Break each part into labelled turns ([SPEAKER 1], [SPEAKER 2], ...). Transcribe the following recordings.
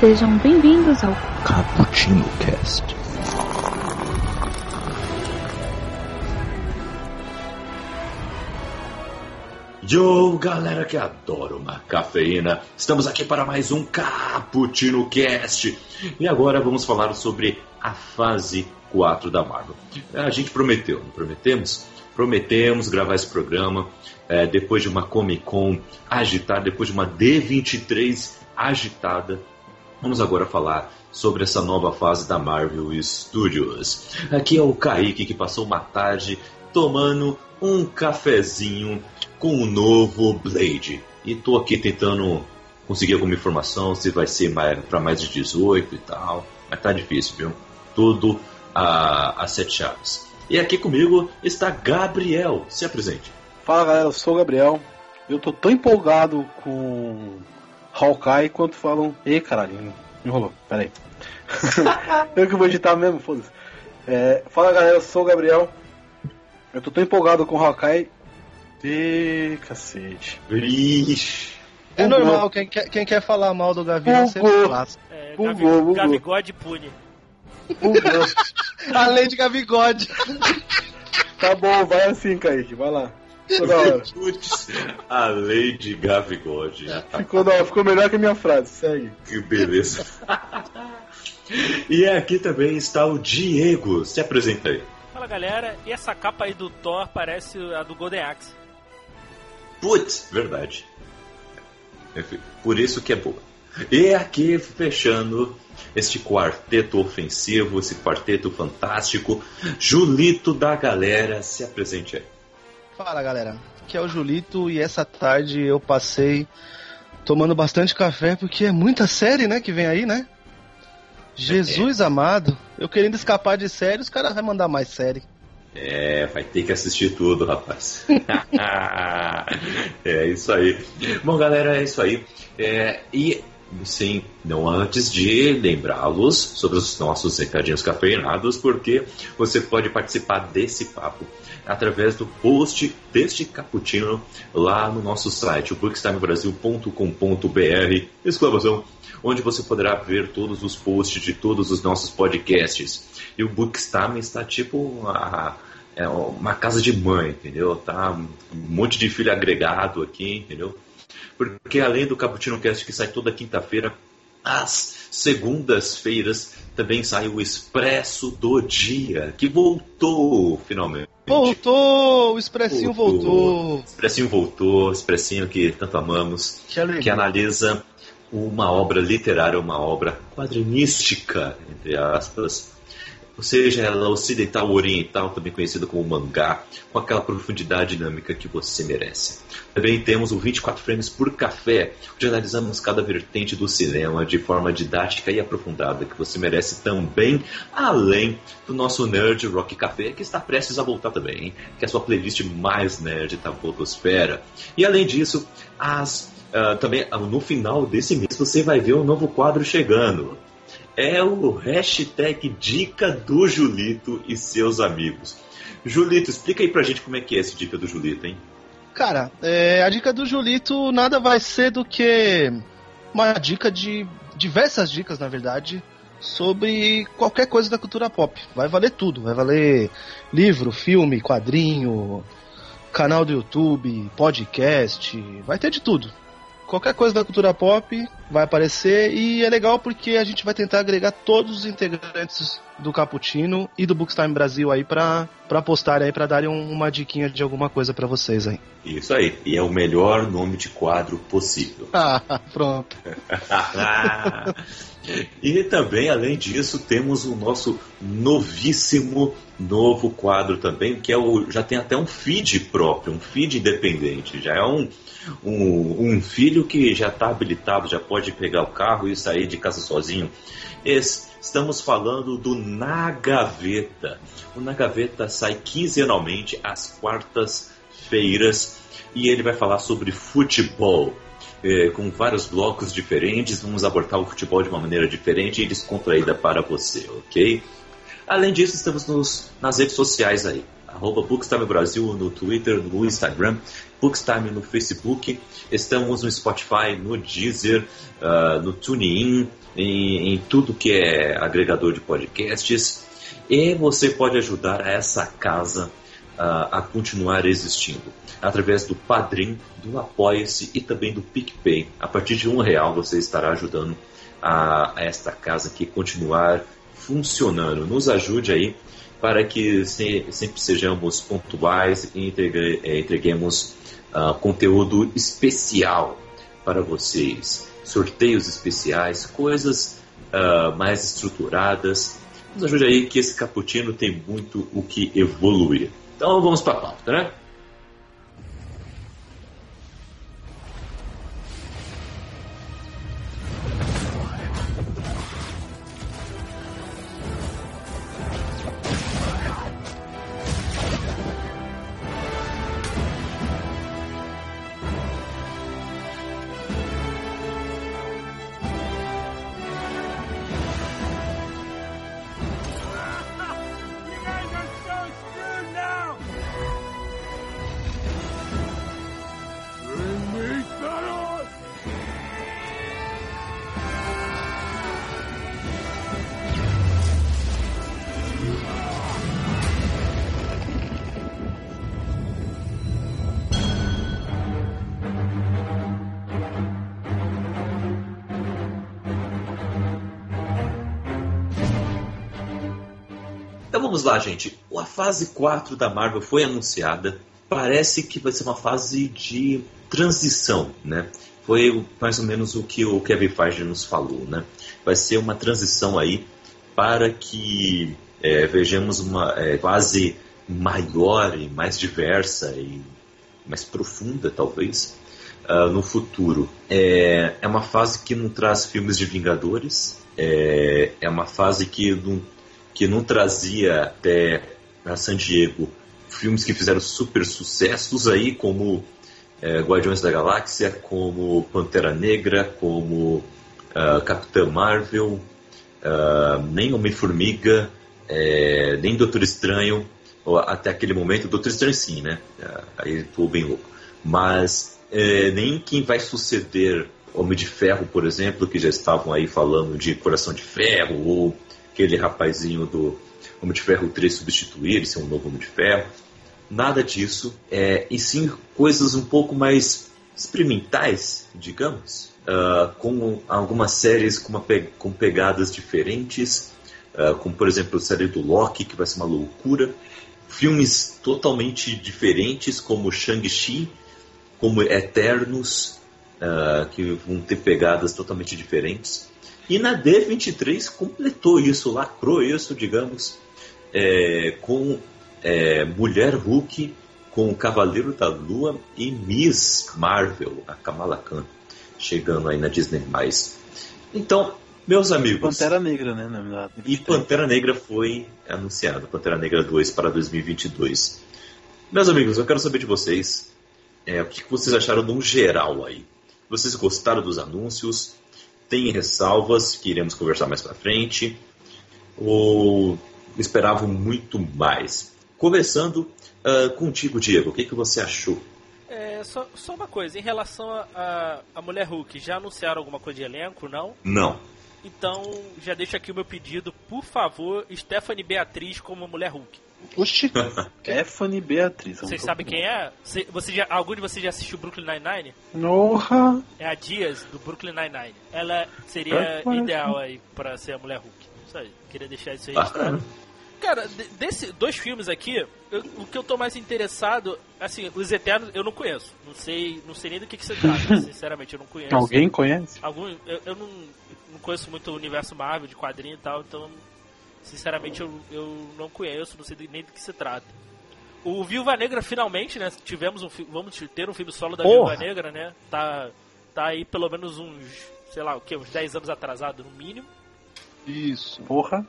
[SPEAKER 1] Sejam bem-vindos ao
[SPEAKER 2] Cappuccino Cast.
[SPEAKER 3] Yo, galera que adora uma cafeína, estamos aqui para mais um Cappuccino Cast. E agora vamos falar sobre a fase 4 da Marvel. A gente prometeu, não prometemos? Prometemos gravar esse programa é, depois de uma Comic Con agitada, depois de uma D23 agitada. Vamos agora falar sobre essa nova fase da Marvel Studios. Aqui é o Kaique que passou uma tarde tomando um cafezinho com o novo Blade. E tô aqui tentando conseguir alguma informação se vai ser para mais de 18 e tal. Mas tá difícil, viu? Tudo a, a sete chaves. E aqui comigo está Gabriel. Se apresente.
[SPEAKER 4] Fala galera, eu sou o Gabriel. Eu tô tão empolgado com Hawkeye quanto falam. Ih, caralho, enrolou, peraí. eu que vou editar mesmo, foda-se. É, fala galera, eu sou o Gabriel. Eu tô tão empolgado com Hawkeye. Ih, cacete.
[SPEAKER 3] Ixi.
[SPEAKER 5] É normal, quem quer, quem quer falar mal do Gavião sempre lasca.
[SPEAKER 6] É,
[SPEAKER 4] Bugou,
[SPEAKER 6] Gavi,
[SPEAKER 4] bugou.
[SPEAKER 6] Gavigode pune.
[SPEAKER 4] Bugou.
[SPEAKER 5] Além de Gavigode.
[SPEAKER 4] tá bom, vai assim, Kaique, vai lá. Ficou da hora.
[SPEAKER 3] Putz, a Lady Gavigode.
[SPEAKER 4] Ficou, da hora. Ficou melhor que a minha frase, segue.
[SPEAKER 3] Que beleza. e aqui também está o Diego. Se apresenta aí.
[SPEAKER 6] Fala galera, e essa capa aí do Thor parece a do Golden Axe.
[SPEAKER 3] Putz, verdade. Por isso que é boa. E aqui fechando este quarteto ofensivo, esse quarteto fantástico, Julito da galera, se apresente aí.
[SPEAKER 5] Fala galera, aqui é o Julito e essa tarde eu passei tomando bastante café porque é muita série, né, que vem aí, né? Jesus amado, eu querendo escapar de série, os caras vão mandar mais série.
[SPEAKER 3] É, vai ter que assistir tudo, rapaz. é isso aí. Bom, galera, é isso aí. É, e, sim, não antes de lembrá-los sobre os nossos recadinhos cafeinados, porque você pode participar desse papo através do post deste cappuccino lá no nosso site, o bookstimebrasil.com.br, exclamação, onde você poderá ver todos os posts de todos os nossos podcasts. E o Bookstime está tipo é uma casa de mãe, entendeu? Tá um monte de filho agregado aqui, entendeu? Porque além do Cappuccino Cast que sai toda quinta-feira, às segundas-feiras também sai o Expresso do Dia, que voltou finalmente.
[SPEAKER 5] Voltou, o Expressinho voltou.
[SPEAKER 3] Expressinho voltou, Expressinho que tanto amamos,
[SPEAKER 5] Que
[SPEAKER 3] que analisa uma obra literária, uma obra quadrinística, entre aspas, ou seja, ela ocidental ou oriental, também conhecida como mangá, com aquela profundidade dinâmica que você merece. Também temos o 24 frames por café, onde analisamos cada vertente do cinema de forma didática e aprofundada que você merece também, além do nosso Nerd Rock Café, que está prestes a voltar também, hein? que é a sua playlist mais nerd da Podosfera. E além disso, as, ah, também ah, no final desse mês você vai ver um novo quadro chegando é o hashtag Dica do Julito e seus amigos. Julito, explica aí pra gente como é que é esse Dica do Julito, hein?
[SPEAKER 5] Cara, é, a dica do Julito nada vai ser do que uma dica de diversas dicas, na verdade, sobre qualquer coisa da cultura pop. Vai valer tudo, vai valer livro, filme, quadrinho, canal do YouTube, podcast, vai ter de tudo. Qualquer coisa da cultura pop vai aparecer e é legal porque a gente vai tentar agregar todos os integrantes do Cappuccino e do Bookstime Brasil aí pra, pra postarem aí, pra darem um- uma diquinha de alguma coisa pra vocês aí.
[SPEAKER 3] Isso aí, e é o melhor nome de quadro possível.
[SPEAKER 5] Ah, pronto.
[SPEAKER 3] e também, além disso, temos o nosso novíssimo novo quadro também, que é o. Já tem até um feed próprio, um feed independente. Já é um, um, um filho que já está habilitado, já pode pegar o carro e sair de casa sozinho. Esse- estamos falando do Na Gaveta. O Na Gaveta sai quinzenalmente às quartas-feiras e ele vai falar sobre futebol. É, com vários blocos diferentes, vamos abordar o futebol de uma maneira diferente e descontraída para você, ok? Além disso, estamos nos- nas redes sociais aí. arroba Bookstime Brasil no Twitter, no Instagram, Bookstime no Facebook. Estamos no Spotify, no Deezer, uh, no TuneIn, em, em tudo que é agregador de podcasts. E você pode ajudar essa casa uh, a continuar existindo através do Padrim, do Apoia-se e também do PicPay. A partir de um real você estará ajudando a, a esta casa aqui continuar funcionando. Nos ajude aí para que se, sempre sejamos pontuais e entregue, é, entreguemos uh, conteúdo especial para vocês. Sorteios especiais, coisas uh, mais estruturadas. Nos ajude aí que esse cappuccino tem muito o que evoluir. Então vamos para a pauta, né? Fase 4 da Marvel foi anunciada. Parece que vai ser uma fase de transição, né? Foi mais ou menos o que o Kevin Feige nos falou, né? Vai ser uma transição aí para que é, vejamos uma é, fase maior e mais diversa e mais profunda, talvez, uh, no futuro. É, é uma fase que não traz filmes de Vingadores, é, é uma fase que não que não trazia até a San Diego filmes que fizeram super sucessos aí, como é, Guardiões da Galáxia, como Pantera Negra, como uh, Capitã Marvel, uh, nem Homem-Formiga, é, nem Doutor Estranho, até aquele momento, Doutor Estranho sim, né? Uh, aí estou bem louco. Mas é, nem quem vai suceder Homem de Ferro, por exemplo, que já estavam aí falando de Coração de Ferro, ou aquele rapazinho do Homem de Ferro 3 substituir, ser um novo Homem de Ferro. Nada disso. É, e sim coisas um pouco mais experimentais, digamos. Uh, com algumas séries com, pe com pegadas diferentes. Uh, como, por exemplo, a série do Loki, que vai ser uma loucura. Filmes totalmente diferentes, como Shang-Chi, como Eternos, uh, que vão ter pegadas totalmente diferentes. E na D23 completou isso, lacrou isso, digamos, é, com é, Mulher Hulk, com o Cavaleiro da Lua e Miss Marvel, a Kamala Khan, chegando aí na Disney+. Então, meus amigos...
[SPEAKER 4] Pantera Negra, né? Na.
[SPEAKER 3] E Pantera Negra foi anunciado, Pantera Negra 2 para 2022. Meus amigos, eu quero saber de vocês, é, o que vocês acharam no geral aí. Vocês gostaram dos anúncios? tem ressalvas que iremos conversar mais para frente, ou esperavam muito mais. Começando uh, contigo, Diego, o que, que você achou?
[SPEAKER 6] É, só, só uma coisa, em relação a, a, Mulher Hulk, já anunciaram alguma coisa de elenco, não?
[SPEAKER 3] Não.
[SPEAKER 6] Então, já deixo aqui o meu pedido, por favor, Stephanie Beatriz como Mulher Hulk.
[SPEAKER 4] Oxi, Stephanie Beatriz.
[SPEAKER 6] Vocês sabem quem é? Você já, algum de vocês já assistiu Brooklyn Nine-Nine?
[SPEAKER 4] Nossa!
[SPEAKER 6] É a Dias, do Brooklyn Nine-Nine. Ela seria é, ideal aí pra ser a Mulher Hulk. Isso aí, queria deixar isso registrado. Cara, desse dois filmes aqui, eu, o que eu tô mais interessado, assim, os Eternos eu não conheço. Não sei, não sei nem do que, que se trata, sinceramente, eu não conheço.
[SPEAKER 4] Alguém conhece?
[SPEAKER 6] Algum, eu, eu não, não conheço muito o universo Marvel de quadrinho e tal, então Sinceramente, eu, eu não conheço, não sei nem do que se trata. O Viúva Negra, finalmente, né? Tivemos um Vamos ter um filme solo da Porra. Viúva Negra, né? Tá, tá aí pelo menos uns, sei lá, o que? Uns 10 anos atrasado, no mínimo.
[SPEAKER 5] Isso.
[SPEAKER 4] Porra.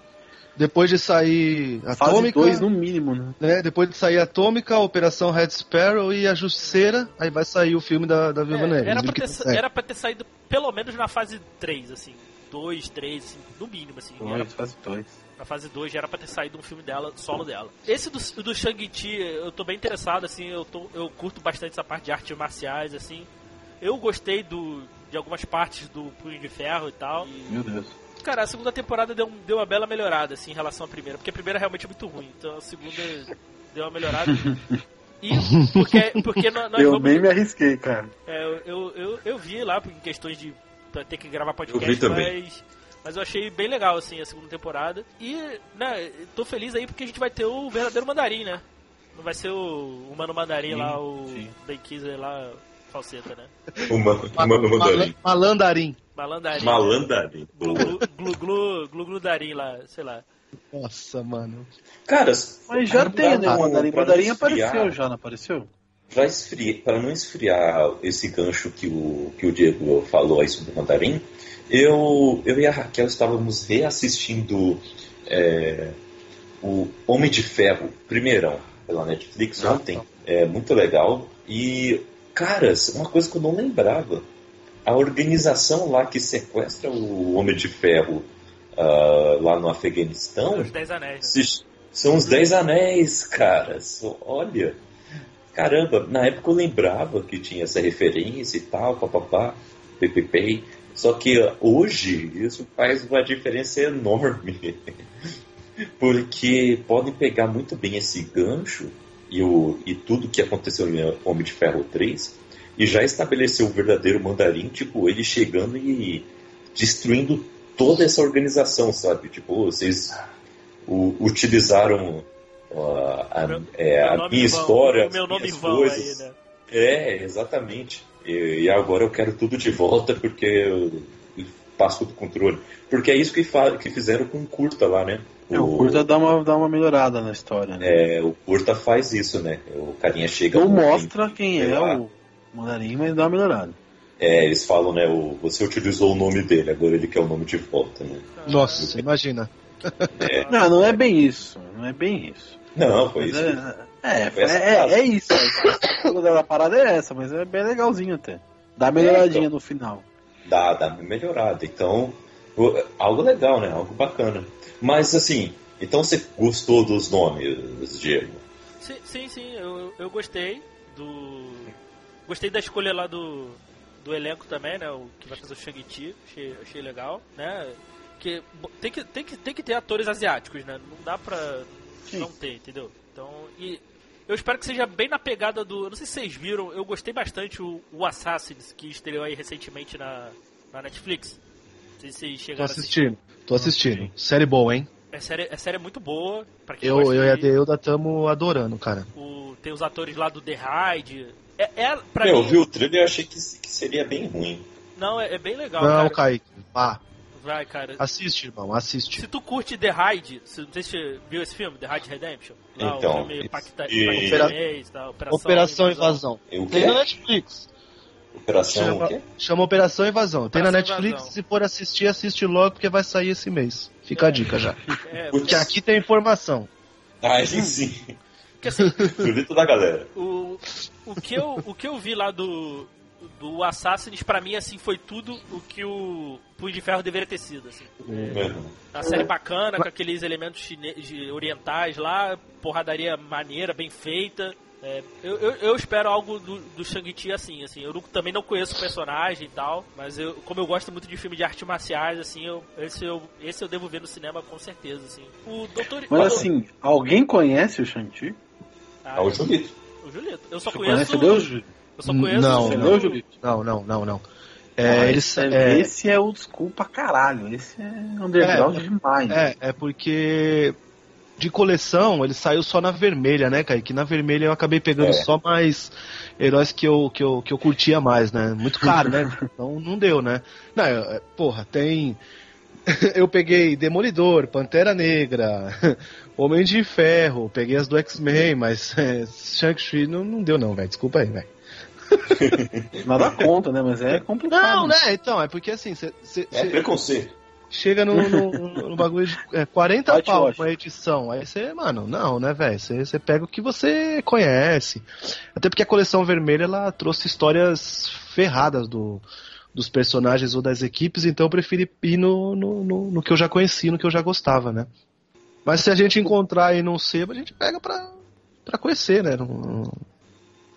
[SPEAKER 5] Depois de sair Atômica.
[SPEAKER 4] 2 no mínimo, né?
[SPEAKER 5] né? Depois de sair Atômica, Operação Red Sparrow e a Justiceira, aí vai sair o filme da, da Viúva é, Negra.
[SPEAKER 6] Era pra, ter, era pra ter saído pelo menos na fase 3, assim. 2, 3, assim, no mínimo, assim.
[SPEAKER 4] Dois, fase 2.
[SPEAKER 6] Na fase 2 já era pra ter saído um filme dela, solo dela. Esse do, do Shang-Chi, eu tô bem interessado, assim, eu, tô, eu curto bastante essa parte de artes marciais, assim. Eu gostei do, de algumas partes do Punho de Ferro e tal. E,
[SPEAKER 4] Meu Deus.
[SPEAKER 6] Cara, a segunda temporada deu, deu uma bela melhorada, assim, em relação à primeira. Porque a primeira realmente é muito ruim, então a segunda deu uma melhorada. E porque, porque nós,
[SPEAKER 4] Eu
[SPEAKER 6] vamos...
[SPEAKER 4] nem me arrisquei, cara.
[SPEAKER 6] É, eu, eu, eu, eu vi lá em questões de ter que gravar podcast,
[SPEAKER 3] Eu vi também.
[SPEAKER 6] mas, mas eu achei bem legal assim a segunda temporada. E, né, tô feliz aí porque a gente vai ter o verdadeiro mandarim, né? Não vai ser o, o Mano Mandarim lá, o
[SPEAKER 4] sim.
[SPEAKER 6] Ben Kizer lá, falseta, né?
[SPEAKER 3] Uma, uma no mandarim.
[SPEAKER 5] Malandarim.
[SPEAKER 6] Malandarim.
[SPEAKER 3] Malandarim.
[SPEAKER 6] Glu, glu, glu, glu, glu, gludarim lá, sei lá.
[SPEAKER 5] Nossa, mano.
[SPEAKER 3] Cara,
[SPEAKER 4] Mas já tem, né? O mandarim. mandarim apareceu já, não apareceu?
[SPEAKER 3] Pra, esfriar, pra não esfriar esse gancho que o, que o Diego falou aí sobre o mandarim, eu, eu e a Raquel estávamos reassistindo é, o Homem de Ferro, primeirão, pela Netflix
[SPEAKER 5] Ah,
[SPEAKER 3] ontem. É muito legal. E, caras, uma coisa que eu não lembrava. A organização lá que sequestra o Homem de Ferro ah, lá no Afeganistão
[SPEAKER 6] Os Dez Anéis. Né?
[SPEAKER 3] se- São os Dez Anéis, cara. So- Olha. Caramba, na época eu lembrava que tinha essa referência e tal, papapá, ppp. Só que uh, hoje isso faz uma diferença enorme. Porque podem pegar muito bem esse gancho e, o, e tudo que aconteceu em Homem de Ferro 3 e já estabelecer o verdadeiro mandarim, tipo, ele chegando e destruindo toda essa organização, sabe? Tipo, vocês u- utilizaram ó, a,
[SPEAKER 6] Meu-
[SPEAKER 3] é,
[SPEAKER 6] Meu
[SPEAKER 3] a minha
[SPEAKER 6] vão,
[SPEAKER 3] história,
[SPEAKER 6] o
[SPEAKER 3] as
[SPEAKER 6] meu em
[SPEAKER 3] minhas coisas.
[SPEAKER 6] aí, né?
[SPEAKER 3] É, exatamente. E, e agora eu quero tudo de volta porque eu passo do controle. Porque é isso que, que fizeram com o Curta lá, né?
[SPEAKER 4] É, o Curta dá uma, dá uma melhorada na história, né?
[SPEAKER 3] é, o Curta faz isso, né? O carinha chega.
[SPEAKER 4] Não mostra quem é
[SPEAKER 3] lá.
[SPEAKER 4] o mandarim, mas dá uma melhorada.
[SPEAKER 3] É, eles falam, né? O, você utilizou o nome dele, agora ele quer o nome de volta, né?
[SPEAKER 5] Nossa, imagina.
[SPEAKER 4] Não, não é bem isso. Não é bem isso.
[SPEAKER 3] Não, foi
[SPEAKER 4] Mas
[SPEAKER 3] isso.
[SPEAKER 4] É, é,
[SPEAKER 3] Foi
[SPEAKER 4] é, é isso. A parada é essa, mas é bem legalzinho até. Dá uma melhoradinha no final.
[SPEAKER 3] Dá, dá uma melhorada. Então, algo legal, né? Algo bacana. Mas assim, então você gostou dos nomes, Diego?
[SPEAKER 6] Sim, sim, sim, eu, eu gostei do. Gostei da escolha lá do, do elenco também, né? O que vai fazer o Shang-Chi, achei, achei legal, né? Que bo- tem que, tem, que, tem que ter atores asiáticos, né? Não dá pra
[SPEAKER 4] Sim.
[SPEAKER 6] não ter, entendeu? Então, e eu espero que seja bem na pegada do. eu Não sei se vocês viram, eu gostei bastante o, o Assassins, que estreou aí recentemente na, na Netflix. Não sei se vocês
[SPEAKER 5] Tô
[SPEAKER 6] chegaram a assistir.
[SPEAKER 5] assistindo. Tô assistindo. Série boa, hein?
[SPEAKER 6] É série, é série muito boa. Pra quem
[SPEAKER 5] Eu, eu e a
[SPEAKER 6] de-
[SPEAKER 5] Deuda tamo adorando, cara.
[SPEAKER 6] o- tem os atores lá do The Raid. É, é pra
[SPEAKER 3] Meu, eu
[SPEAKER 6] mim.
[SPEAKER 3] vi o trailer e achei que, que seria bem ruim.
[SPEAKER 6] Não, é, é bem legal,
[SPEAKER 5] Não,
[SPEAKER 6] cara.
[SPEAKER 5] Kaique. Ah,
[SPEAKER 6] Vai, cara.
[SPEAKER 5] assiste, irmão, assiste.
[SPEAKER 6] Se tu curte The Raid, se, não sei se você viu esse filme, The Raid Redemption. Lá,
[SPEAKER 3] Então,
[SPEAKER 6] o filme
[SPEAKER 3] esse-
[SPEAKER 6] pacta,
[SPEAKER 3] e-
[SPEAKER 6] tá, Operação,
[SPEAKER 5] Operação Invasão.
[SPEAKER 3] E o
[SPEAKER 5] Tem na Netflix.
[SPEAKER 3] Operação
[SPEAKER 5] Chama-
[SPEAKER 3] o quê?
[SPEAKER 5] Chama Operação Invasão. Tem na
[SPEAKER 6] Operação
[SPEAKER 5] Netflix,
[SPEAKER 6] Invasão.
[SPEAKER 5] se for assistir, assiste logo, porque vai sair esse mês. Fica a dica já.
[SPEAKER 6] É,
[SPEAKER 5] Porque aqui tem informação.
[SPEAKER 3] Ah, sim, sim.
[SPEAKER 6] porque, assim,
[SPEAKER 3] da galera.
[SPEAKER 6] o, o, que eu, o que eu vi lá do, do Assassins, pra mim, assim, foi tudo o que o Punho de Ferro deveria ter sido, assim.
[SPEAKER 3] Uhum.
[SPEAKER 6] Uma série bacana, com aqueles elementos orientais lá, porradaria maneira, bem feita. É, eu, eu, eu espero algo do, do Shang-Chi assim, assim. Eu não- também não conheço o personagem e tal, mas eu, como eu gosto muito de filme de artes marciais, assim, eu, esse, eu, esse eu devo ver no cinema com certeza, assim. O Doutor...
[SPEAKER 4] Mas assim, alguém conhece o Shang-Chi?
[SPEAKER 6] Ah,
[SPEAKER 3] Ah, o Julito.
[SPEAKER 6] o Julito. Eu só
[SPEAKER 4] Você
[SPEAKER 6] conheço...
[SPEAKER 4] conhece?
[SPEAKER 6] Eu só conheço...
[SPEAKER 5] Não,
[SPEAKER 4] Você
[SPEAKER 6] o-
[SPEAKER 4] leu, Julito?
[SPEAKER 5] Não, não, não, não.
[SPEAKER 4] Ah,
[SPEAKER 5] É, eles,
[SPEAKER 4] esse,
[SPEAKER 5] é,
[SPEAKER 4] esse é o desculpa caralho. Esse é underground demais.
[SPEAKER 5] é, é porque de coleção ele saiu só na vermelha, né, Kaique? Na vermelha eu acabei pegando
[SPEAKER 3] É.
[SPEAKER 5] só mais heróis que eu, que, eu, que eu curtia mais, né? Muito caro, né? Então não deu, né? Não, eu- é, porra, tem. Eu peguei Demolidor, Pantera Negra, Homem de Ferro, peguei as do X-Men, mas é, Shang-Chi não, não deu, não, velho. Desculpa aí, velho.
[SPEAKER 4] Nada contra, né? Mas é complicado.
[SPEAKER 5] Não, né? Então, é porque assim, você
[SPEAKER 3] É preconceito.
[SPEAKER 5] Chega no, no, no bagulho de é, 40
[SPEAKER 4] White
[SPEAKER 5] pau uma edição. Aí você, mano, não, né, velho? Você você pega o que você conhece. Até porque a coleção vermelha ela trouxe histórias ferradas do, dos personagens ou das equipes, então eu preferi ir no, no, no, no que eu já conheci, no que eu já gostava, né? Mas se a gente encontrar e não sebo, a gente pega pra, pra conhecer, né? Não-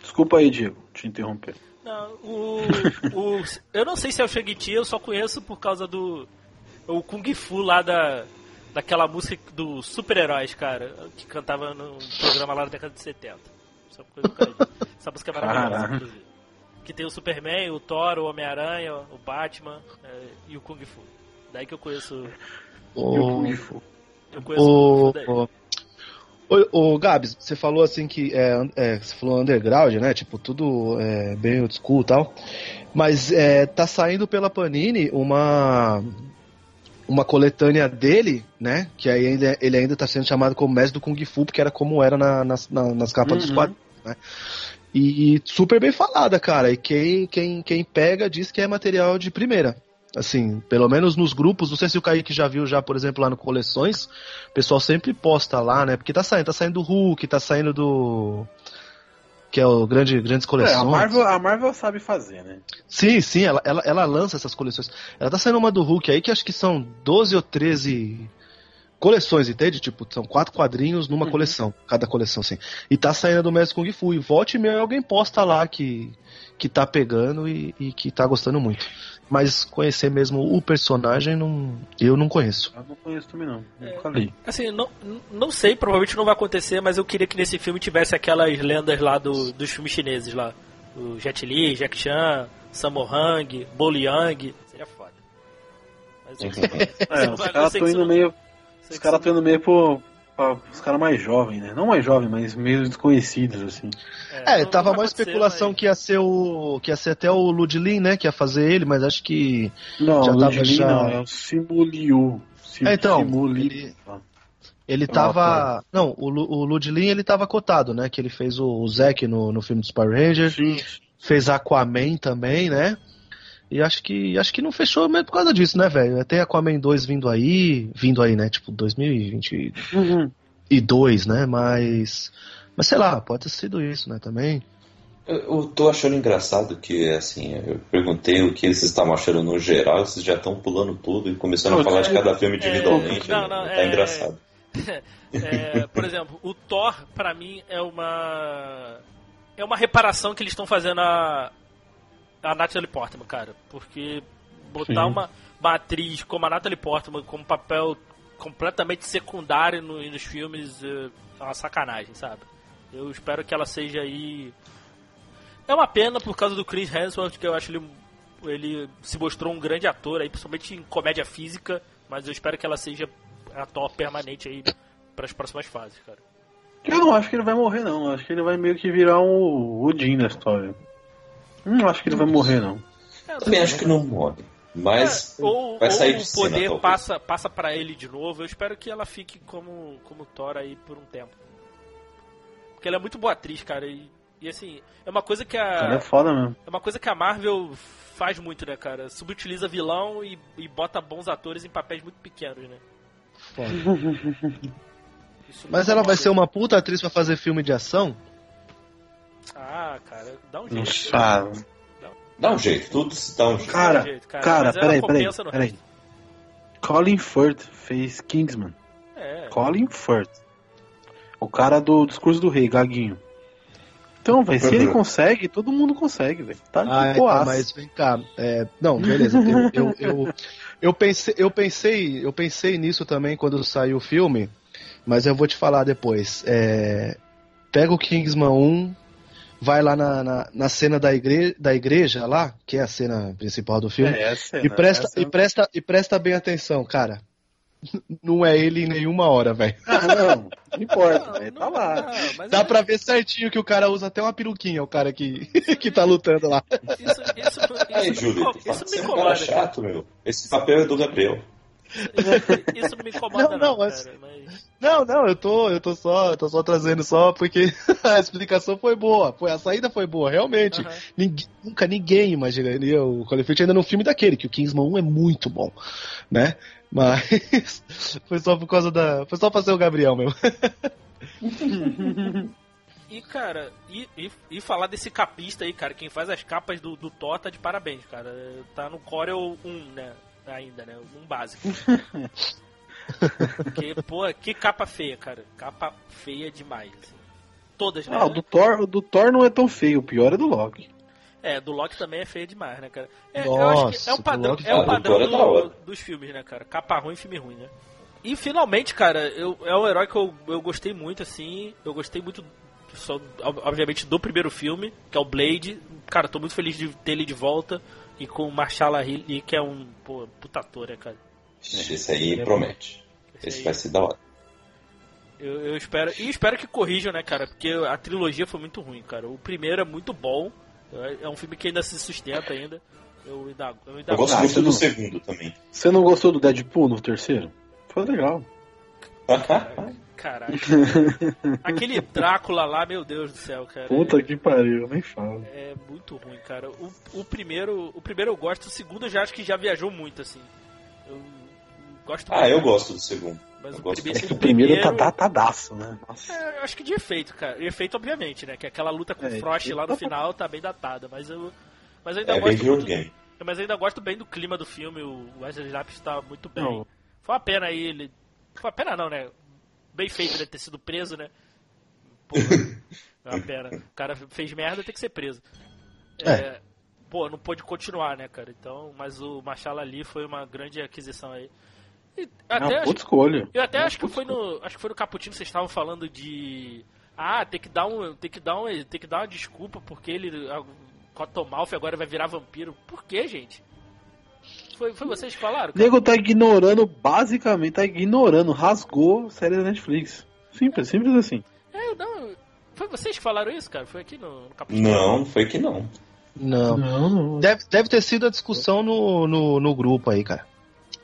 [SPEAKER 4] Desculpa aí, Diego, te interromper.
[SPEAKER 6] Não, o, o- eu não sei se é o Shang-Chi, eu só conheço por causa do o Kung Fu lá da daquela música do super-heróis, cara, que cantava no programa lá da década de 70. Só por coisa. Essa música é maravilhosa,
[SPEAKER 4] Caraca.
[SPEAKER 6] inclusive. Que tem o Superman, o Thor, o Homem-Aranha, o Batman é, e o Kung Fu. Daí que eu conheço.
[SPEAKER 4] E o
[SPEAKER 5] O,
[SPEAKER 4] Kung Fu.
[SPEAKER 6] Eu conheço o Kung
[SPEAKER 5] o,
[SPEAKER 6] Fu daí.
[SPEAKER 5] o, o Gabs, você falou assim que é, é, você falou underground, né? Tipo, tudo é, bem old school e tal. Mas é, tá saindo pela Panini uma uma coletânea dele, né? Que aí ele, ele ainda tá sendo chamado como mestre do Kung Fu, porque era como era na- nas, na- nas capas dos
[SPEAKER 4] Uhum.
[SPEAKER 5] quadrinhos, né? E super bem falada, cara. E quem, quem, quem pega diz que é material de primeira. Assim, pelo menos nos grupos, não sei se o Kaique já viu já, por exemplo, lá no Coleções, o pessoal sempre posta lá, né? Porque tá saindo, tá saindo do Hulk, tá saindo do. Que é o grande, grandes
[SPEAKER 4] É,
[SPEAKER 5] coleções.
[SPEAKER 4] a, Marvel, a Marvel sabe fazer, né?
[SPEAKER 5] Sim, sim, ela, ela, ela lança essas coleções. Ela tá saindo uma do Hulk aí que acho que são 12 ou 13 coleções, entende? Tipo, são quatro quadrinhos numa coleção, cada coleção, assim. E tá saindo do Mestre Kung Fu. E volte e meia alguém posta lá que, que tá pegando e, e que tá gostando muito. Mas conhecer mesmo o personagem, não, eu não conheço.
[SPEAKER 4] Eu não conheço também não. Nunca li.
[SPEAKER 6] Assim, não, não sei, provavelmente não vai acontecer, mas eu queria que nesse filme tivesse aquelas lendas lá do, dos filmes chineses lá. O Jet Li, Jack Chan, Sammo Hung, Bo Liang. Seria foda. Mas eu
[SPEAKER 4] É,
[SPEAKER 6] eu
[SPEAKER 4] os caras estão indo meio. Os caras estão indo meio pro. pra- os caras mais jovens, né? Não mais jovens, mas meio desconhecidos, assim.
[SPEAKER 5] É,
[SPEAKER 6] não-
[SPEAKER 5] tava uma
[SPEAKER 6] acontecer,
[SPEAKER 5] especulação
[SPEAKER 6] mas-
[SPEAKER 5] que ia ser o. que ia ser até o Ludlin, né? Que ia fazer ele, mas acho que.
[SPEAKER 4] Não,
[SPEAKER 5] Já
[SPEAKER 4] Ludlin
[SPEAKER 5] já-
[SPEAKER 4] não, é o Simuliu. Sim,
[SPEAKER 5] É, então,
[SPEAKER 4] Simuli-
[SPEAKER 5] ele- Ele tava. Não, o, o Ludlin ele tava cotado, né? Que ele fez o, o Zack no, no filme dos Power Rangers,
[SPEAKER 4] Sim.
[SPEAKER 5] fez Aquaman também, né? E acho que acho que não fechou mesmo por causa disso, né, velho? Tem Aquaman 2 vindo aí, vindo aí, né? Tipo 2022,
[SPEAKER 4] Uhum.
[SPEAKER 5] né? Mas mas sei lá, pode ter sido isso, né, também.
[SPEAKER 3] Eu, eu tô achando engraçado que, assim, eu perguntei o que eles estavam achando no geral, vocês já estão pulando tudo e começando a
[SPEAKER 4] Não,
[SPEAKER 3] falar
[SPEAKER 4] é-
[SPEAKER 3] de cada filme individualmente.
[SPEAKER 6] não, não,
[SPEAKER 3] tá
[SPEAKER 6] é-
[SPEAKER 3] engraçado.
[SPEAKER 6] É, por exemplo, o Thor, pra mim, é uma. É uma reparação que eles estão fazendo a. A Natalie Portman, cara. Porque botar
[SPEAKER 4] Sim.
[SPEAKER 6] uma, uma atriz como a Natalie Portman com um papel completamente secundário no- nos filmes é é uma sacanagem, sabe? Eu espero que ela seja aí. É uma pena por causa do Chris Hemsworth, que eu acho ele. Ele se mostrou um grande ator aí, principalmente em comédia física, mas eu espero que ela seja ator permanente aí para as próximas fases, cara.
[SPEAKER 4] Eu não acho que ele vai morrer, não. Eu acho que ele vai meio que virar um Odin na história. Não acho que ele vai morrer, não.
[SPEAKER 6] É,
[SPEAKER 3] Também acho que não morre. Mas
[SPEAKER 6] é, ou,
[SPEAKER 3] vai sair
[SPEAKER 6] ou
[SPEAKER 3] de
[SPEAKER 6] o
[SPEAKER 3] cena,
[SPEAKER 6] poder
[SPEAKER 3] talvez.
[SPEAKER 6] passa passa para ele de novo. Eu espero que ela fique como como Thor aí por um tempo. Porque ela é muito boa atriz, cara, e, e assim, é uma coisa que
[SPEAKER 4] Ele é
[SPEAKER 6] a
[SPEAKER 4] foda mesmo.
[SPEAKER 6] é uma coisa que a Marvel faz muito, né, cara? Subutiliza vilão e, e bota bons atores em papéis muito pequenos, né?
[SPEAKER 5] Mas ela vai ser uma puta atriz pra fazer filme de ação?
[SPEAKER 6] Ah, cara, dá um
[SPEAKER 4] Não
[SPEAKER 6] jeito.
[SPEAKER 4] sabe.
[SPEAKER 3] dá um jeito, tudo se dá um jeito.
[SPEAKER 4] Cara,
[SPEAKER 6] Dá um jeito,
[SPEAKER 4] cara,
[SPEAKER 6] Mas ela
[SPEAKER 4] peraí, peraí, peraí.
[SPEAKER 6] resto.
[SPEAKER 4] Colin Firth fez Kingsman.
[SPEAKER 6] É.
[SPEAKER 4] Colin Firth. O cara do Discurso do Rei, Gaguinho. Então, velho, se ele consegue, todo mundo consegue, velho. Tá de
[SPEAKER 5] Ah, então,
[SPEAKER 4] boaça.
[SPEAKER 5] mas vem cá. é, não, beleza. Eu, eu, eu, eu pensei, eu, pensei, eu pensei nisso também quando saiu o filme, mas eu vou te falar depois. É, pega o Kingsman 1, vai lá na, na, na cena da, igre, da igreja lá, que é a cena principal do filme,
[SPEAKER 4] É, essa é,
[SPEAKER 5] e,
[SPEAKER 4] né?
[SPEAKER 5] presta,
[SPEAKER 4] Essa-
[SPEAKER 5] e, presta, e presta bem atenção, cara. Não é ele em nenhuma hora, velho.
[SPEAKER 4] Ah, não. Não importa,
[SPEAKER 6] Não.
[SPEAKER 4] Tá
[SPEAKER 6] não,
[SPEAKER 4] lá.
[SPEAKER 6] não,
[SPEAKER 5] Dá
[SPEAKER 6] é-
[SPEAKER 5] pra ver certinho que o cara usa até uma peruquinha, o cara que, que tá lutando lá.
[SPEAKER 6] Isso, isso, isso,
[SPEAKER 3] Aí, Júlio,
[SPEAKER 6] isso não me
[SPEAKER 3] é um cara
[SPEAKER 6] incomoda, cara.
[SPEAKER 3] chato, meu. Esse papel é do Gabriel.
[SPEAKER 6] Isso não me incomoda,
[SPEAKER 5] Não,
[SPEAKER 6] não,
[SPEAKER 5] não, mas-
[SPEAKER 6] cara. Mas...
[SPEAKER 5] Não, não, eu tô, eu tô só, eu tô só trazendo só porque a explicação foi boa, foi a saída foi boa, realmente.
[SPEAKER 6] Aham.
[SPEAKER 5] Ninguém- nunca ninguém imaginaria o Firth ainda num filme daquele, que o Kingsman 1 é muito bom, né? Mas foi só por causa da, foi só pra ser o Gabriel mesmo.
[SPEAKER 6] E, cara, e, e, e falar desse capista aí, cara, quem faz as capas do, do Thor tá de parabéns, cara. Tá no Corel 1, né? Ainda, né? Um básico. Porque, pô, que capa feia, cara. Capa feia demais. assim. Todas, né?
[SPEAKER 4] Ah, o do Thor, o do Thor não é tão feio, o pior é do Loki.
[SPEAKER 6] É, do Loki também é feio demais, né, cara? É, eu acho que é
[SPEAKER 5] Nossa,
[SPEAKER 6] o padrão, é o
[SPEAKER 3] tá-
[SPEAKER 6] padrão
[SPEAKER 3] do Thor é
[SPEAKER 6] do- dos filmes, né, cara? Capa ruim, filme ruim, né? E finalmente, cara, eu, é um herói que eu, eu gostei muito, assim. Eu gostei muito, só, ob- obviamente, do primeiro filme, que é o Blade. Cara, tô muito feliz de ter ele de volta. E com o Marshall Ali, que é um pô, puta ator, né, cara?
[SPEAKER 3] Esse aí promete. Esse
[SPEAKER 6] aí-
[SPEAKER 3] vai ser da hora.
[SPEAKER 6] Eu, eu espero. E espero que corrijam, né, cara? Porque a trilogia foi muito ruim, cara. O primeiro é muito bom. É um filme que ainda se sustenta ainda. Eu ainda, eu ainda
[SPEAKER 3] Eu gosto muito do
[SPEAKER 4] não-
[SPEAKER 3] segundo também.
[SPEAKER 4] Você não gostou do Deadpool no terceiro? Foi legal.
[SPEAKER 6] Caralho. Aquele Drácula lá, meu Deus do céu, cara.
[SPEAKER 4] Puta que pariu, nem fala.
[SPEAKER 6] É muito ruim, cara. O, o primeiro, o primeiro eu gosto, o segundo eu já acho que já viajou muito, assim. Eu gosto
[SPEAKER 3] ah, eu gosto do segundo.
[SPEAKER 6] Mas o,
[SPEAKER 3] gosto
[SPEAKER 6] primeiro,
[SPEAKER 3] muito.
[SPEAKER 4] O primeiro tá datadaço, né? Nossa.
[SPEAKER 6] É, eu acho que de efeito, cara. E efeito, obviamente, né? Que aquela luta com
[SPEAKER 4] É,
[SPEAKER 6] o Frost lá no
[SPEAKER 4] efeito-
[SPEAKER 6] final tá bem datada, mas eu. Mas eu ainda
[SPEAKER 3] É bem
[SPEAKER 6] gosto muito.
[SPEAKER 3] videogame.
[SPEAKER 6] Mas eu ainda gosto bem do clima do filme, o Wesley Snipes tá muito bem.
[SPEAKER 4] Não.
[SPEAKER 6] Foi uma pena aí ele. Foi uma pena não, né? Bem feito ele ter sido preso, né? Porra, é uma pena. O cara fez merda, tem que ser preso. É, Pô, não pôde continuar, né, cara? Então, mas o Machala ali foi uma grande aquisição aí. E
[SPEAKER 4] É
[SPEAKER 6] até acho-
[SPEAKER 4] escolha.
[SPEAKER 6] eu até
[SPEAKER 4] Uma
[SPEAKER 6] acho que foi no, acho que foi no Caputino vocês estavam falando de ah, tem que dar um, tem que dar um, tem que dar uma desculpa porque ele a- Cottonmouth agora vai virar vampiro. Por quê, gente? Foi, foi vocês que falaram? Cara?
[SPEAKER 4] nego tá ignorando, basicamente, tá ignorando, rasgou série da Netflix. Simples, simples assim.
[SPEAKER 6] É, não, foi vocês que falaram isso, cara? Foi aqui no, no Caputino?
[SPEAKER 3] Não, foi que não.
[SPEAKER 5] Não.
[SPEAKER 4] Não, não.
[SPEAKER 5] Deve, deve ter sido a discussão no, no, no grupo aí, cara.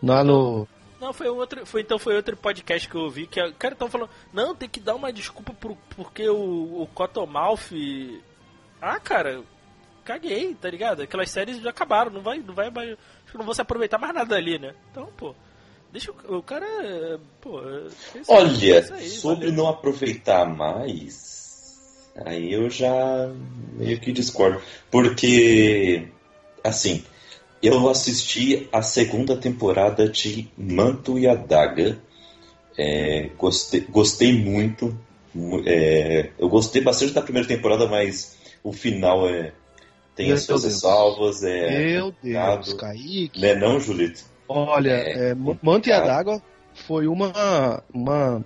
[SPEAKER 5] Lá no.
[SPEAKER 6] Não, foi um outro, foi então foi outro podcast que eu ouvi que o cara tão falando, não, tem que dar uma desculpa pro, porque o, o Cottonmouth Ah, cara, caguei, tá ligado? Aquelas séries já acabaram, não vai, não vai não vou se aproveitar mais nada ali, né? Então, pô, deixa o, o cara, pô,
[SPEAKER 3] Olha,
[SPEAKER 6] aí,
[SPEAKER 3] sobre
[SPEAKER 6] valeu.
[SPEAKER 3] não aproveitar mais, aí eu já meio que discordo. Porque, assim, eu assisti a segunda temporada de Manto e a Daga. É, gostei, gostei muito. mu- é, eu gostei bastante da primeira temporada, mas o final é, tem
[SPEAKER 5] Meu
[SPEAKER 3] as suas
[SPEAKER 5] Deus.
[SPEAKER 3] ressalvas. É,
[SPEAKER 5] Meu Deus,
[SPEAKER 3] complicado.
[SPEAKER 5] Kaique.
[SPEAKER 3] Né, não, Julito?
[SPEAKER 5] Olha,
[SPEAKER 3] É,
[SPEAKER 5] é, Manto e a
[SPEAKER 3] complicado.
[SPEAKER 5] d'água foi uma, uma,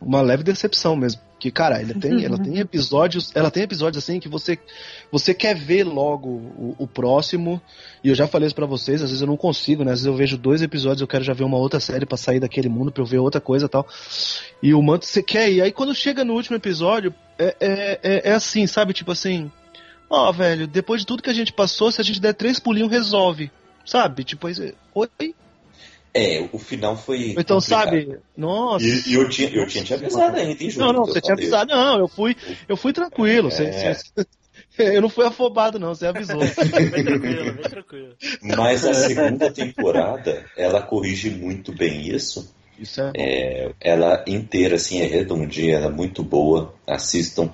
[SPEAKER 5] uma leve decepção mesmo. Que, cara, ela tem, ela tem episódios. Ela tem episódios assim que você, você quer ver logo o, o próximo. E eu já falei isso pra vocês, às vezes eu não consigo, né? Às vezes eu vejo dois episódios, eu quero já ver uma outra série pra sair daquele mundo, pra eu ver outra coisa e tal. E o manto você quer ir. Aí quando chega no último episódio, é, é, é, é assim, sabe? Tipo assim. Ó, velho, depois de tudo que a gente passou, se a gente der três pulinhos, resolve. Sabe? Tipo, aí você- oi?
[SPEAKER 3] É, o final foi.
[SPEAKER 5] Então,
[SPEAKER 3] complicado.
[SPEAKER 5] sabe? Nossa.
[SPEAKER 3] E, e eu, tinha, eu tinha te avisado ainda, hein?
[SPEAKER 5] Não, não, você tinha
[SPEAKER 3] falei.
[SPEAKER 5] avisado. Não, eu fui, eu fui tranquilo. você-
[SPEAKER 3] É.
[SPEAKER 5] você- eu não fui afobado, não, você avisou.
[SPEAKER 6] Bem tranquilo, bem tranquilo.
[SPEAKER 3] Mas a segunda temporada, ela corrige muito bem isso.
[SPEAKER 5] Isso é.
[SPEAKER 3] É, ela inteira, assim, é redondinha, ela é muito boa. Assistam.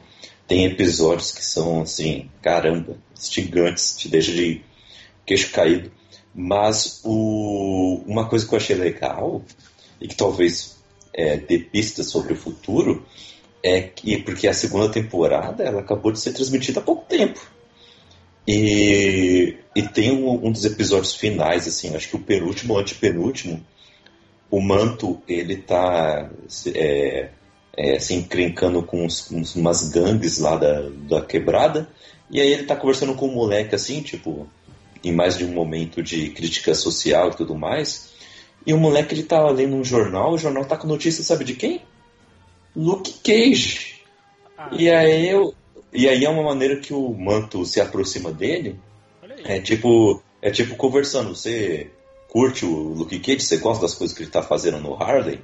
[SPEAKER 3] Tem episódios que são, assim, caramba, instigantes, te deixa de queixo caído. Mas o, uma coisa que eu achei legal, e que talvez é, dê pistas sobre o futuro, é que, porque a segunda temporada ela acabou de ser transmitida há pouco tempo. E, e tem um, um dos episódios finais, assim, acho que o penúltimo ou antepenúltimo, o Manto, ele tá é, é, se encrencando com uns, uns- umas gangues lá da, da quebrada, e aí ele tá conversando com um moleque, assim, tipo, em mais de um momento de crítica social e tudo mais, e o moleque, ele tá lendo um jornal, o jornal tá com notícia, sabe de quem? Luke Cage.
[SPEAKER 6] Ah,
[SPEAKER 3] E aí, eu, e aí é uma maneira que o Manto se aproxima dele, é tipo, é tipo conversando, você curte o Luke Cage, você gosta das coisas que ele tá fazendo no Harley?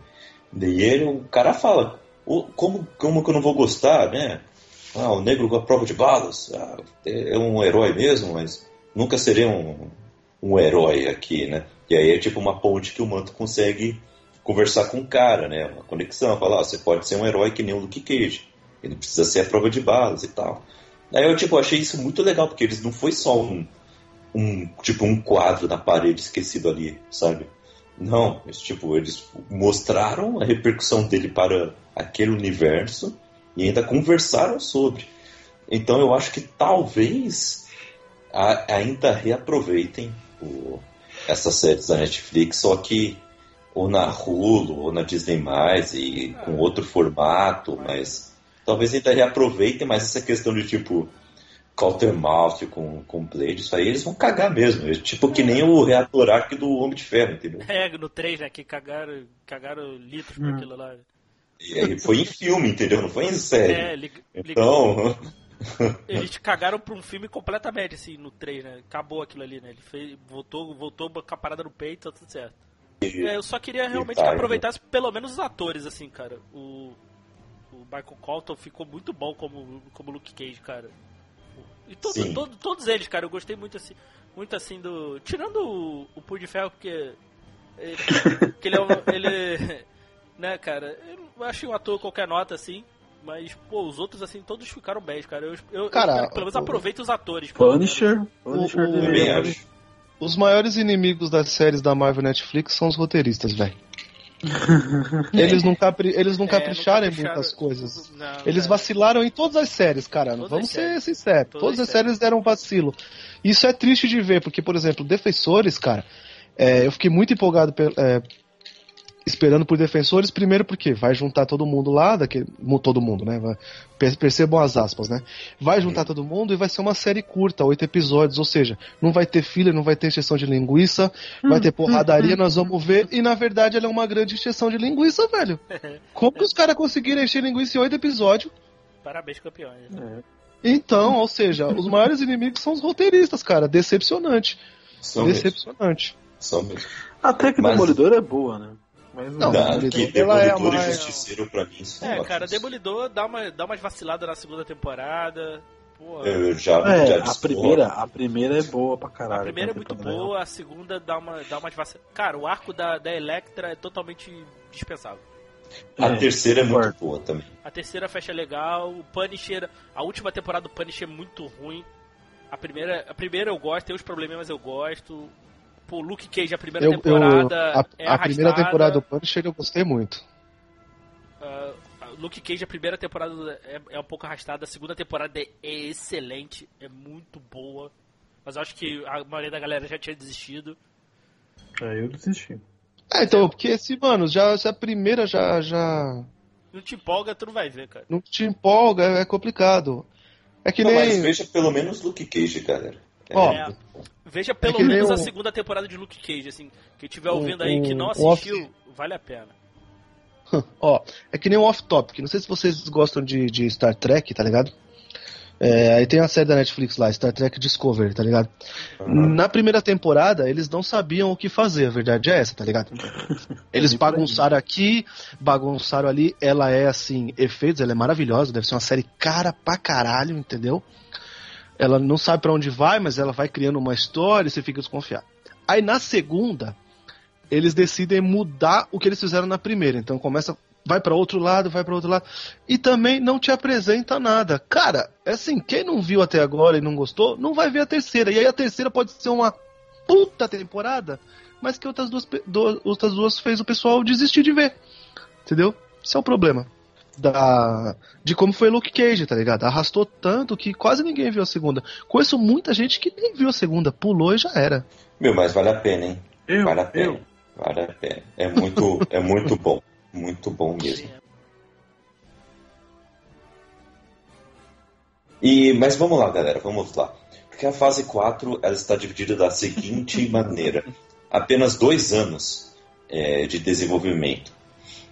[SPEAKER 3] Daí ele, o cara fala, "Ô, como, como que eu não vou gostar, né? Ah, o negro com a prova de balas, ah, é é um herói mesmo, mas nunca seria um, um herói aqui, né? E aí é tipo uma ponte que o Manto consegue conversar com o cara, né? Uma conexão, falar, ah, você pode ser um herói que nem o Luke Cage, ele precisa ser a prova de balas e tal. Aí eu tipo achei isso muito legal porque eles não foi só um um tipo um quadro na parede esquecido ali, sabe? Não, mas, tipo, eles mostraram a repercussão dele para aquele universo e ainda conversaram sobre. Então eu acho que talvez a, ainda reaproveitem o, essas séries da Netflix, só que ou na Hulu ou na Disney e com outro formato, mas talvez ainda reaproveitem mais essa questão de tipo Cottonmouth com, com Blade, isso aí eles vão cagar mesmo. Tipo que nem o reator arc do Homem de Ferro, entendeu?
[SPEAKER 6] É, no 3, né? Que cagaram, cagaram litros com hum. aquilo lá.
[SPEAKER 3] E aí foi em filme, entendeu? Não foi em série. É, li, então.
[SPEAKER 6] Eles cagaram pra um filme completamente, assim, no 3, né? Acabou aquilo ali, né? Ele fez, voltou, voltou com a parada no peito, tá tudo certo. E, é, eu só queria realmente que aproveitasse pelo menos os atores, assim, cara. O, o Michael Colton ficou muito bom como, como Luke Cage, cara. E todo, todo, todos eles, cara, eu gostei muito assim, muito assim do. Tirando o, o Pur de Ferro, porque. Ele, que ele é um, ele. Né, cara, eu achei um ator qualquer nota assim. Mas, pô, os outros, assim, todos ficaram bem, cara. Eu, eu, cara, eu pelo menos aproveita os atores.
[SPEAKER 4] Punisher. Punisher
[SPEAKER 5] o, o, os maiores inimigos das séries da Marvel Netflix são os roteiristas, velho. Eles não, capri, eles não é, capricharam em muitas coisas. Não, eles cara. vacilaram em todas as séries, cara. Todas Vamos ser sinceros. Todas, todas as séries, séries deram vacilo. Isso é triste de ver, porque, por exemplo, Defensores, cara, é, eu fiquei muito empolgado é, esperando por defensores, primeiro porque vai juntar todo mundo lá, daquele, todo mundo, né? Vai, percebam as aspas, né? Vai juntar todo mundo e vai ser uma série curta, oito episódios, ou seja, não vai ter filler, não vai ter exceção de linguiça, vai ter porradaria, nós vamos ver, e na verdade ela é uma grande exceção de linguiça, velho. Como que os caras conseguiram encher linguiça em oito episódios?
[SPEAKER 6] Parabéns, campeões. É.
[SPEAKER 5] Então, ou seja, os maiores inimigos são os roteiristas, cara. Decepcionante. São Decepcionante.
[SPEAKER 3] Mesmo. São mesmo.
[SPEAKER 4] Até que Mas... Demolidor é boa, né?
[SPEAKER 3] Mas não, não que Demolidor é e Justiceiro pra mim são
[SPEAKER 6] É, cara, Demolidor dá, uma, dá umas vaciladas na segunda temporada.
[SPEAKER 3] Eu já,
[SPEAKER 4] é, já a primeira, a primeira é boa pra caralho. A
[SPEAKER 6] primeira é muito boa, a segunda dá uma, dá umas vaciladas. Cara, o arco da, da Electra é totalmente dispensável.
[SPEAKER 3] A é, terceira é muito boa também.
[SPEAKER 6] A terceira fecha legal. O Punisher, a última temporada do Punisher é muito ruim. A primeira, a primeira eu gosto, tem uns problemas, mas eu gosto. Pô, Luke Cage, a primeira eu, temporada. Eu, a, é
[SPEAKER 5] a primeira temporada do Punisher eu gostei muito.
[SPEAKER 6] Uh, Luke Cage, a primeira temporada é, é, um pouco arrastada, a segunda temporada é, é, excelente, é muito boa. Mas eu acho que a maioria da galera já tinha desistido.
[SPEAKER 4] É, eu desisti.
[SPEAKER 5] É, então, porque se, mano, já, se a primeira já, já.
[SPEAKER 6] Não te empolga, tu não vai ver, cara.
[SPEAKER 5] Não te empolga, é complicado. É que não, nem.
[SPEAKER 3] Mas veja pelo menos Luke Cage, galera.
[SPEAKER 6] Ó, é, veja pelo é menos a segunda temporada de Luke Cage, assim. Quem estiver ouvindo aí que não assistiu, off... vale a pena.
[SPEAKER 5] Ó, é que nem um off-topic. Não sei se vocês gostam de, de Star Trek, tá ligado? É, aí tem a série da Netflix lá, Star Trek Discovery, tá ligado? Uhum. Na primeira temporada, eles não sabiam o que fazer, a verdade é essa, tá ligado? Eles bagunçaram aqui, bagunçaram ali. Ela é, assim, efeitos, ela é maravilhosa, deve ser uma série cara pra caralho, entendeu? Ela não sabe para onde vai, mas ela vai criando uma história e você fica desconfiado. Aí na segunda, eles decidem mudar o que eles fizeram na primeira. Então começa, vai para outro lado, vai para outro lado e também não te apresenta nada. Cara, é assim, quem não viu até agora e não gostou, não vai ver a terceira. E aí a terceira pode ser uma puta temporada, mas que outras duas, outras duas fez o pessoal desistir de ver. Entendeu? Esse é o problema da de como foi Luke Cage, tá ligado? Arrastou tanto que quase ninguém viu a segunda. Conheço muita gente que nem viu a segunda, pulou e já era.
[SPEAKER 3] Meu, mas vale a pena, hein? Eu, vale a pena. Eu. Vale a pena. É muito, é muito bom. Muito bom mesmo. E, mas vamos lá, galera, vamos lá. Porque a fase 4 ela está dividida da seguinte maneira: apenas dois anos é, de desenvolvimento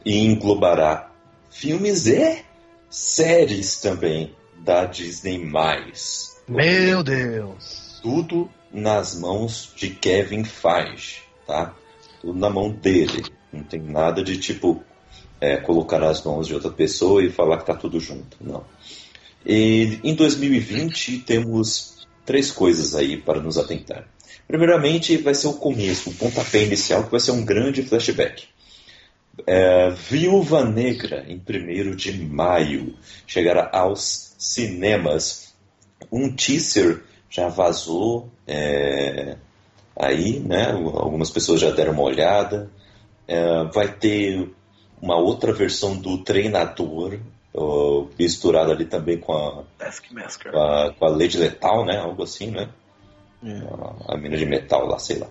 [SPEAKER 3] e englobará filmes e séries também da Disney+.
[SPEAKER 5] Meu Deus!
[SPEAKER 3] Tudo nas mãos de Kevin Feige, tá? Tudo na mão dele. Não tem nada de tipo é, colocar nas mãos de outra pessoa e falar que tá tudo junto. Não. E em 2020 temos três coisas aí para nos atentar. Primeiramente, vai ser o começo, o pontapé inicial, que vai ser um grande flashback. É, Viúva Negra, em 1 de maio, chegará aos cinemas. Um teaser já vazou é, aí, né? Algumas pessoas já deram uma olhada. É, vai ter uma outra versão do treinador, uh, misturado ali também com a, com a, com a Lady Letal, né? Algo assim, né?
[SPEAKER 5] É.
[SPEAKER 3] A, a mina de metal lá, sei lá.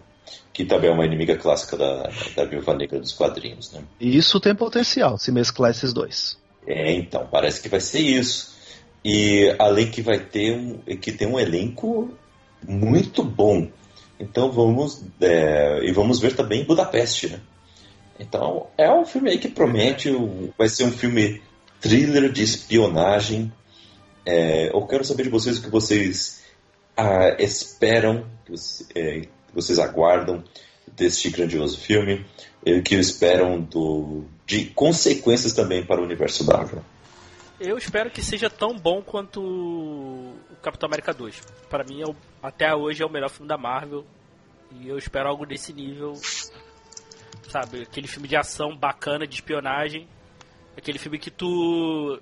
[SPEAKER 3] Que também é uma inimiga clássica da, da Viúva Negra dos quadrinhos, né?
[SPEAKER 5] E isso tem potencial, se mesclar esses dois.
[SPEAKER 3] É, então, parece que vai ser isso. E além que vai ter um, que tem um elenco muito bom. Então vamos é, e vamos ver também Budapeste, né? Então é um filme aí que promete, vai ser um filme thriller de espionagem. É, eu quero saber de vocês o que vocês ah, esperam, que é, vocês aguardam deste grandioso filme, e o que esperam do, de consequências também para o universo Marvel.
[SPEAKER 6] Eu espero que seja tão bom quanto o Capitão América 2. Para mim, é o, até hoje é o melhor filme da Marvel. E eu espero algo desse nível. Sabe, aquele filme de ação bacana, de espionagem. Aquele filme que tu.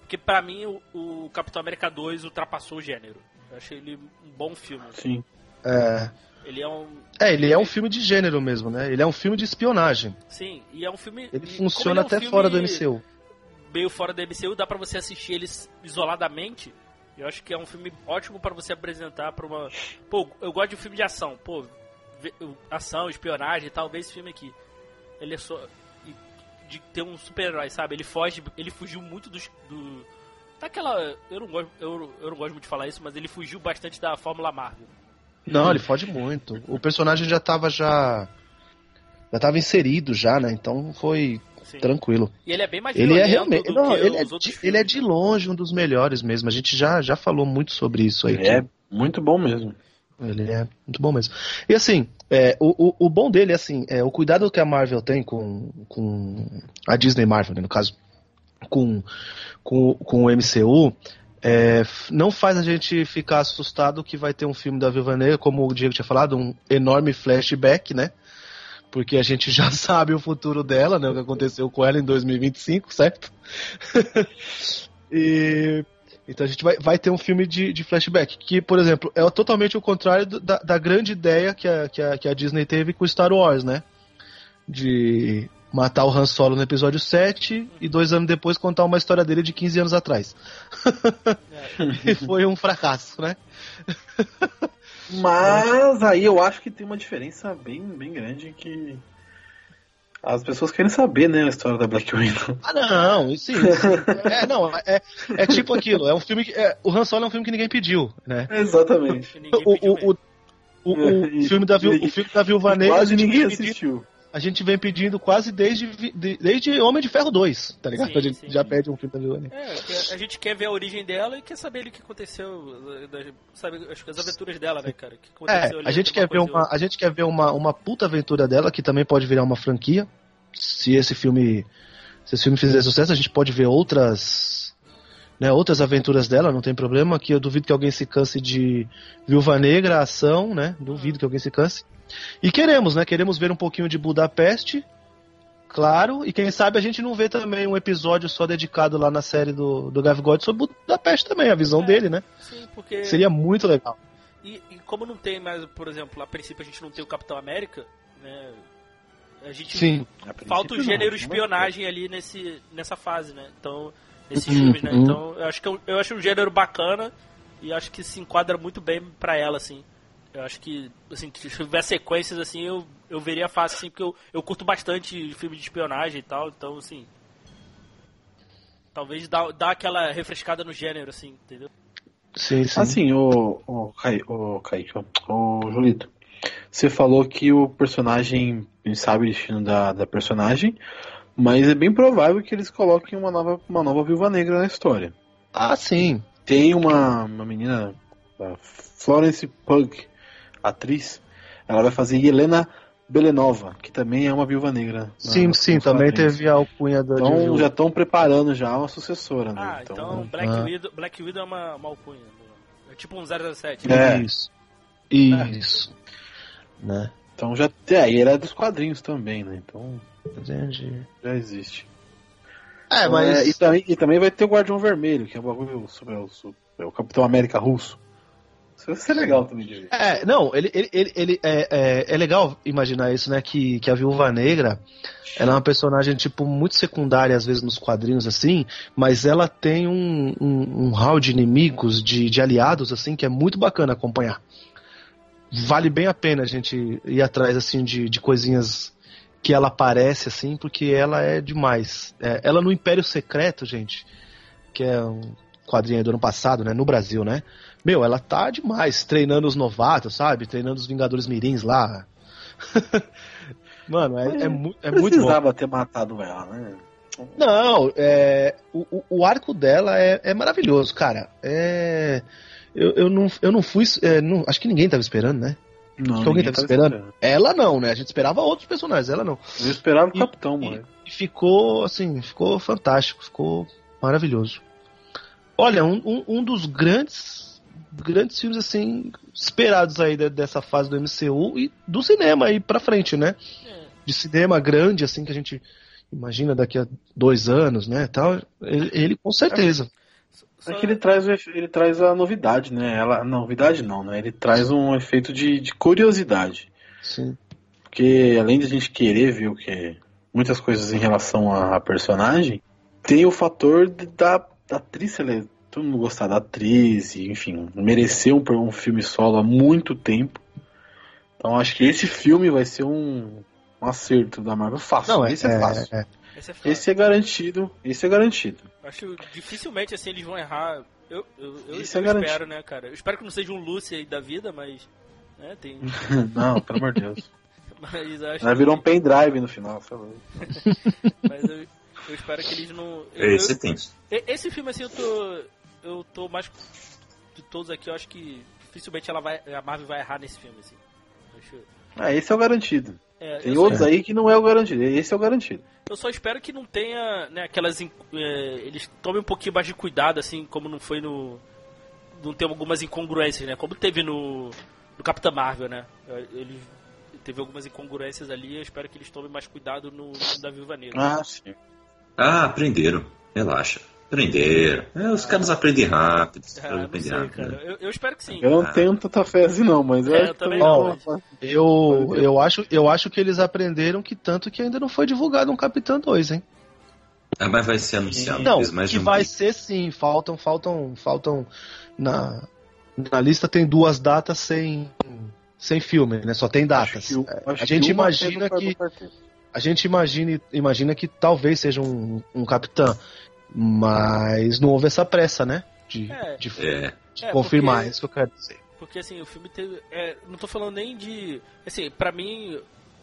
[SPEAKER 6] Porque pra mim o, o Capitão América 2 ultrapassou o gênero. Eu achei ele um bom filme.
[SPEAKER 4] Sim.
[SPEAKER 5] É,
[SPEAKER 6] Ele é um.
[SPEAKER 5] é, ele é um filme de gênero mesmo, né? Ele é um filme de espionagem.
[SPEAKER 6] Sim, e é um filme.
[SPEAKER 5] Ele funciona
[SPEAKER 6] ele é um
[SPEAKER 5] até fora do MCU.
[SPEAKER 6] Meio fora do MCU, dá pra você assistir eles isoladamente. Eu acho que é um filme ótimo pra você apresentar pra uma. Pô, eu gosto de filme de ação. Pô, ação, espionagem e tal, vê esse filme aqui. Ele é só. De ter um super-herói, sabe? Ele foge. Ele fugiu muito dos. Do, daquela. Eu não, gosto, eu, eu não gosto muito de falar isso, mas ele fugiu bastante da Fórmula Marvel.
[SPEAKER 5] Não, ele fode muito. O personagem já tava já. Já tava inserido já, né? Então foi
[SPEAKER 6] Assim.
[SPEAKER 5] tranquilo.
[SPEAKER 6] E ele é bem mais
[SPEAKER 5] Ele é realmente.
[SPEAKER 6] do
[SPEAKER 5] Não,
[SPEAKER 6] que
[SPEAKER 5] ele é, de, ele é
[SPEAKER 6] filmes.
[SPEAKER 5] de longe um dos melhores mesmo. A gente já, já falou muito sobre isso aí.
[SPEAKER 4] Ele é muito bom mesmo.
[SPEAKER 5] Ele é muito bom mesmo. E assim, é, o, o, o bom dele é assim, é, o cuidado que a Marvel tem com, com a Disney Marvel, né, no caso, com, com, com o MCU, é, não faz a gente ficar assustado que vai ter um filme da Viúva Negra, como o Diego tinha falado, um enorme flashback, né? Porque a gente já sabe o futuro dela, né? O que aconteceu com ela em 2025, certo? e então a gente vai, vai ter um filme de, de flashback, que, por exemplo, é totalmente o contrário da, da grande ideia que a, que, a, que a Disney teve com Star Wars, né? De matar o Han Solo no episódio 7 e dois anos depois contar uma história dele de 15 anos atrás. e foi um fracasso, né?
[SPEAKER 4] Mas aí eu acho que tem uma diferença bem, bem grande que as pessoas querem saber, né, a história da Black Widow.
[SPEAKER 5] Ah, não, isso sim. É, não, é, é tipo aquilo, é um filme que. é, o Han Solo é um filme que ninguém pediu, né?
[SPEAKER 4] Exatamente.
[SPEAKER 5] O, o, o, o, o filme da, o filme da Viúva Negra.
[SPEAKER 4] Quase ninguém assistiu.
[SPEAKER 5] A gente vem pedindo quase desde, desde Homem de Ferro 2, tá ligado?
[SPEAKER 6] Sim,
[SPEAKER 5] a gente
[SPEAKER 6] sim.
[SPEAKER 5] já pede um filme da Viúva Negra.
[SPEAKER 6] É, a gente quer ver a origem dela e quer saber o que aconteceu, sabe, as, as aventuras dela, né, cara?
[SPEAKER 5] É,
[SPEAKER 6] ali
[SPEAKER 5] a gente quer ver uma, a gente quer ver uma, uma puta aventura dela que também pode virar uma franquia. Se esse filme, se esse filme fizer sucesso, a gente pode ver outras, né, outras aventuras dela, não tem problema. Que eu duvido que alguém se canse de Viúva Negra, ação, né? Duvido que alguém se canse. E queremos, né? Queremos ver um pouquinho de Budapeste, claro. E quem sabe a gente não vê também um episódio só dedicado lá na série do, do Gavigode sobre Budapeste também, a visão
[SPEAKER 6] É.
[SPEAKER 5] dele, né?
[SPEAKER 6] Sim, porque.
[SPEAKER 5] Seria muito legal.
[SPEAKER 6] E, e como não tem mais, por exemplo, a princípio a gente não tem o Capitão América, né? A gente
[SPEAKER 5] Sim.
[SPEAKER 6] Falta o
[SPEAKER 4] não,
[SPEAKER 6] gênero
[SPEAKER 4] mas-
[SPEAKER 6] espionagem ali nesse, nessa fase, né? Então, nesses
[SPEAKER 5] Uhum,
[SPEAKER 6] filmes, né?
[SPEAKER 5] uhum.
[SPEAKER 6] Então, eu acho que eu, eu acho um gênero bacana e acho que se enquadra muito bem pra ela, assim. Eu acho que, assim, se tiver sequências, assim, eu, eu veria fácil, assim, porque eu, eu curto bastante filme de espionagem e tal, então, assim... Talvez dá, dá aquela refrescada no gênero, assim, entendeu?
[SPEAKER 5] Sim, sim.
[SPEAKER 4] Assim, o, o, Kai, o Kaique, ó, o Julito, você falou que o personagem, sabe o destino da, da personagem, mas é bem provável que eles coloquem uma nova, uma nova viúva negra na história.
[SPEAKER 5] Ah, sim.
[SPEAKER 4] Tem uma, uma menina, a Florence Pug, atriz, ela vai fazer Helena Belenova, que também é uma viúva negra. na-
[SPEAKER 5] Sim,
[SPEAKER 4] nos
[SPEAKER 5] sim, também
[SPEAKER 4] quadrinhos.
[SPEAKER 5] teve a alcunha da de
[SPEAKER 4] Então já estão preparando já uma sucessora, né?
[SPEAKER 6] Ah, então, Black,
[SPEAKER 5] ah.
[SPEAKER 6] Widow, Black Widow é uma, uma alcunha. né? É tipo um 007.
[SPEAKER 4] É.
[SPEAKER 5] Isso. Isso. Né?
[SPEAKER 4] Então já é, e ele é dos quadrinhos também, né? Então
[SPEAKER 5] Entendi.
[SPEAKER 4] já existe.
[SPEAKER 5] É,
[SPEAKER 4] Então,
[SPEAKER 5] mas.
[SPEAKER 4] é, e, também, e também vai ter o Guardião Vermelho, que é o bagulho sobre o, sobre o Capitão América russo. Isso ser legal também de ver.
[SPEAKER 5] É, não, ele, ele, ele, ele- é, é, é legal imaginar isso, né? Que, que a Viúva Negra ela é uma personagem, tipo, muito secundária, às vezes, nos quadrinhos, assim, mas ela tem um, um, um hall de inimigos, de, de aliados, assim, que é muito bacana acompanhar. Vale bem a pena a gente ir atrás, assim, de, de coisinhas que ela aparece, assim, porque ela é demais. É, ela no Império Secreto, gente, que é um quadrinho do ano passado, né? No Brasil, né? Meu, ela tá demais, treinando os novatos, sabe? Treinando os Vingadores Mirins lá. Mano, é, é, mu- é muito bom.
[SPEAKER 4] Precisava ter matado ela, né?
[SPEAKER 5] Não, é, o, o- arco dela é, é maravilhoso, cara. É, eu, eu, não, eu não fui. é, não- acho que ninguém tava esperando, né?
[SPEAKER 4] Não,
[SPEAKER 5] Acho que alguém tava
[SPEAKER 4] tava
[SPEAKER 5] esperando. Ela não, né? A gente esperava outros personagens, ela não.
[SPEAKER 4] Eu esperava o
[SPEAKER 5] E-
[SPEAKER 4] Capitão,
[SPEAKER 5] e-
[SPEAKER 4] mano.
[SPEAKER 5] E ficou, assim, ficou fantástico, ficou maravilhoso. Olha, um, um, um dos grandes, grandes filmes, assim, esperados aí de- dessa fase do MCU e do cinema aí pra frente, né?
[SPEAKER 6] É.
[SPEAKER 5] De cinema grande, assim, que a gente imagina daqui a dois anos, né, tal. Ele, ele com certeza.
[SPEAKER 6] Só-
[SPEAKER 4] É que ele traz, ele traz a novidade, né? Ela, novidade não, né? Ele traz um efeito de, de curiosidade.
[SPEAKER 5] Sim.
[SPEAKER 4] Porque além de a gente querer ver o que muitas coisas em relação à personagem, tem o fator da, da atriz, ela, todo mundo gostar da atriz, e, enfim, mereceu um, um filme solo há muito tempo. Então acho que esse filme vai ser um, um acerto da Marvel. Fácil,
[SPEAKER 5] Não, é,
[SPEAKER 4] esse é, fácil.
[SPEAKER 5] é-
[SPEAKER 6] Esse é.
[SPEAKER 4] Esse é garantido, esse é garantido.
[SPEAKER 6] Acho dificilmente assim eles vão errar. Eu, eu, eu,
[SPEAKER 4] Isso é
[SPEAKER 6] eu
[SPEAKER 4] garantido.
[SPEAKER 6] espero, né, cara? Eu espero que não seja um Lucy aí da vida, mas. Né, tem.
[SPEAKER 4] Não, pelo amor de Deus.
[SPEAKER 6] Mas acho
[SPEAKER 4] Ela
[SPEAKER 6] que-
[SPEAKER 4] virou um pendrive no final, lá.
[SPEAKER 6] Mas eu, eu espero que eles não. eu-
[SPEAKER 3] Esse
[SPEAKER 6] eu-
[SPEAKER 3] tem.
[SPEAKER 6] esse filme, assim, eu tô. Eu tô mais. De todos aqui, eu acho que dificilmente ela vai, a Marvel vai errar nesse filme, assim. Acho-
[SPEAKER 4] Ah, esse é o garantido.
[SPEAKER 6] é,
[SPEAKER 4] Tem outros
[SPEAKER 6] só,
[SPEAKER 4] aí que não é o garantido. Esse é o garantido.
[SPEAKER 6] eu só espero que não tenha, né, aquelas. é, eles tomem um pouquinho mais de cuidado, assim, como não foi no. Não tem algumas incongruências, né? Como teve no. No Capitã Marvel, né? Ele teve algumas incongruências ali, eu espero que eles tomem mais cuidado no, no da Viúva Negra.
[SPEAKER 4] Ah, sim.
[SPEAKER 3] Ah, aprenderam. Relaxa. Aprenderam. É, os caras aprendem rápido. Os
[SPEAKER 6] Ah,
[SPEAKER 3] caras aprendem
[SPEAKER 6] sei,
[SPEAKER 3] rápido.
[SPEAKER 6] cara.
[SPEAKER 3] né?
[SPEAKER 6] Eu, eu espero que sim.
[SPEAKER 4] Eu não
[SPEAKER 3] Ah.
[SPEAKER 4] tenho tanta fé assim não, mas eu
[SPEAKER 6] É,
[SPEAKER 4] acho
[SPEAKER 6] eu
[SPEAKER 4] que
[SPEAKER 6] também
[SPEAKER 5] não.
[SPEAKER 4] não.
[SPEAKER 5] Eu, eu, acho, eu acho que eles aprenderam que tanto que ainda não foi divulgado um Capitão 2, hein?
[SPEAKER 3] Ah, mas vai ser anunciado.
[SPEAKER 5] Não,
[SPEAKER 3] mais
[SPEAKER 5] que
[SPEAKER 3] um
[SPEAKER 5] vai
[SPEAKER 3] vídeo.
[SPEAKER 5] ser sim. Faltam, faltam, faltam. Na, na lista tem duas datas sem, sem filme, né? Só tem datas.
[SPEAKER 4] Que
[SPEAKER 5] É, a gente imagina que a gente imagina, imagina que talvez seja um, um capitão, mas não houve essa pressa, né? De,
[SPEAKER 6] É.
[SPEAKER 5] de,
[SPEAKER 3] É.
[SPEAKER 5] de
[SPEAKER 6] É,
[SPEAKER 5] confirmar,
[SPEAKER 6] porque-
[SPEAKER 5] é isso que eu quero dizer.
[SPEAKER 6] Porque assim, o filme teve. é, não tô falando nem de. Assim, pra mim.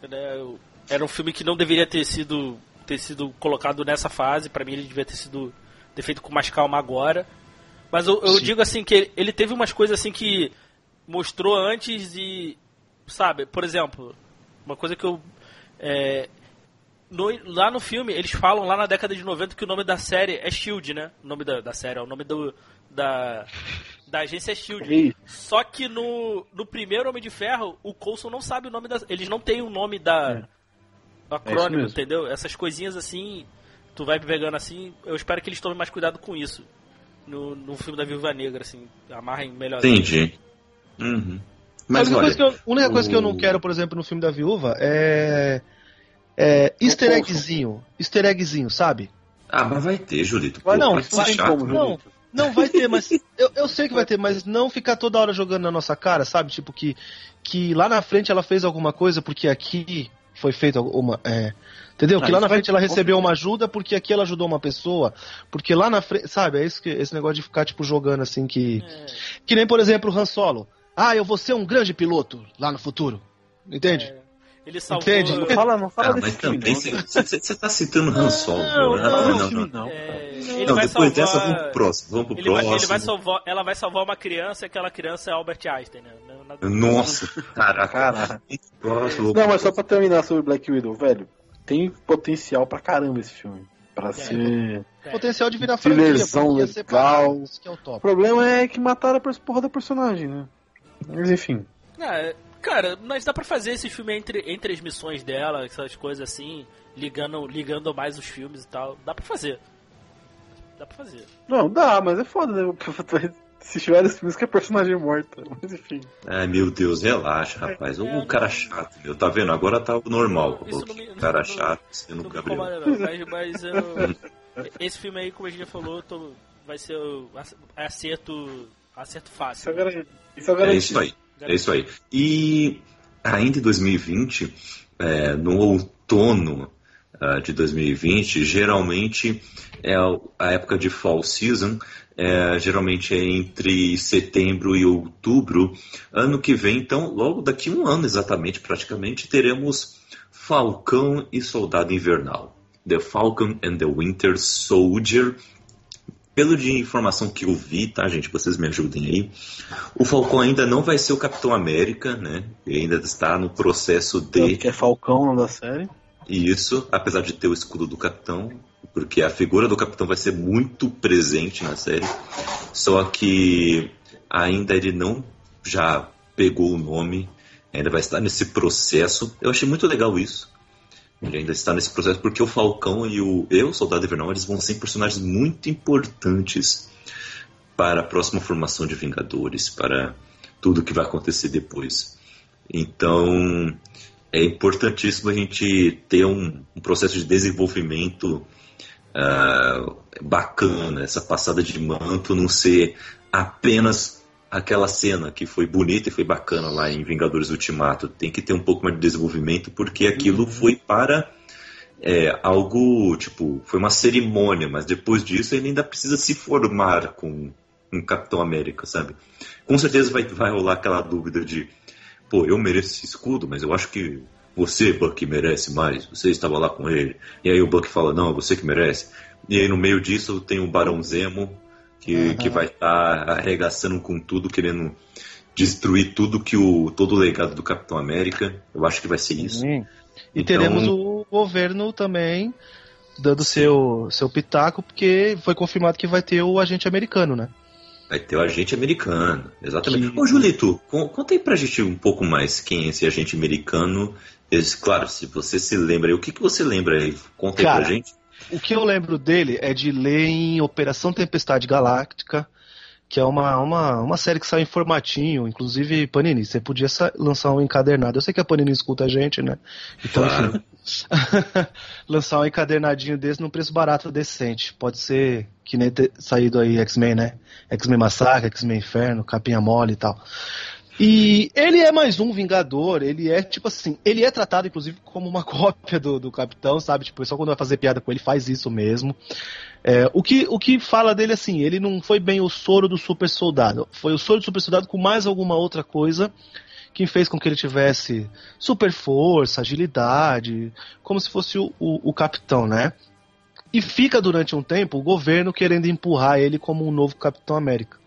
[SPEAKER 6] né, eu- era um filme que não deveria ter sido. ter sido colocado nessa fase. Pra mim ele devia ter sido. ter feito com mais calma agora. Mas eu, eu digo assim que ele, ele teve umas coisas assim que mostrou antes e. Sabe, por exemplo, uma coisa que eu. é, no- lá no filme, eles falam lá na década de 90 que o nome da série é Shield, né? O nome da, da série, é o nome do, da, da agência é Shield.
[SPEAKER 4] Ei,
[SPEAKER 6] Só que no, no primeiro Homem de Ferro, o Coulson não sabe o nome da. Eles não têm o nome da. do acrônimo,
[SPEAKER 4] mesmo.
[SPEAKER 6] entendeu? Essas coisinhas assim, tu vai pegando assim. Eu espero que eles tomem mais cuidado com isso. No, no filme da Viúva Negra, assim. Amarrem melhor.
[SPEAKER 3] Entendi. Uhum. Mas
[SPEAKER 5] a única,
[SPEAKER 3] olha,
[SPEAKER 5] coisa que eu, a única coisa que eu não
[SPEAKER 3] o-
[SPEAKER 5] quero, por exemplo, no filme da Viúva é. É easter eggzinho. Easter eggzinho, sabe?
[SPEAKER 3] Ah, mas vai ter, Julito. Pô,
[SPEAKER 5] não,
[SPEAKER 3] vai chato.
[SPEAKER 4] como,
[SPEAKER 5] não.
[SPEAKER 4] Julito?
[SPEAKER 5] Não, vai ter, mas. Eu, eu sei que vai ter, mas não ficar toda hora jogando na nossa cara, sabe? Tipo, que, que lá na frente ela fez alguma coisa porque aqui foi feita uma. É, entendeu?
[SPEAKER 4] Ah,
[SPEAKER 5] que lá na frente ela recebeu uma ajuda porque aqui ela ajudou uma pessoa. Porque lá na frente. Sabe? É isso que, esse negócio de ficar, tipo, jogando assim que.
[SPEAKER 6] É,
[SPEAKER 5] Que nem, por exemplo, o Han Solo. Ah, eu vou ser um grande piloto lá no futuro. Entende?
[SPEAKER 6] é, ele salvou.
[SPEAKER 5] Entende?
[SPEAKER 4] Não fala, não fala
[SPEAKER 3] Ah, mas
[SPEAKER 4] filme,
[SPEAKER 3] também
[SPEAKER 4] não.
[SPEAKER 3] você tá citando Han Solo.
[SPEAKER 6] Não,
[SPEAKER 3] né?
[SPEAKER 6] não,
[SPEAKER 3] não,
[SPEAKER 4] Não,
[SPEAKER 3] não,
[SPEAKER 4] filme
[SPEAKER 3] não.
[SPEAKER 4] não.
[SPEAKER 6] É, ele
[SPEAKER 3] Não,
[SPEAKER 6] vai
[SPEAKER 3] depois
[SPEAKER 6] salvar.
[SPEAKER 3] dessa vamos pro próximo. Vamos pro
[SPEAKER 6] Ele vai,
[SPEAKER 3] próximo.
[SPEAKER 6] ele vai salvar, ela vai salvar uma criança e aquela criança é Albert Einstein, né? Não- nada-
[SPEAKER 3] Nossa, caraca.
[SPEAKER 4] Caraca.
[SPEAKER 3] Próximo.
[SPEAKER 4] Não, mas só pra terminar sobre Black Widow, velho, tem potencial pra caramba esse filme. Pra ser.
[SPEAKER 6] É.
[SPEAKER 5] Potencial de virar franquia. Ia ser
[SPEAKER 4] legal.
[SPEAKER 5] é o
[SPEAKER 4] O problema é que mataram a porra da personagem, né? Mas enfim.
[SPEAKER 6] É, cara, mas dá pra fazer esse filme entre, entre as missões dela, essas coisas assim, ligando, ligando mais os filmes e tal. Dá pra fazer. Dá pra fazer.
[SPEAKER 4] Não, dá, mas é foda, né? Se tiver esse filme, que é personagem morta. Mas enfim.
[SPEAKER 3] Ai, meu Deus, relaxa, rapaz.
[SPEAKER 6] É,
[SPEAKER 3] o cara chato, meu. Tá vendo? Agora tá o normal.
[SPEAKER 6] Isso
[SPEAKER 3] O
[SPEAKER 6] não me-
[SPEAKER 3] cara
[SPEAKER 6] não-
[SPEAKER 3] chato sendo
[SPEAKER 6] Não
[SPEAKER 3] Gabriel.
[SPEAKER 6] incomoda, não. Mas, mas eu- esse filme aí, como a gente já falou, tô- vai ser o ac- acerto, acerto
[SPEAKER 4] Isso
[SPEAKER 6] fácil.
[SPEAKER 4] é garantido. Isso é
[SPEAKER 3] É isso aí. É isso aí. E ainda em 2020, é, no outono ah, de 2020, geralmente é a época de fall season, é, geralmente é entre setembro e outubro. Ano que vem, então, logo daqui um ano exatamente, praticamente, teremos Falcão e Soldado Invernal. The Falcon and the Winter Soldier. Pelo de informação que eu vi, tá, gente? Vocês me ajudem aí. O Falcão ainda não vai ser o Capitão América, né? Ele ainda está no processo de
[SPEAKER 4] Que é Falcão não da série.
[SPEAKER 3] isso, apesar de ter o escudo do Capitão, porque a figura do Capitão vai ser muito presente na série. Só que ainda ele não já pegou o nome, ainda vai estar nesse processo. Eu achei muito legal isso. Ele ainda está nesse processo porque o Falcão e o eu, Soldado Invernal, eles vão ser personagens muito importantes para a próxima formação de Vingadores, para tudo que vai acontecer depois. Então, é importantíssimo a gente ter um, um processo de desenvolvimento ah, bacana, essa passada de manto não ser apenas aquela cena que foi bonita e foi bacana lá em Vingadores Ultimato. Tem que ter um pouco mais de desenvolvimento porque aquilo foi para é, algo, tipo, foi uma cerimônia, mas depois disso ele ainda precisa se formar com um Capitão América, sabe? Com certeza vai, vai rolar aquela dúvida de, pô, eu mereço esse escudo, mas eu acho que você, Buck, merece mais. Você estava lá com ele. E aí o Buck fala, não, é você que merece. E aí no meio disso tem o Barão Zemo, que,
[SPEAKER 5] Uhum.
[SPEAKER 3] que vai estar arregaçando com tudo, querendo destruir tudo que o todo o legado do Capitão América. Eu acho que vai ser isso.
[SPEAKER 5] Sim. E
[SPEAKER 3] Então-
[SPEAKER 5] teremos o governo também dando seu, seu pitaco, porque foi confirmado que vai ter o agente americano, né?
[SPEAKER 3] Vai ter o agente americano, exatamente.
[SPEAKER 5] Que-
[SPEAKER 3] Ô, Julito, con- conta aí pra gente um pouco mais quem é esse agente americano. Claro, se você se lembra aí, o que, que você lembra aí? Conta aí
[SPEAKER 5] Cara,
[SPEAKER 3] pra gente.
[SPEAKER 5] O que eu lembro dele é de ler em Operação Tempestade Galáctica, que é uma, uma, uma série que sai em formatinho, inclusive Panini, você podia lançar um encadernado. Eu sei que a Panini escuta a gente, né? Então,
[SPEAKER 3] Claro.
[SPEAKER 5] enfim. lançar um encadernadinho desse num preço barato decente. Pode ser que nem ter saído aí X-Men, né? X-Men Massacre, X-Men Inferno, Capinha Mole e tal. E ele é mais um Vingador, ele é tipo assim, ele é tratado inclusive como uma cópia do, do Capitão, sabe? Tipo, só quando vai fazer piada com ele faz isso mesmo. É, o, que, o que fala dele assim, ele não foi bem o soro do super soldado, foi o soro do super soldado com mais alguma outra coisa que fez com que ele tivesse super força, agilidade, como se fosse o, o, o capitão, né? E fica durante um tempo o governo querendo empurrar ele como um novo Capitão América.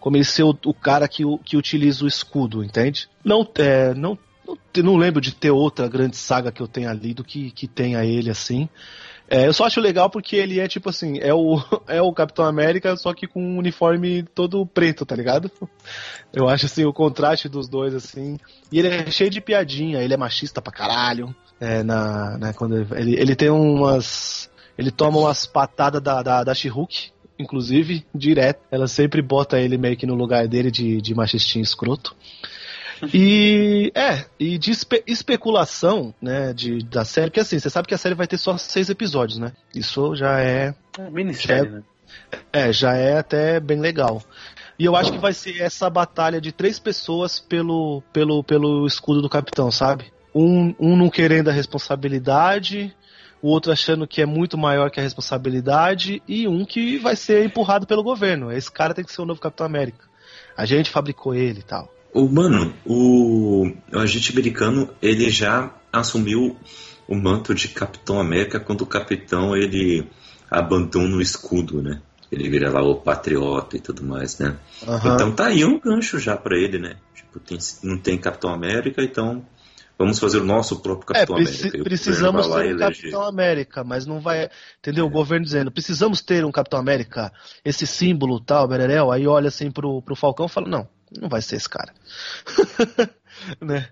[SPEAKER 5] Como ele ser o, o cara que, que utiliza o escudo, entende? Não, é, não, não, não lembro de ter outra grande saga que eu tenha lido que, que tenha ele assim. É, eu só acho legal porque ele é tipo assim, é o, é o Capitão América, só que com um uniforme todo preto, tá ligado? Eu acho assim, o contraste dos dois, assim. E ele é cheio de piadinha, ele é machista pra caralho. É, na, né, quando ele, ele tem umas. Ele toma umas patadas da, da, da She-Hulk, inclusive, direto. Ela sempre bota ele meio que no lugar dele de, de machistinho escroto. E é, e de espe- especulação, né, de, da série, porque assim, você sabe que a série vai ter só seis episódios, né? Isso já é
[SPEAKER 4] É minissérie,
[SPEAKER 5] É.
[SPEAKER 4] né?
[SPEAKER 5] é, já é até bem legal. E eu acho que vai ser essa batalha de três pessoas pelo, pelo, pelo escudo do capitão, sabe? Um, um não querendo a responsabilidade, o outro achando que é muito maior que a responsabilidade, e um que vai ser empurrado pelo governo. Esse cara tem que ser o novo Capitão América. A gente fabricou ele e tal.
[SPEAKER 3] O mano, o, o agente americano, ele já assumiu o manto de Capitão América quando o Capitão ele abandona o escudo, né? Ele vira lá o patriota e tudo mais, né?
[SPEAKER 5] Aham.
[SPEAKER 3] Então tá aí um gancho já pra ele, né? Tipo, tem- não tem Capitão América, então vamos fazer o nosso próprio
[SPEAKER 5] É,
[SPEAKER 3] Capitão
[SPEAKER 5] preci-
[SPEAKER 3] América.
[SPEAKER 5] Precisamos ter um
[SPEAKER 3] eleger.
[SPEAKER 5] Capitão América, mas não vai. Entendeu? O governo dizendo, precisamos ter um Capitão América, esse símbolo tal, Bererel. Aí olha assim pro, pro Falcão e fala: não, não vai ser esse cara. né?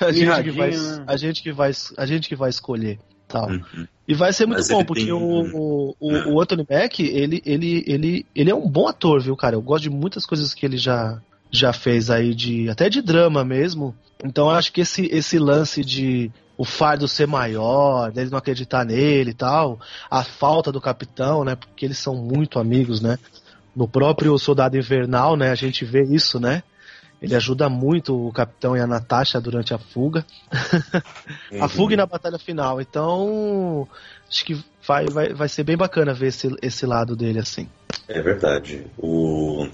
[SPEAKER 5] A gente, que vai,
[SPEAKER 4] né?
[SPEAKER 5] a, gente que vai, a gente que vai escolher. tal.
[SPEAKER 3] Uhum.
[SPEAKER 5] E vai ser muito
[SPEAKER 3] Mas
[SPEAKER 5] bom, porque
[SPEAKER 3] tem
[SPEAKER 5] o, o, o,
[SPEAKER 3] É.
[SPEAKER 5] o Anthony Mack, ele, ele, ele, ele é um bom ator, viu, cara? Eu gosto de muitas coisas que ele já, já fez aí, de até de drama mesmo. Então eu acho que esse, esse lance de o fardo ser maior, dele não acreditar nele e tal, a falta do capitão, né? Porque eles são muito amigos, né? No próprio Soldado Invernal, né? A gente vê isso, né? Ele ajuda muito o capitão e a Natasha durante a fuga.
[SPEAKER 3] Uhum.
[SPEAKER 5] A fuga e na batalha final. Então, acho que vai, vai, vai ser bem bacana ver esse, esse lado dele assim.
[SPEAKER 3] É verdade. O...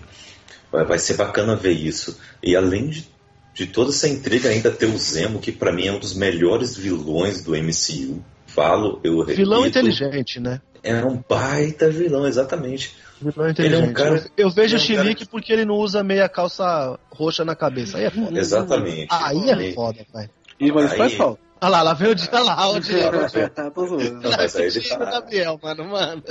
[SPEAKER 3] Vai vai ser bacana ver isso. E além de, de toda essa intriga, ainda ter o Zemo, que pra mim é um dos melhores vilões do MCU. Falo, eu repito.
[SPEAKER 5] Vilão inteligente, né?
[SPEAKER 3] É um baita vilão, exatamente.
[SPEAKER 5] Vilão
[SPEAKER 3] Ele é um
[SPEAKER 5] inteligente.
[SPEAKER 3] cara-
[SPEAKER 5] eu, vejo o
[SPEAKER 3] é um cara
[SPEAKER 5] chilique porque ele não usa meia calça roxa na cabeça. Aí é foda.
[SPEAKER 3] Exatamente.
[SPEAKER 5] Aí é foda, velho.
[SPEAKER 4] E, mas isso faz falta.
[SPEAKER 5] Olha lá, lá vem o dia lá, o
[SPEAKER 4] zoando.
[SPEAKER 3] Não, mas aí ele tá-
[SPEAKER 5] Gabriel, mano, mano.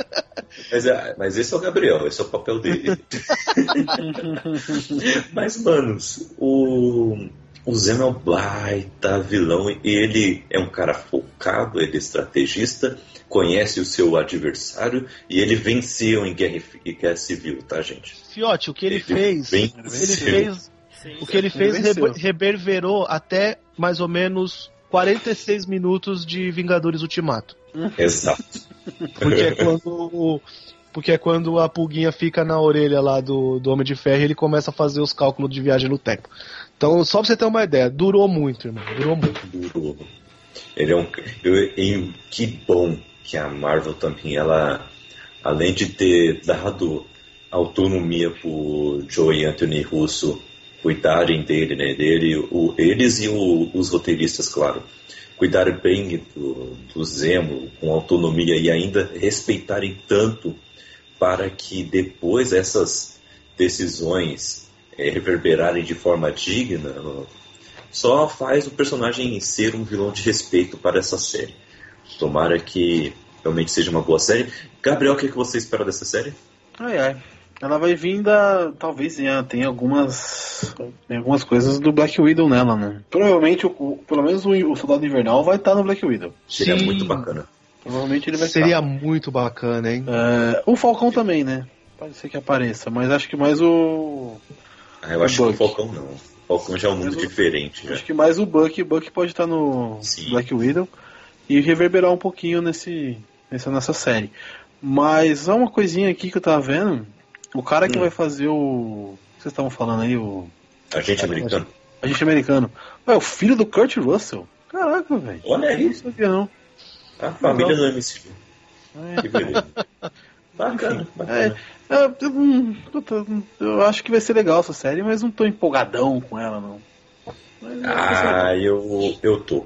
[SPEAKER 3] Mas, é- mas esse é o Gabriel, esse é o papel dele. mas, manos, o, o Zemo é um baita vilão e ele é um cara focado, ele é estrategista, conhece o seu adversário e ele venceu em guerra, em guerra civil, tá, gente?
[SPEAKER 5] Fiote, o que ele
[SPEAKER 3] Ele
[SPEAKER 5] fez,
[SPEAKER 3] venceu.
[SPEAKER 5] ele fez,
[SPEAKER 6] Sim,
[SPEAKER 5] o que ele fez reverberou até mais ou menos 46 minutos de Vingadores Ultimato.
[SPEAKER 3] Exato.
[SPEAKER 5] Porque é quando porque é quando a pulguinha fica na orelha lá do, do Homem de Ferro e ele começa a fazer os cálculos de viagem no tempo. Então, só pra você ter uma ideia, durou muito, irmão. Durou muito.
[SPEAKER 3] Duro. Ele é um. Eu, e que bom que a Marvel também, ela, além de ter dado autonomia pro Joe Anthony Russo cuidarem dele, né? Dele, o, eles e o- os roteiristas, claro. Cuidarem bem do, do Zemo, com autonomia e ainda respeitarem tanto para que depois essas decisões eh, reverberarem de forma digna só faz o personagem ser um vilão de respeito para essa série. Tomara que realmente seja uma boa série. Gabriel, o que, que você espera dessa série?
[SPEAKER 4] Ai, ai. Ela vai vir da. Talvez tenha, tenha algumas. Tem algumas coisas do Black Widow nela, né? Provavelmente, o, o- pelo menos o, o Soldado Invernal vai estar no Black Widow.
[SPEAKER 3] Seria
[SPEAKER 5] Sim.
[SPEAKER 3] muito bacana.
[SPEAKER 4] Provavelmente ele vai
[SPEAKER 5] Seria
[SPEAKER 4] estar.
[SPEAKER 5] muito bacana, hein?
[SPEAKER 4] É, o Falcão também, né? Pode ser que apareça, mas acho que mais o.
[SPEAKER 3] Ah, eu acho que o
[SPEAKER 4] Buck.
[SPEAKER 3] Falcão não. O Falcão já é um mundo
[SPEAKER 4] Mas o-
[SPEAKER 3] diferente. Já.
[SPEAKER 4] Acho que mais o Buck. O Buck pode estar no
[SPEAKER 3] Sim.
[SPEAKER 4] Black Widow e reverberar um pouquinho nesse, nessa nossa série. Mas só uma coisinha aqui que eu tava vendo. O cara que
[SPEAKER 3] Hum.
[SPEAKER 4] vai fazer o. O que vocês estavam falando aí? O.
[SPEAKER 3] Agente americano.
[SPEAKER 4] Agente americano. Ué, o filho do Kurt Russell. Caraca, velho.
[SPEAKER 3] Olha
[SPEAKER 4] Eu não
[SPEAKER 3] aí,
[SPEAKER 4] sabia não.
[SPEAKER 3] a família do MCU.
[SPEAKER 4] É.
[SPEAKER 3] Que beleza. Bacana, bacana.
[SPEAKER 4] É, eu, hum, eu eu acho que vai ser legal essa série, mas não tô empolgadão com ela, não. Mas,
[SPEAKER 3] Ah, eu, eu tô.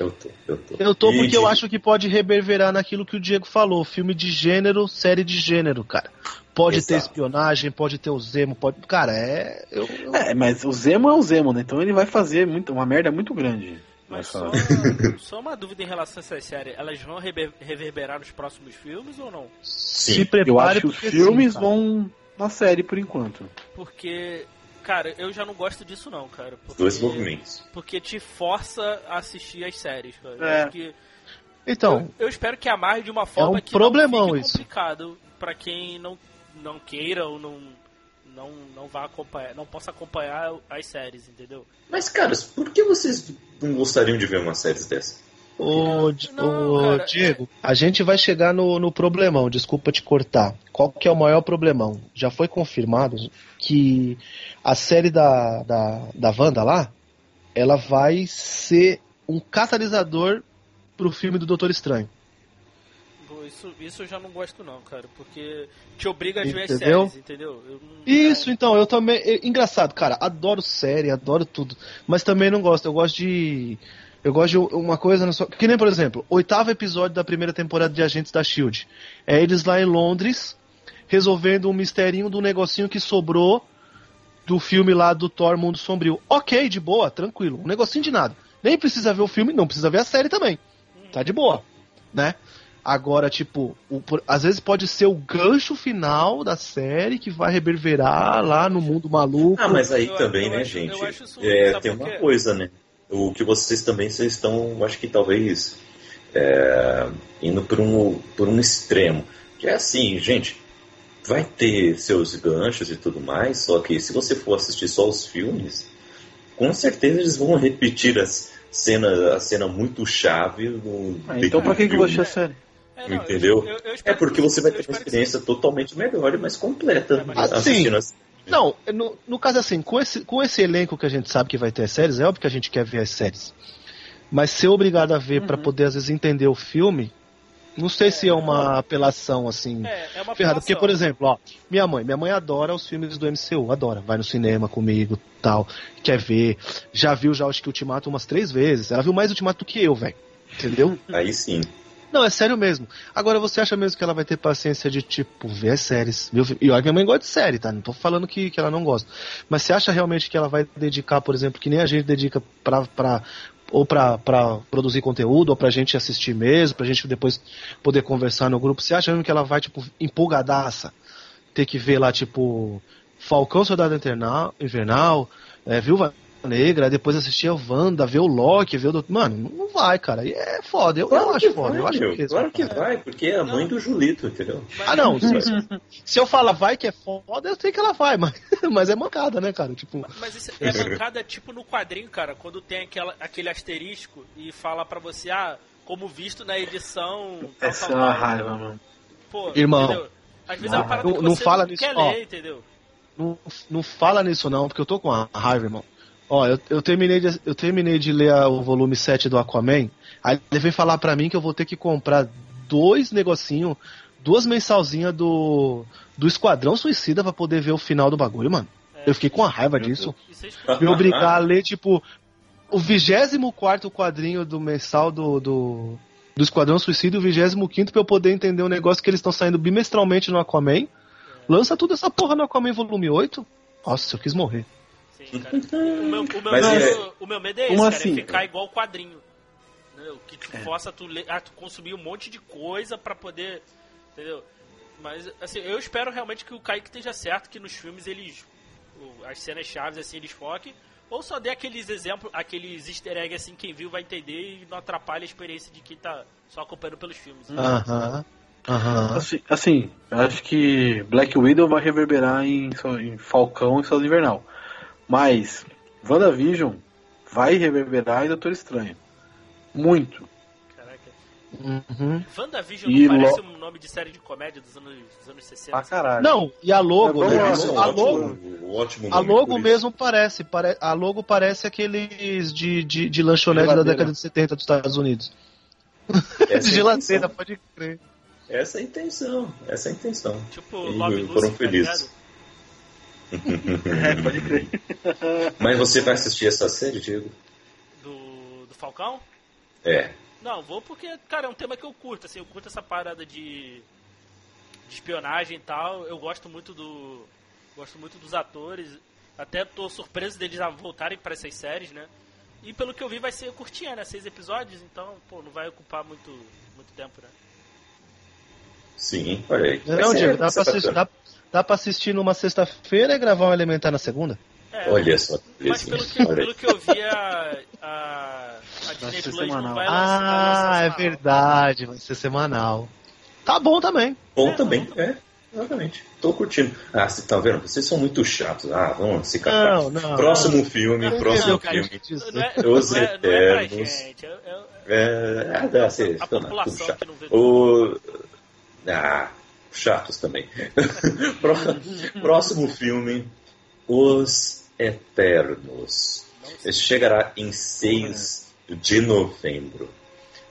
[SPEAKER 3] Eu tô, eu tô.
[SPEAKER 5] Eu tô
[SPEAKER 3] E
[SPEAKER 5] porque eu acho que pode reverberar naquilo que o Diego falou. Filme de gênero, série de gênero, cara. Pode ter
[SPEAKER 3] Exato.
[SPEAKER 5] espionagem, pode ter o Zemo, pode. Cara, é. Eu, eu-
[SPEAKER 4] É, mas o Zemo é o Zemo, né? Então ele vai fazer muito, uma merda muito grande.
[SPEAKER 6] Mas
[SPEAKER 4] Vai
[SPEAKER 6] só,
[SPEAKER 4] falar.
[SPEAKER 6] só uma dúvida em relação a essas séries. Elas vão rever- reverberar nos próximos filmes ou não?
[SPEAKER 5] se
[SPEAKER 3] Sim,
[SPEAKER 5] prepare
[SPEAKER 4] Eu acho que os filmes
[SPEAKER 5] sim,
[SPEAKER 4] vão na série por enquanto.
[SPEAKER 6] Porque, cara, eu já não gosto disso não, cara. Porque,
[SPEAKER 3] Dois movimentos.
[SPEAKER 6] Porque te força a assistir as séries, cara.
[SPEAKER 4] É.
[SPEAKER 6] Porque
[SPEAKER 5] Então,
[SPEAKER 6] eu, eu espero que amarre de uma forma
[SPEAKER 5] um
[SPEAKER 6] que
[SPEAKER 5] problemão
[SPEAKER 6] não fique
[SPEAKER 5] isso.
[SPEAKER 6] complicado pra quem não, não queira ou não, não, não vá acompanhar, não possa acompanhar as séries, entendeu?
[SPEAKER 3] Mas, caras, por que vocês não gostariam de ver uma série dessa?
[SPEAKER 5] Ô,
[SPEAKER 6] Não,
[SPEAKER 5] ô,
[SPEAKER 6] cara,
[SPEAKER 5] Diego, a gente vai chegar no, no problemão, desculpa te cortar. Qual que é o maior problemão? Já foi confirmado que a série da, da, da Wanda lá, ela vai ser um catalisador pro filme do Doutor Estranho.
[SPEAKER 6] Isso, isso eu já não gosto não, cara, porque te obriga a ver
[SPEAKER 5] Entendeu?
[SPEAKER 6] séries, entendeu? Eu não-
[SPEAKER 5] Isso, então, eu também. engraçado, cara, adoro série, adoro tudo. Mas também não gosto. Eu gosto de. Eu gosto de uma coisa. sua- Que nem, por exemplo, oitavo episódio da primeira temporada de Agentes da Shield. É eles lá em Londres resolvendo um misterinho do negocinho que sobrou do filme lá do Thor Mundo Sombrio. Ok, de boa, tranquilo. Um negocinho de nada. Nem precisa ver o filme, não precisa ver a série também. Tá de boa, né? Agora, tipo, o- por- às vezes pode ser o gancho final da série que vai reverberar lá no mundo maluco.
[SPEAKER 3] Ah, mas aí
[SPEAKER 6] Eu-
[SPEAKER 3] também,
[SPEAKER 6] eu
[SPEAKER 3] né,
[SPEAKER 6] acho-
[SPEAKER 3] gente?
[SPEAKER 6] eu acho isso-
[SPEAKER 3] é, tem uma coisa, né? O que vocês também vocês estão, acho que talvez é, indo por um, por um extremo. Que é assim, gente, vai ter seus ganchos e tudo mais, só que se você for assistir só os filmes, com certeza eles vão repetir as cena, a cena muito chave no.
[SPEAKER 4] Ah, então pra que, que você a série?
[SPEAKER 3] É, não, Entendeu? Eu, eu, eu é porque você vai ter uma experiência totalmente melhor e mais completa
[SPEAKER 5] assim, Não, no, no caso assim, com esse, com esse elenco que a gente sabe que vai ter as séries, é óbvio que a gente quer ver as séries. Mas ser obrigado a ver uhum. para poder às vezes entender o filme, não sei é, se é uma apelação assim. É, é uma ferrada. Porque, por exemplo, ó, minha mãe, minha mãe adora os filmes do MCU, adora, vai no cinema comigo, tal, quer ver. Já viu já acho que Ultimato umas três vezes. Ela viu mais Ultimato do que eu, velho. Entendeu?
[SPEAKER 3] Aí sim.
[SPEAKER 5] Não, é sério mesmo. Agora, você acha mesmo que ela vai ter paciência de, tipo, ver séries? Viu? E olha minha mãe gosta de série, tá? Não tô falando que, que ela não gosta. Mas você acha realmente que ela vai dedicar, por exemplo, que nem a gente dedica pra, pra, ou para produzir conteúdo, ou pra gente assistir mesmo, pra gente depois poder conversar no grupo. Você acha mesmo que ela vai, tipo, empolgadaça? Ter que ver lá, tipo, Falcão Soldado Invernal é, Viúva Negra, depois assistir a Wanda, ver o Loki, ver o Doutor. Mano, não vai, cara. E é foda. Eu,
[SPEAKER 3] claro
[SPEAKER 5] eu acho foda.
[SPEAKER 3] Vai,
[SPEAKER 5] eu acho
[SPEAKER 3] que claro que vai, porque é a mãe do Julito, entendeu?
[SPEAKER 5] ah, não. Se, se, eu falar vai que é foda, eu sei que ela vai, mas, mas é mancada, né, cara? Tipo...
[SPEAKER 6] Mas isso é mancada tipo no quadrinho, cara, quando tem aquela, aquele asterisco e fala pra você, ah, como visto na edição.
[SPEAKER 4] Essa é uma raiva, mano.
[SPEAKER 6] Pô,
[SPEAKER 5] Irmão. Entendeu?
[SPEAKER 6] Às vezes é uma
[SPEAKER 5] parada não, que você não, fala
[SPEAKER 6] não
[SPEAKER 5] nisso,
[SPEAKER 6] quer
[SPEAKER 5] ó,
[SPEAKER 6] ler, entendeu?
[SPEAKER 5] Não, não fala nisso não, porque eu tô com a raiva, irmão. Ó, eu, eu, terminei de, eu terminei de ler o volume 7 do Aquaman. Aí ele veio falar pra mim que eu vou ter que comprar dois negocinho, duas mensalzinhas do, do Esquadrão Suicida para poder ver o final do bagulho, mano. É, eu fiquei com a raiva disso. Me obrigar a ler, tipo, o 24 quadrinho do mensal do, do, do Esquadrão Suicida e o 25 pra eu poder entender o um negócio que eles estão saindo bimestralmente no Aquaman. É. Lança tudo essa porra no Aquaman volume 8. Nossa, eu quis morrer.
[SPEAKER 6] Sim, cara. O meu, o meu, medo, é... o meu medo é esse, cara, é assim? é ficar igual o quadrinho. Entendeu? Que te é. força a tu, a tu consumir um monte de coisa para poder. Entendeu? Mas, assim, eu espero realmente que o Kaique esteja certo, que nos filmes eles. As cenas chaves, assim, eles foquem. Ou só dê aqueles exemplos, aqueles easter eggs, assim, quem viu vai entender e não atrapalha a experiência de quem tá só acompanhando pelos filmes.
[SPEAKER 5] Aham. Aham.
[SPEAKER 4] Assim, assim, eu acho que Black Widow vai reverberar em, em Falcão e Soldado Invernal. Mas WandaVision vai reverberar em Doutor Estranho. Muito.
[SPEAKER 6] Caraca.
[SPEAKER 5] Uhum.
[SPEAKER 6] WandaVision e não parece lo... um nome de série de comédia dos anos, dos anos 60.
[SPEAKER 5] Ah, caralho. Não, e a logo, é, né?
[SPEAKER 3] é a logo, ótimo
[SPEAKER 5] a logo mesmo parece, pare, a logo parece aqueles de, de, de lanchonete da década de 70 dos Estados Unidos.
[SPEAKER 3] Essa
[SPEAKER 5] de geladeira, pode crer.
[SPEAKER 3] Essa é a intenção, essa é a intenção.
[SPEAKER 6] Tipo, e Love foram tá felizes.
[SPEAKER 4] É, pode crer.
[SPEAKER 3] Mas você vai assistir essa série, Diego?
[SPEAKER 6] Do, do Falcão?
[SPEAKER 3] É.
[SPEAKER 6] Não, vou porque, cara, é um tema que eu curto, assim, eu curto essa parada de, de espionagem e tal. Eu gosto muito do. Gosto muito dos atores. Até tô surpreso deles voltarem para essas séries, né? E pelo que eu vi vai ser curtinha, né? Seis episódios, então, pô, não vai ocupar muito, muito tempo, né?
[SPEAKER 3] Sim, olha aí.
[SPEAKER 5] Não, Diego, dá pra, assistir, dá, Dá pra assistir numa sexta-feira e gravar um Elementar na segunda?
[SPEAKER 3] É, Olha só.
[SPEAKER 6] Mas pelo que, pelo que eu vi, a, a, a Disney Plus semanal. não vai lançar.
[SPEAKER 5] Ah, é verdade, vai ser semanal. Tá bom também.
[SPEAKER 3] Bom é, também, é. Exatamente. Tô curtindo. Ah, você tá vendo? Vocês são muito chatos. Ah, vamos se catar.
[SPEAKER 5] Não, não,
[SPEAKER 3] próximo não. filme, não, próximo filme.
[SPEAKER 6] Não é, Os não é, Eternos.
[SPEAKER 3] É, é, é, é, dá, você,
[SPEAKER 6] a população que não vê.
[SPEAKER 3] O... Ah, chatos também. Próximo filme, Os Eternos. Esse chegará em 6 de novembro.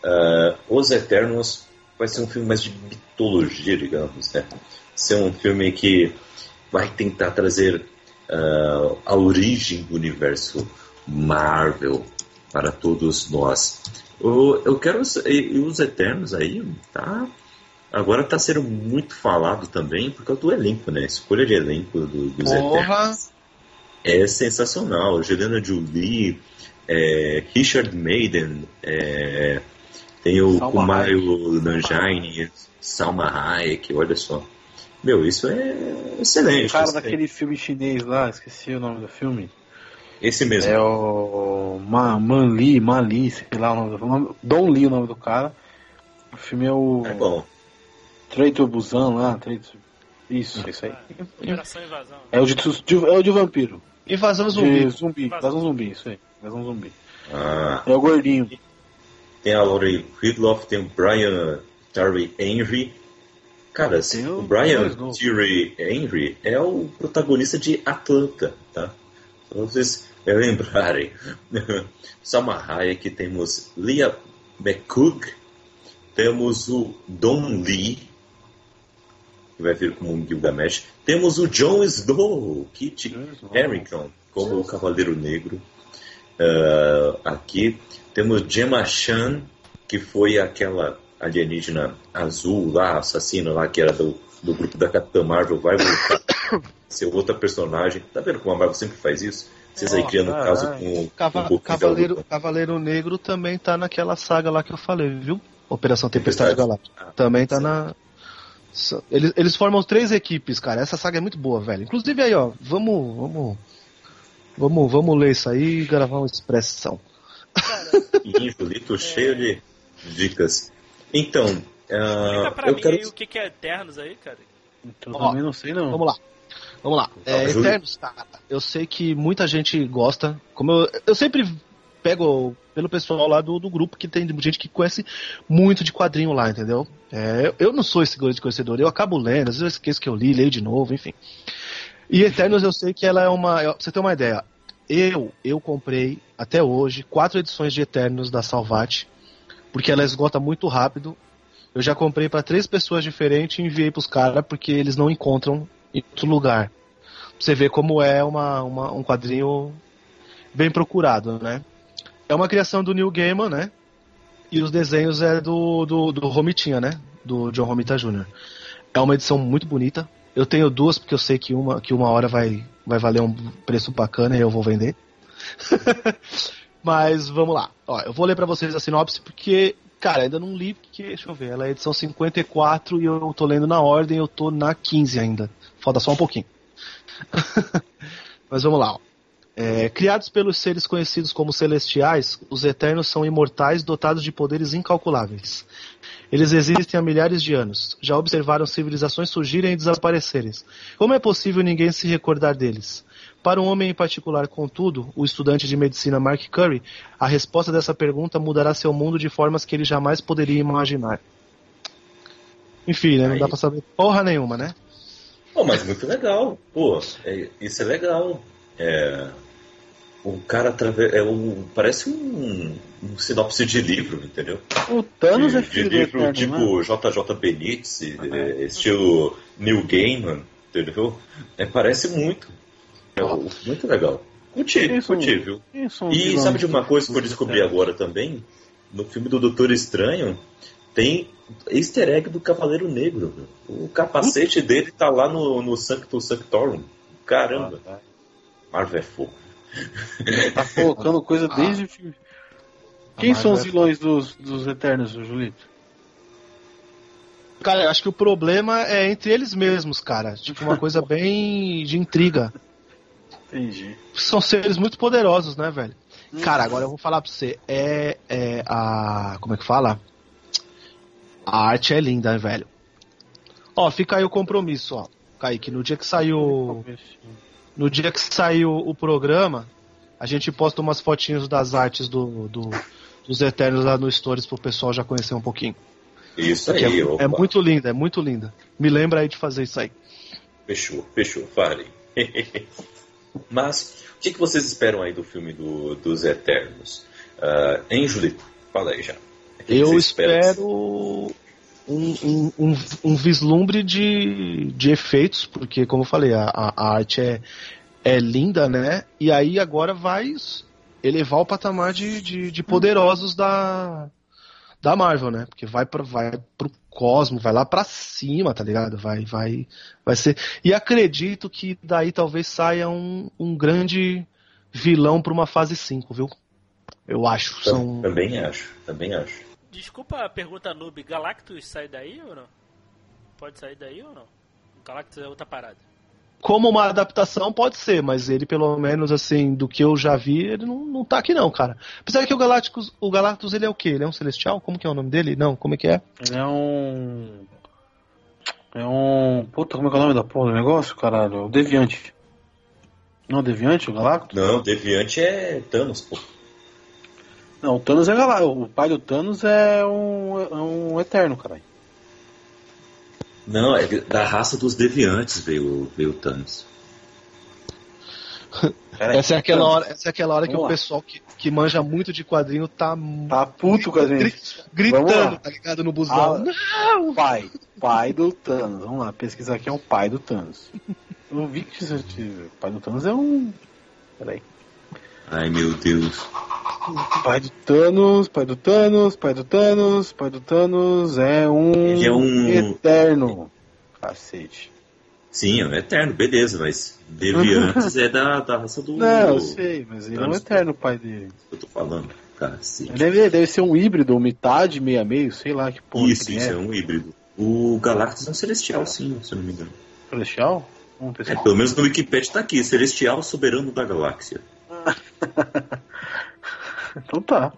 [SPEAKER 3] Uh, Os Eternos vai ser um filme mais de mitologia, digamos, né? Ser um filme que vai tentar trazer uh, a origem do universo Marvel para todos nós. Eu, eu quero e os Eternos aí, tá? Agora está sendo muito falado também por causa do elenco, né? A escolha de elenco do, dos Eternos é sensacional. Juliana Jolie, é, Richard Maiden, é, tem o Salma Kumail Salma Hayek, olha só. Meu, isso é excelente.
[SPEAKER 4] O cara daquele filme chinês lá, esqueci o nome do filme.
[SPEAKER 3] Esse mesmo.
[SPEAKER 4] É o Ma, Man Li, Man Li, sei lá o nome do. Don Li, o nome do cara O filme é o.
[SPEAKER 3] É bom.
[SPEAKER 4] Traitor Busan lá. Traitor... Isso, isso aí.
[SPEAKER 6] Operação Invasão.
[SPEAKER 4] É o de, de- é o de vampiro.
[SPEAKER 5] Invasão
[SPEAKER 4] De
[SPEAKER 5] zumbi.
[SPEAKER 4] zumbi. Invasão zumbi, isso aí. Invasão zumbi.
[SPEAKER 3] Ah,
[SPEAKER 4] É o gordinho.
[SPEAKER 3] tem a Laurie Whitloff, tem o Brian Terry Henry. Cara,
[SPEAKER 4] Tem o
[SPEAKER 3] o Brian. Terry Henry é o protagonista de Atlanta, tá? Pra vocês lembrarem. Salma Hayek, temos Leah McCook, temos o Don Lee, que vai vir como um Gilgamesh. Temos o Jon Snow, Kit. Harington, como o Cavaleiro Negro. Ah, aqui temos Gemma Chan, que foi aquela alienígena azul lá, assassina lá, que era do, do grupo da Capitã Marvel, vai voltar a ser outra personagem. Tá vendo como a Marvel sempre faz isso? Vocês aí criando
[SPEAKER 4] caralho.
[SPEAKER 3] caso com,
[SPEAKER 5] Cava-
[SPEAKER 3] com da
[SPEAKER 5] Cavaleiro. Cavaleiro Negro também tá naquela saga lá que eu falei, viu? Operação Tempestade
[SPEAKER 3] Tempestade.
[SPEAKER 5] Galáctica.
[SPEAKER 3] Ah,
[SPEAKER 5] Também tá
[SPEAKER 3] sim.
[SPEAKER 5] na. Eles, eles formam três equipes, cara. Essa saga é muito boa, velho. Inclusive aí, ó, vamos. Vamos. Vamos, vamos ler isso aí e gravar uma expressão.
[SPEAKER 3] Julito cheio de dicas. Então,
[SPEAKER 6] Explica pra
[SPEAKER 3] eu
[SPEAKER 6] mim
[SPEAKER 3] quero.
[SPEAKER 6] aí o que que é Eternos aí, cara.
[SPEAKER 4] Então,
[SPEAKER 5] Ó,
[SPEAKER 4] também não sei não.
[SPEAKER 5] Vamos lá. Vamos lá. É. Eternos, cara. Eu sei que muita gente gosta. Como eu, eu sempre pego pelo pessoal lá do, do grupo que tem gente que conhece muito de quadrinho lá, entendeu? É, eu- não sou esse grande conhecedor. Eu acabo lendo, às vezes eu esqueço que eu li, leio de novo, enfim. E Eternos eu sei que ela é uma. Pra você ter uma ideia, eu, eu comprei até hoje quatro edições de Eternos da Salvat, porque ela esgota muito rápido. Eu já comprei para três pessoas diferentes e enviei pros caras porque eles não encontram em outro lugar. Pra você ver como é uma, uma- um quadrinho bem procurado, né? É uma criação do Neil Gaiman, né? E os desenhos é do, do, do Romitinha, né? Do John Romita Jr. É uma edição muito bonita. Eu tenho duas porque eu sei que uma, que uma hora vai, vai valer um preço bacana e eu vou vender. Mas vamos lá. Ó, eu vou ler pra vocês a sinopse porque, cara, ainda não li porque, deixa eu ver, ela é edição 54 e eu tô lendo na ordem, eu tô na 15 ainda. Falta só um pouquinho. Mas vamos lá. ó. É, criados pelos seres conhecidos como celestiais, os Eternos são imortais dotados de poderes incalculáveis. Eles existem há milhares de anos. Já observaram civilizações surgirem e desaparecerem. Como é possível ninguém se recordar deles? Para um homem em particular, contudo, o estudante de medicina Mark Curry, a resposta dessa pergunta mudará seu mundo de formas que ele jamais poderia imaginar. Enfim, né? Não dá pra saber porra nenhuma, né?
[SPEAKER 3] Pô, mas muito legal. Pô, é- isso é legal. É, o cara através. É um, parece um, um sinopse de livro, entendeu?
[SPEAKER 4] O Thanos
[SPEAKER 3] de,
[SPEAKER 4] é
[SPEAKER 3] de
[SPEAKER 4] filho do
[SPEAKER 3] livro
[SPEAKER 4] Eterno, né?
[SPEAKER 3] tipo JJ Benítez, é, estilo Neil Gaiman, entendeu? É, parece muito. É muito legal. Curti,
[SPEAKER 4] Isso.
[SPEAKER 3] curti, viu?
[SPEAKER 4] Os
[SPEAKER 3] E sabe de uma coisa que eu descobri
[SPEAKER 4] Eternos?
[SPEAKER 3] agora também? No filme do Doutor Estranho, tem easter egg do Cavaleiro Negro. viu? O capacete dele tá lá no, no Sanctum Sanctorum. Caramba,
[SPEAKER 4] Ah, tá.
[SPEAKER 3] Marvel é fogo.
[SPEAKER 4] Tá colocando coisa
[SPEAKER 5] Ah.
[SPEAKER 4] desde o filme. Quem são os
[SPEAKER 5] é
[SPEAKER 4] vilões dos, dos Eternos, Julito?
[SPEAKER 5] Cara, eu acho que o problema é entre eles mesmos, cara. Tipo, uma coisa bem de intriga.
[SPEAKER 4] Entendi.
[SPEAKER 5] São seres muito poderosos, né, velho? Cara, agora eu vou falar pra você. É, é a. Como é que fala? A arte é linda, né, velho? Ó, fica aí o compromisso, ó. Kaique, no dia que saiu. No dia que saiu o programa, a gente posta umas fotinhos das artes do, do- dos Eternos lá no Stories pro pessoal já conhecer um pouquinho.
[SPEAKER 3] Isso
[SPEAKER 5] Que
[SPEAKER 3] aí,
[SPEAKER 5] é, é muito linda, é muito linda. Me lembra aí de fazer isso aí.
[SPEAKER 3] Fechou, fechou, farei. Mas, o que, que vocês esperam aí do filme do- dos Eternos? Ah, hein, Julito? Fala aí já.
[SPEAKER 5] Eu espero um, um, um, um vislumbre de, de efeitos, porque, como eu falei, a, a- arte é, é linda, né? E aí agora vai elevar o patamar de, de, de poderosos da, da Marvel, né? Porque vai, pra, vai pro cosmo, vai lá pra cima, tá ligado? Vai, vai, vai ser. E acredito que daí talvez saia um, um grande vilão pra uma fase 5, viu? Eu acho. São...
[SPEAKER 3] Também acho, também acho.
[SPEAKER 6] Desculpa a pergunta noob, Galactus sai daí ou não? Pode sair daí ou não? Galactus é outra parada.
[SPEAKER 5] como uma adaptação pode ser, mas ele, pelo menos, assim, do que eu já vi, ele não, não tá aqui não, cara. Apesar que o Galactus, o Galactus, ele é o quê? Ele é um celestial? Como que é o nome dele? Não, como é que é?
[SPEAKER 4] Ele é um. É um. Puta, como é que é o nome da porra do negócio, caralho? O Deviante. Não, o Deviante, o Galactus?
[SPEAKER 3] Não, Deviante é Thanos, pô.
[SPEAKER 4] Não, o Thanos é Galactus. O pai do Thanos é um, é um Eterno, caralho.
[SPEAKER 3] Não, é da raça dos Deviantes veio, veio o Thanos.
[SPEAKER 4] Peraí,
[SPEAKER 5] Essa é aquela
[SPEAKER 4] Thanos.
[SPEAKER 5] hora, essa é aquela hora que
[SPEAKER 4] Vamos
[SPEAKER 5] o
[SPEAKER 4] lá.
[SPEAKER 5] pessoal que, que manja muito de quadrinho tá,
[SPEAKER 4] Tá puto com a gente.
[SPEAKER 5] gritando, tá ligado? No busão.
[SPEAKER 4] Ah.
[SPEAKER 5] Não!
[SPEAKER 4] Pai. Pai do Thanos. Vamos lá, pesquisar aqui é o pai do Thanos. Eu vi que isso o pai do Thanos é um. Peraí.
[SPEAKER 3] Ai meu Deus.
[SPEAKER 4] Pai do Thanos, pai do Thanos, pai do Thanos, pai do Thanos é um.
[SPEAKER 3] Ele é um-
[SPEAKER 4] Eterno. Cacete.
[SPEAKER 3] Sim, é um eterno, beleza, mas Deviantes é da, da raça do.
[SPEAKER 4] Não, eu sei, mas ele é um
[SPEAKER 3] Thanos.
[SPEAKER 4] eterno, pai dele.
[SPEAKER 3] Eu tô falando, cacete.
[SPEAKER 4] Deve, deve ser um híbrido, metade, meia meio, sei lá que porra.
[SPEAKER 3] Isso,
[SPEAKER 4] que
[SPEAKER 3] isso,
[SPEAKER 4] é.
[SPEAKER 3] é um híbrido. O Galactus é um celestial, sim, se eu não me engano.
[SPEAKER 4] Celestial?
[SPEAKER 3] É, pelo menos no Wikipedia tá aqui, celestial soberano da galáxia.
[SPEAKER 4] Então tá.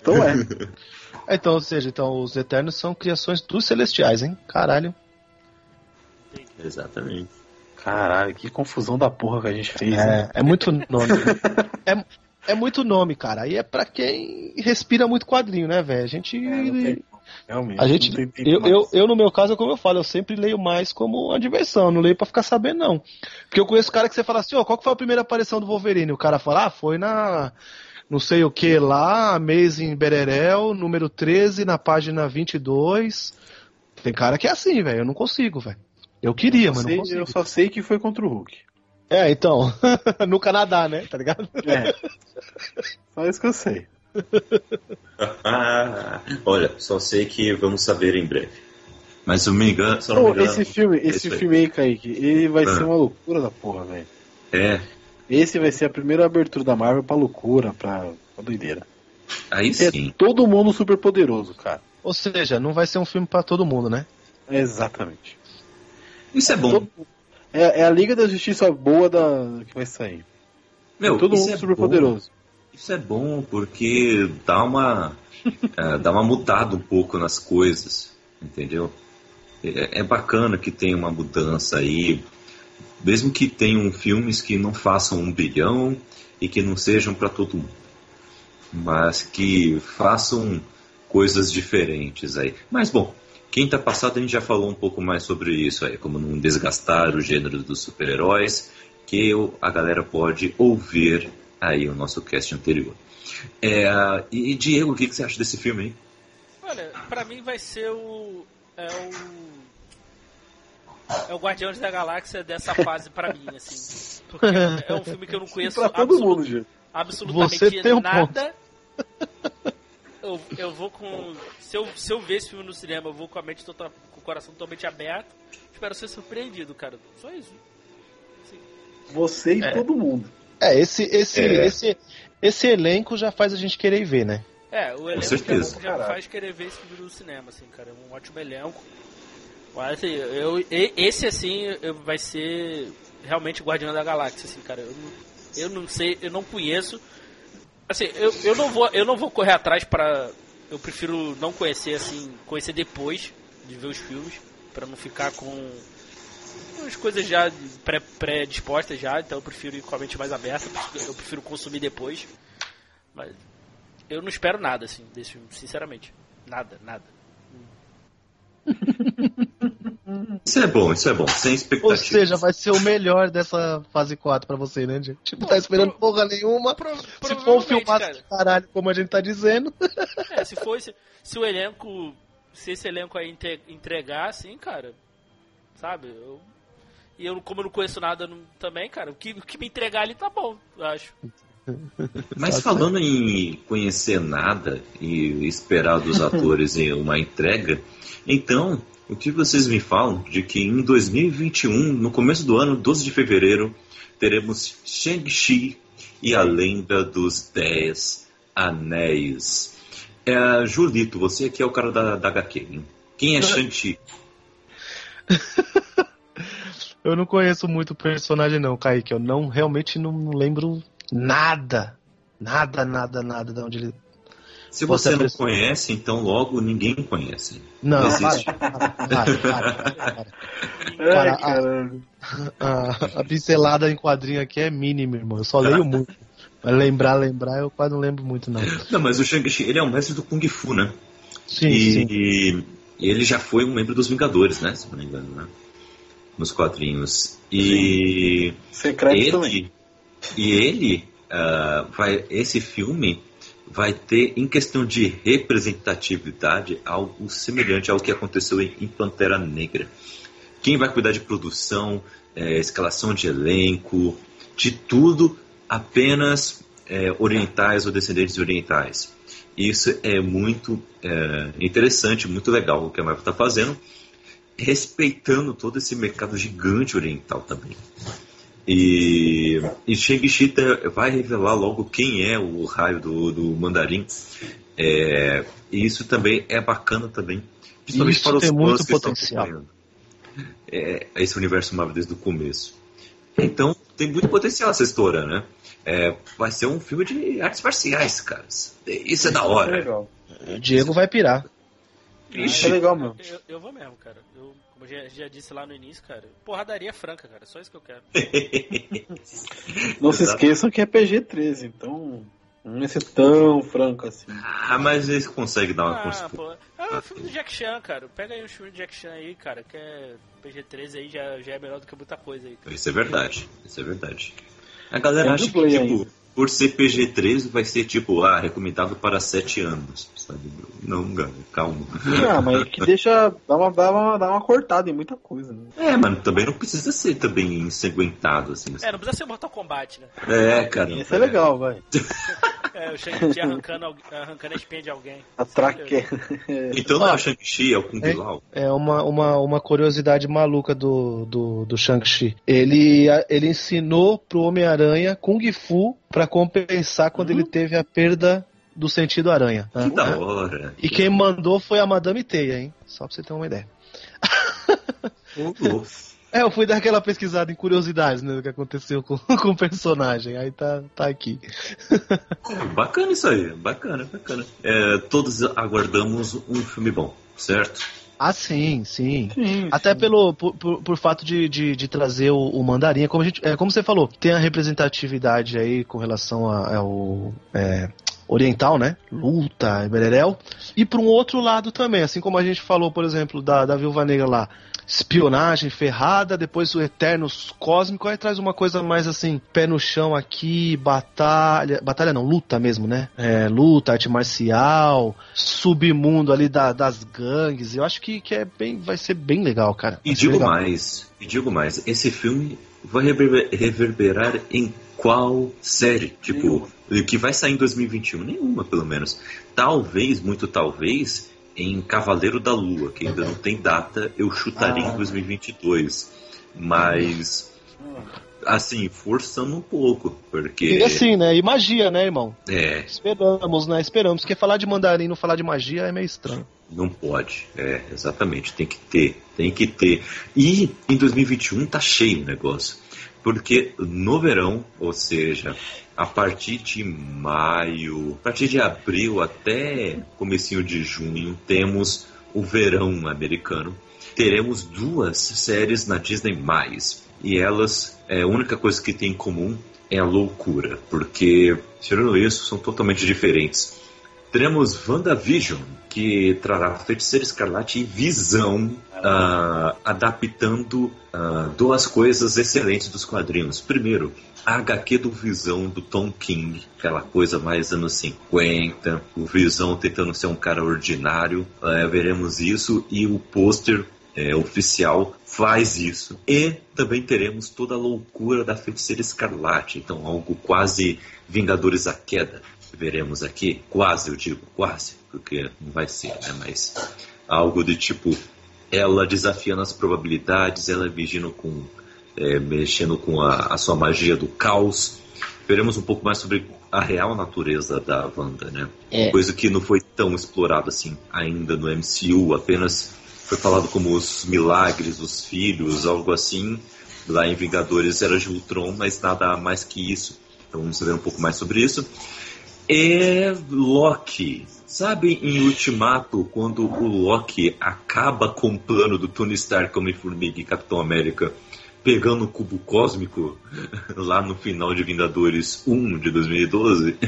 [SPEAKER 4] Então é.
[SPEAKER 5] Então, ou seja, então os Eternos são criações dos Celestiais, hein? Caralho.
[SPEAKER 3] Exatamente.
[SPEAKER 4] Caralho, que confusão da porra que a gente fez. né?
[SPEAKER 5] É, é muito nome. é, é muito nome, cara. Aí é pra quem respira muito quadrinho, né, velho? A gente.
[SPEAKER 4] É, não tem como, Realmente.
[SPEAKER 5] A gente, eu,
[SPEAKER 4] mais.
[SPEAKER 5] eu, eu, no meu caso, como eu falo, eu sempre leio mais como uma diversão, eu não leio pra ficar sabendo, não. Porque eu conheço cara que você fala assim, ó, qual que foi a primeira aparição do Wolverine? O cara fala, ah, foi na não sei o que lá, Amazing Bererel, número 13, na página 22. Tem cara que é assim, velho, eu não consigo, velho. Eu queria,
[SPEAKER 4] eu,
[SPEAKER 5] mas
[SPEAKER 4] sei-
[SPEAKER 5] não consigo.
[SPEAKER 4] eu só sei que foi contra o Hulk.
[SPEAKER 5] É, então, no Canadá, né, tá ligado?
[SPEAKER 4] É. só isso que eu sei.
[SPEAKER 3] Ah, olha, só sei que vamos saber em breve. Mas se eu não me engano, não me
[SPEAKER 4] Pô,
[SPEAKER 3] engano,
[SPEAKER 4] esse filme,
[SPEAKER 3] é
[SPEAKER 4] esse
[SPEAKER 3] aí.
[SPEAKER 4] filme aí, Kaique, ele vai
[SPEAKER 3] Ah.
[SPEAKER 4] ser uma loucura da porra, velho.
[SPEAKER 3] É,
[SPEAKER 4] Esse vai ser a primeira abertura da Marvel pra loucura, pra, pra doideira.
[SPEAKER 3] aí
[SPEAKER 4] É
[SPEAKER 3] sim.
[SPEAKER 4] todo mundo super poderoso, cara.
[SPEAKER 5] Ou seja, não vai ser um filme pra todo mundo, né?
[SPEAKER 4] Exatamente.
[SPEAKER 3] Isso é bom.
[SPEAKER 4] Todo- É, é a Liga da Justiça boa da que vai sair.
[SPEAKER 3] Meu,
[SPEAKER 4] todo
[SPEAKER 3] isso
[SPEAKER 4] mundo
[SPEAKER 3] é
[SPEAKER 4] super
[SPEAKER 3] bom.
[SPEAKER 4] poderoso.
[SPEAKER 3] Isso é bom porque dá uma é, dá uma mudada um pouco nas coisas, entendeu? É, é bacana que tenha uma mudança aí, mesmo que tenham filmes que não façam um bilhão e que não sejam para todo mundo, mas que façam coisas diferentes aí. Mas bom, quinta passada a gente já falou um pouco mais sobre isso aí, como não desgastar o gênero dos super-heróis, que eu- a galera pode ouvir aí o nosso cast anterior. É, e Diego, o que, que você acha desse filme aí?
[SPEAKER 6] Olha, pra mim vai ser o. É o. É o Guardiões da Galáxia dessa fase pra mim, assim. Porque é um filme que eu não conheço
[SPEAKER 4] Pra todo
[SPEAKER 6] absolut-
[SPEAKER 4] mundo, gente.
[SPEAKER 6] absolutamente
[SPEAKER 5] Você tem um
[SPEAKER 6] nada. Eu, eu vou com. Se eu, se eu ver esse filme no cinema, eu vou com a mente tota- com o coração totalmente aberto. Espero ser surpreendido, cara. Só isso.
[SPEAKER 4] Você e
[SPEAKER 5] É.
[SPEAKER 4] todo mundo.
[SPEAKER 5] É, esse, esse,
[SPEAKER 3] É.
[SPEAKER 5] esse, esse elenco já faz a gente querer ir ver, né?
[SPEAKER 6] É, o elenco
[SPEAKER 3] certeza.
[SPEAKER 6] já, já faz querer ver esse filme no cinema, assim, cara. É um ótimo elenco. Assim, eu, esse assim eu- vai ser realmente Guardião da Galáxia, assim, cara. Eu eu não sei, eu não conheço. Assim, eu, eu não vou, eu não vou correr atrás para eu prefiro não conhecer assim, conhecer depois de ver os filmes, para não ficar com as coisas já pré- pré-dispostas já, então eu prefiro ir com a mente mais aberta, eu prefiro consumir depois. Mas eu não espero nada, assim, desse filme, sinceramente. Nada, nada.
[SPEAKER 3] Isso é bom, isso é bom, sem
[SPEAKER 5] Ou
[SPEAKER 3] expectativa.
[SPEAKER 5] seja, vai ser o melhor dessa fase 4 pra você, né, gente? Tipo, tá esperando porra nenhuma.
[SPEAKER 6] Pro-
[SPEAKER 5] Se for um filmaço
[SPEAKER 6] cara.
[SPEAKER 5] de caralho, como a gente tá dizendo.
[SPEAKER 6] É, se for esse, se o elenco, se esse elenco aí entregar, assim, cara, sabe? Eu, e eu, como eu não conheço nada não- também, cara, o que, o que me entregar ali tá bom, eu acho.
[SPEAKER 3] Mas falando em conhecer nada e esperar dos atores em uma entrega, então, o que vocês me falam de que em 2021, no começo do ano, 12 de fevereiro, teremos Shang-Chi e a Lenda dos Dez Anéis. É, Julito, você aqui é o cara da, da HQ, hein? Quem é Shang-Chi?
[SPEAKER 5] eu não conheço muito o personagem não, Kaique. Eu não realmente não lembro nada. Nada, nada, nada de onde ele.
[SPEAKER 3] Se você não conhece, então logo ninguém conhece.
[SPEAKER 5] Não, para,
[SPEAKER 3] Existe.
[SPEAKER 5] para, para, para, para.
[SPEAKER 4] Ai,
[SPEAKER 5] Cara, a-. A, a pincelada em quadrinho aqui é mínima, irmão. Eu só leio muito. Mas lembrar, lembrar, eu quase não lembro muito, não.
[SPEAKER 3] Não, mas o Shang-Chi, ele é um mestre do Kung Fu, né?
[SPEAKER 5] Sim,
[SPEAKER 3] e,
[SPEAKER 5] sim.
[SPEAKER 3] e ele já foi um membro dos Vingadores, né? Se não me engano, né? Nos quadrinhos. E
[SPEAKER 4] Secreto também.
[SPEAKER 3] E ele ah, vai, esse filme vai ter, em questão de representatividade, algo semelhante ao que aconteceu em, em Pantera Negra. Quem vai cuidar de produção, eh, escalação de elenco, de tudo, apenas eh, orientais ou descendentes orientais. Isso é muito eh, interessante, muito legal o que a Marvel está fazendo, respeitando todo esse mercado gigante oriental também. E, e Shang-Chi tá- vai revelar logo quem é o raio do, do mandarim. É, e isso também é bacana também. Principalmente
[SPEAKER 5] Isso
[SPEAKER 3] para os
[SPEAKER 5] tem
[SPEAKER 3] fãs
[SPEAKER 5] muito potencial.
[SPEAKER 3] É, esse universo Marvel desde o começo. Então tem muito potencial essa história, né? É, vai ser um filme de artes marciais, caras. Isso é da
[SPEAKER 4] É
[SPEAKER 3] hora.
[SPEAKER 4] legal.
[SPEAKER 5] O Diego vai pirar.
[SPEAKER 4] Isso é legal mesmo.
[SPEAKER 6] Eu, eu vou mesmo, cara. Eu, como eu já, já disse lá no início, cara, porradaria franca, cara. Só isso que eu quero.
[SPEAKER 4] Não se esqueçam que é PG-13, então não ia ser tão franco assim.
[SPEAKER 3] Ah, mas eles conseguem dar uma
[SPEAKER 6] Ah, pô. É o filme do Jack Chan, cara. Pega aí o filme do Jack Chan aí, cara, que é PG-13 aí, já, já é melhor do que muita coisa aí, cara.
[SPEAKER 3] Isso é verdade. Isso é verdade. A galera
[SPEAKER 4] É
[SPEAKER 3] acha que, tipo. Por ser PG-13 vai ser, tipo, ah, recomendado para 7 anos. Sabe? Não, galera, calma.
[SPEAKER 4] Ah, mas que deixa. Dá uma, dá, uma, dá uma cortada em muita coisa, né?
[SPEAKER 3] É, mano, também não precisa ser também ensanguentado, assim.
[SPEAKER 6] É, não precisa ser Mortal Kombat, né?
[SPEAKER 3] É, cara.
[SPEAKER 4] Isso é legal, vai.
[SPEAKER 6] É, o Shang-Chi arrancando, arrancando a espinha de alguém.
[SPEAKER 4] A traque.
[SPEAKER 3] Então não é o Shang-Chi, é o Kung
[SPEAKER 5] É.
[SPEAKER 3] Lao.
[SPEAKER 5] É uma, uma, uma curiosidade maluca do, do, do Shang-Chi. Ele, ele ensinou pro Homem-Aranha Kung Fu pra compensar quando ele teve a perda do sentido aranha.
[SPEAKER 3] Que da hora.
[SPEAKER 5] E quem mandou foi a Madame Teia, hein? Só pra você ter uma ideia.
[SPEAKER 3] Louco.
[SPEAKER 5] É, eu fui dar aquela pesquisada em curiosidades, né? Do que aconteceu com, com o personagem. Aí tá, tá aqui.
[SPEAKER 3] Bacana isso aí, bacana, bacana. É, todos aguardamos um filme bom, certo?
[SPEAKER 5] Ah, sim, sim.
[SPEAKER 4] Sim,
[SPEAKER 5] Até
[SPEAKER 4] sim.
[SPEAKER 5] pelo por, por, por fato de, de, de trazer o, o mandarim, é como, a gente, é, como você falou, tem a representatividade aí com relação ao é, oriental, né? Luta, e bereréu. E para um outro lado também, assim como a gente falou, por exemplo, da, da Viúva Negra lá, espionagem ferrada, depois o Eternos Cósmico, aí traz uma coisa mais assim, pé no chão aqui, batalha, batalha não, luta mesmo, né? É, luta, arte marcial, submundo ali da- das gangues, eu acho que, que é bem, vai ser bem legal, cara.
[SPEAKER 3] E
[SPEAKER 5] Vai ser
[SPEAKER 3] digo
[SPEAKER 5] legal.
[SPEAKER 3] mais, e digo mais, esse filme vai reverber- reverberar em qual série? Tipo, que vai sair em 2021? Nenhuma, pelo menos. Talvez, muito talvez, em Cavaleiro da Lua, que ainda não tem data, eu chutaria
[SPEAKER 4] Ah.
[SPEAKER 3] em 2022. Mas, assim, forçando um pouco, porque...
[SPEAKER 5] E assim, né? E magia, né, irmão?
[SPEAKER 3] É,
[SPEAKER 5] Esperamos, né? Esperamos. Porque falar de mandarim e não falar de magia é meio estranho.
[SPEAKER 3] Não pode, é, exatamente, tem que ter, tem que ter. E em 2021 tá cheio o negócio, porque no verão, ou seja, a partir de maio, a partir de abril até comecinho de junho, temos o verão americano. Teremos duas séries na Disney+, e elas, é, a única coisa que tem em comum é a loucura, porque, tirando isso, são totalmente diferentes. Teremos WandaVision, que trará Feiticeiro Escarlate e Visão, ah, adaptando ah, duas coisas excelentes dos quadrinhos. Primeiro, a HQ do Visão do Tom King, aquela coisa mais anos 50, o Visão tentando ser um cara ordinário. Ah, veremos isso e o pôster é, oficial faz isso. E também teremos toda a loucura da Feiticeira Escarlate, então algo quase Vingadores à Queda veremos aqui, quase eu digo, quase, porque não vai ser, né? Mas algo de tipo, ela desafiando as probabilidades, ela vigiando com, é, mexendo com a, a sua magia do caos. Veremos um pouco mais sobre a real natureza da Wanda, né?
[SPEAKER 5] É.
[SPEAKER 3] Coisa que não foi tão explorada assim ainda no MCU, apenas foi falado como os milagres, os filhos, algo assim. lá em Vingadores Era de Ultron, mas nada mais que isso. Então vamos saber um pouco mais sobre isso. É Loki. Sabe em Ultimato, quando o Loki acaba com o plano do Tony Stark, Homem-Formiga e Capitão América, pegando o cubo cósmico lá no final de Vingadores 1 de 2012?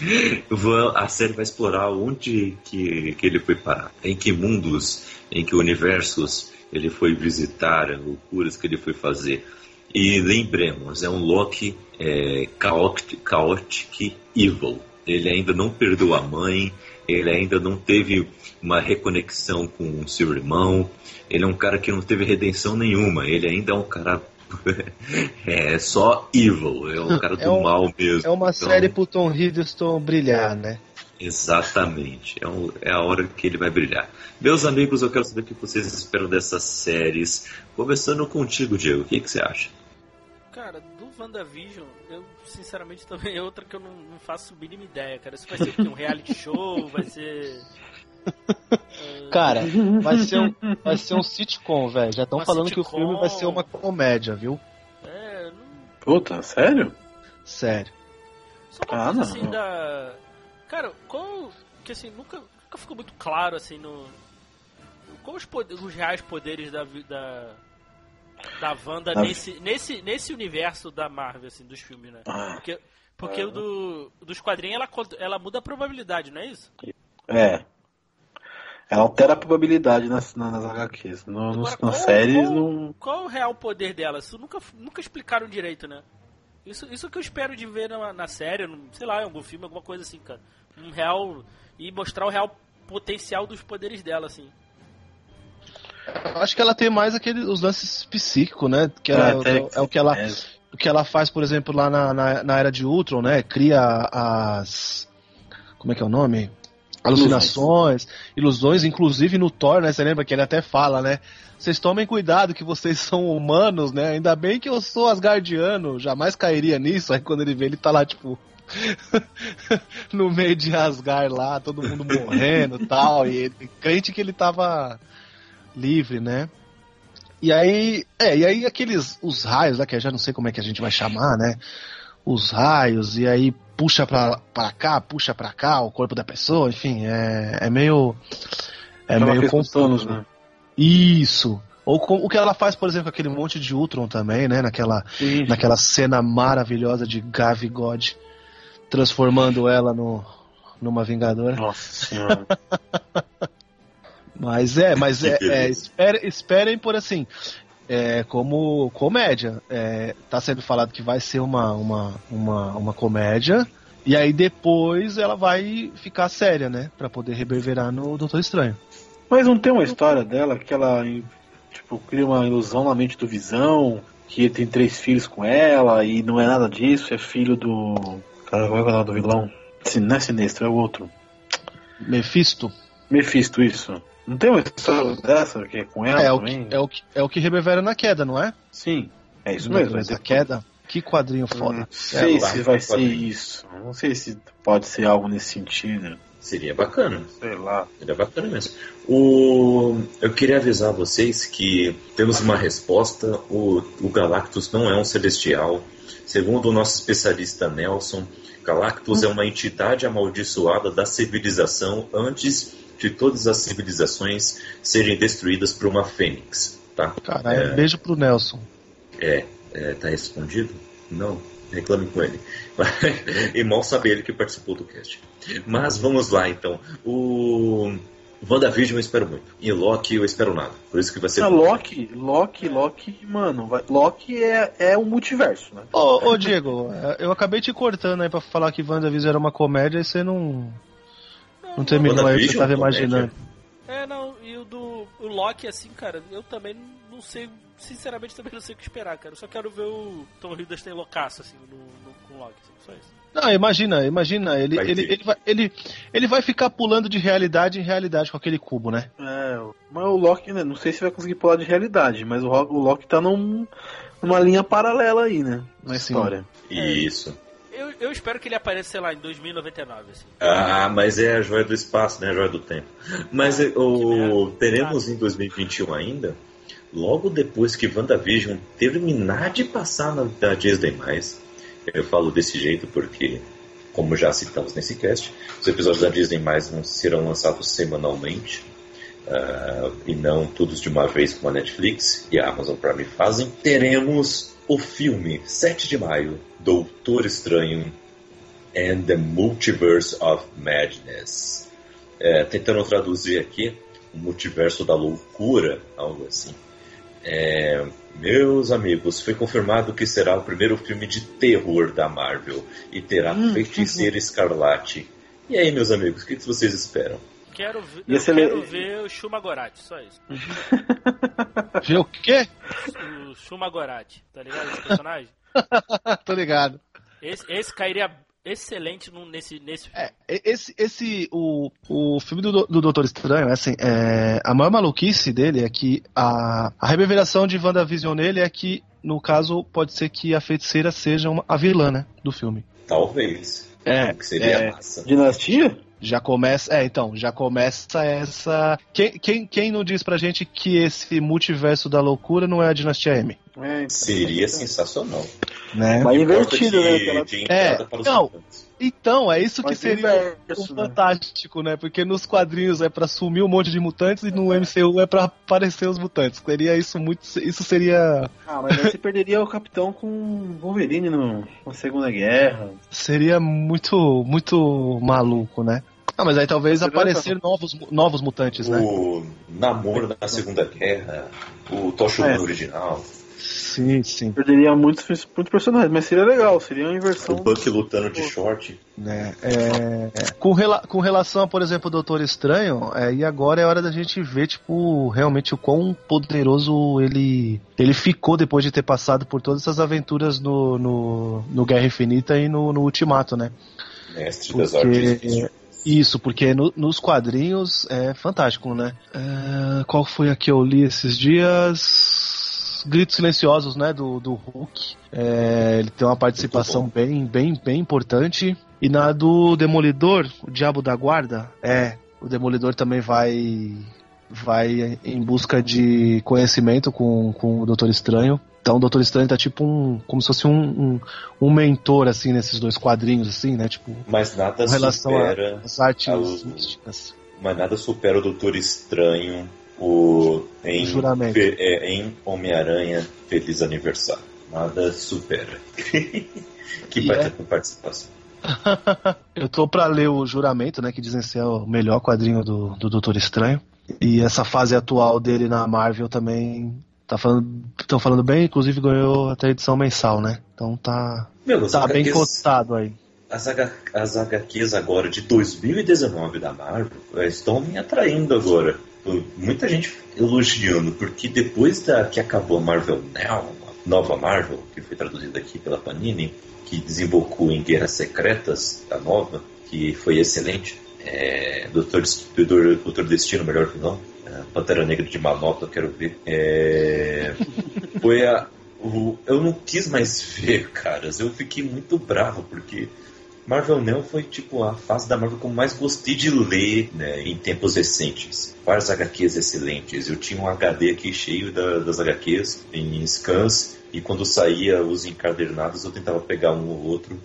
[SPEAKER 3] a série vai explorar onde que, que ele foi parar, em que mundos, em que universos ele foi visitar, loucuras que ele foi fazer. E lembremos, é um Loki é, chaotic, chaotic evil. Ele ainda não perdeu a mãe, ele ainda não teve uma reconexão com o seu irmão, ele é um cara que não teve redenção nenhuma, ele ainda é um cara é só evil, é um cara do é um, mal mesmo.
[SPEAKER 5] É uma então, série pro Tom Hiddleston brilhar, né?
[SPEAKER 3] Exatamente, é, um, é, a hora que ele vai brilhar. Meus amigos, eu quero saber o que vocês esperam dessas séries. Começando contigo, Diego, o que, que você acha?
[SPEAKER 6] Cara, do WandaVision, eu sinceramente também é outra que eu não, não faço a mínima ideia, cara. Isso vai ser um reality show, vai ser.
[SPEAKER 5] Cara, vai ser um, vai ser um sitcom, velho. Já estão falando sitcom... que o filme vai ser uma comédia, viu?
[SPEAKER 4] É, não... Puta, sério?
[SPEAKER 5] Sério.
[SPEAKER 6] Só uma ah, coisa não. assim da. Cara, qual. Que assim, nunca, nunca ficou muito claro assim no. Qual os, poder, os reais poderes da, da, da Wanda ah. nesse, nesse, nesse universo da Marvel, assim, dos filmes, né? Ah. Porque, porque o do, dos quadrinhos ela, ela muda a probabilidade, não é isso?
[SPEAKER 4] É. Ela altera a probabilidade nas, nas HQs. No, Agora, nas qual, séries
[SPEAKER 6] qual,
[SPEAKER 4] não.
[SPEAKER 6] Qual é o real poder dela? Isso nunca, nunca explicaram direito, né? Isso, isso que eu espero de ver na, na série, sei lá, em algum filme, alguma coisa assim, cara. Um real. E mostrar o real potencial dos poderes dela, assim.
[SPEAKER 5] Acho que ela tem mais aquele, os lances psíquicos, né? Que é, é, é, o que ela. É. O que ela faz, por exemplo, lá na, na, na, era de Ultron, né? Cria as. Como é que é o nome? Alucinações, ilusões, inclusive no Thor, né? Você lembra que ele até fala, né? Vocês tomem cuidado que vocês são humanos, né? Ainda bem que eu sou asgardiano, jamais cairia nisso. Aí quando ele vê, ele tá lá, tipo, no meio de Asgard lá, todo mundo morrendo tal. E ele, crente que ele tava livre, né? E aí, é, e aí aqueles, os raios lá, que eu já não sei como é que a gente vai chamar, né? Os raios, e aí puxa pra, pra cá, puxa pra cá o corpo da pessoa, enfim, é, é meio. É, é meio confuso. Né? Isso. Ou com, o que ela faz, por exemplo, com aquele monte de Ultron também, né? Naquela, naquela cena maravilhosa de Gavi God transformando ela no, numa Vingadora.
[SPEAKER 4] Nossa senhora.
[SPEAKER 5] Mas é, mas é, é espere, esperem por assim. É, como comédia. É, tá sendo falado que vai ser uma, uma, uma, uma comédia. E aí depois ela vai ficar séria, né? Pra poder reverberar no Doutor Estranho.
[SPEAKER 4] Mas não tem uma história dela que ela tipo, cria uma ilusão na mente do Visão, que tem três filhos com ela e não é nada disso, é filho do. Cara, qual é o nome do vilão? Não é sinistro, é o outro.
[SPEAKER 5] Mephisto?
[SPEAKER 4] Mephisto, isso. Não tem uma história dessa que é com ela
[SPEAKER 5] é
[SPEAKER 4] também?
[SPEAKER 5] O que, é, o que, é o que reverbera na queda, não é?
[SPEAKER 4] Sim, é isso mesmo.
[SPEAKER 5] Mas a queda, que quadrinho foda.
[SPEAKER 4] Não sei é, se vai ser isso. Não sei se pode ser algo nesse sentido.
[SPEAKER 3] Seria bacana.
[SPEAKER 4] Sei lá.
[SPEAKER 3] Seria bacana mesmo. O... Eu queria avisar vocês que temos uma resposta. O, o Galactus não é um celestial. Segundo o nosso especialista Nelson, Galactus hum. é uma entidade amaldiçoada da civilização antes de todas as civilizações serem destruídas por uma fênix. Tá?
[SPEAKER 5] Caralho, é, beijo pro Nelson.
[SPEAKER 3] É, é, tá respondido? Não, reclame com ele. e mal saber ele que participou do cast. Mas vamos lá então. O WandaVision eu espero muito. E Loki eu espero nada. Por isso que vai ser.
[SPEAKER 4] Ah, Loki, Loki, Loki, mano, vai... Loki é, é o multiverso, né?
[SPEAKER 5] Ô, ô, Diego, eu acabei te cortando aí pra falar que WandaVision era uma comédia e você não. Não terminou aí o que você tava imaginando.
[SPEAKER 6] É, não, e o do o Loki, assim, cara, eu também não sei, sinceramente também não sei o que esperar, cara. Eu só quero ver o Tom Hiddleston loucaço, assim, no, no, com o Loki, assim, só isso.
[SPEAKER 5] Não, imagina, imagina, ele, vai ele, ele, vai, ele, ele vai ficar pulando de realidade em realidade com aquele cubo, né?
[SPEAKER 4] É, mas o Loki, né, não sei se vai conseguir pular de realidade, mas o, o Loki tá num, numa linha paralela aí, né, na Sim. história.
[SPEAKER 3] Isso
[SPEAKER 6] eu, eu espero que ele apareça, sei lá, em 2099. Assim.
[SPEAKER 3] Ah, mas é a joia do espaço, né? A joia do tempo. Mas ah, o, teremos em 2021 ainda logo depois que WandaVision terminar de passar na da Disney+, eu falo desse jeito porque, como já citamos nesse cast, os episódios da Disney+, não serão lançados semanalmente, uh, e não todos de uma vez como a Netflix e a Amazon Prime fazem. Teremos o filme, 7 de maio, Doutor Estranho and the Multiverse of Madness. É, tentando traduzir aqui, o multiverso da loucura, algo assim. É, meus amigos, foi confirmado que será o primeiro filme de terror da Marvel e terá hum, Feiticeira uhum. Escarlate. E aí, meus amigos, o que vocês esperam?
[SPEAKER 6] Quero ver, eu quero ver o Shumagorati, só isso.
[SPEAKER 5] ver o quê?
[SPEAKER 6] O Shumagorati, tá ligado esse personagem?
[SPEAKER 5] Tô ligado.
[SPEAKER 6] Esse, esse cairia excelente nesse, nesse
[SPEAKER 5] filme. É, esse, esse o, o filme do, do Doutor Estranho, assim, é, a maior maluquice dele é que a, a revelação de WandaVision nele é que, no caso, pode ser que a feiticeira seja uma, a vilã, né, do filme.
[SPEAKER 3] Talvez.
[SPEAKER 5] É.
[SPEAKER 3] Que seria
[SPEAKER 5] é,
[SPEAKER 3] massa.
[SPEAKER 4] Dinastia?
[SPEAKER 5] Já começa, é, então, já começa essa. Quem, quem, quem não diz pra gente que esse multiverso da loucura não é a Dinastia M?
[SPEAKER 3] É, então, Seria então. sensacional.
[SPEAKER 5] Né?
[SPEAKER 4] Mas invertido, né? Pela...
[SPEAKER 5] É, não, então, é isso que seria inverso, né? fantástico, né? Porque nos quadrinhos é para sumir um monte de mutantes e no MCU é para aparecer os mutantes. Seria isso muito. Isso seria.
[SPEAKER 4] Ah, mas aí você perderia o capitão com Wolverine no, na Segunda Guerra.
[SPEAKER 5] Seria muito, muito maluco, né? Ah, mas aí talvez aparecer novos, novos mutantes,
[SPEAKER 3] o
[SPEAKER 5] né?
[SPEAKER 3] O Namor na Segunda Guerra, o Tocha é. original.
[SPEAKER 5] Sim, sim.
[SPEAKER 4] Perderia muitos, muitos personagens, mas seria legal, seria uma inversão.
[SPEAKER 3] O Buck lutando de short.
[SPEAKER 5] Né, é, com, rela com relação a, por exemplo, o Doutor Estranho, é, e agora é hora da gente ver, tipo, realmente o quão poderoso ele, ele ficou depois de ter passado por todas essas aventuras no, no, no Guerra Infinita e no, no Ultimato, né?
[SPEAKER 3] Mestre porque... das artes.
[SPEAKER 5] Isso, porque no, nos quadrinhos é fantástico, né? É, qual foi a que eu li esses dias? Gritos Silenciosos, né, do, do Hulk. É, ele tem uma participação bem, bem, bem importante. E na do Demolidor, o Diabo da Guarda, é, o Demolidor também vai vai em busca de conhecimento com, com o Doutor Estranho. Então o Doutor Estranho tá tipo um. como se fosse um, um, um mentor, assim, nesses dois quadrinhos, assim, né? Tipo.
[SPEAKER 3] Mas nada
[SPEAKER 5] com relação
[SPEAKER 3] supera
[SPEAKER 5] às artes ao... místicas.
[SPEAKER 3] Mas nada supera o Doutor Estranho o, em, fe, é, em Homem-Aranha Feliz Aniversário. Nada supera. que vai é? ter participação.
[SPEAKER 5] Eu tô pra ler o Juramento, né? Que dizem ser o melhor quadrinho do, do Doutor Estranho. E essa fase atual dele na Marvel também tá falando, estão falando bem, inclusive ganhou até edição mensal, né? Então tá, Meu, tá bem HQs, cotado aí.
[SPEAKER 3] As, H, as HQs agora de 2019 da Marvel estão me atraindo agora muita gente elogiando, porque depois da que acabou a Marvel Now, a nova Marvel, que foi traduzida aqui pela Panini, que desembocou em Guerras Secretas, a nova, que foi excelente. É, Doutor, Doutor, Doutor Destino, melhor vilão. É, Pantera Negra de Manopla, quero ver. É, foi a. O, eu não quis mais ver, caras. Eu fiquei muito bravo, porque Marvel Neo foi tipo a fase da Marvel que eu mais gostei de ler né, em tempos recentes. Várias HQs excelentes. Eu tinha um HD aqui cheio da, das HQs em scans e quando saía os encadernados eu tentava pegar um ou outro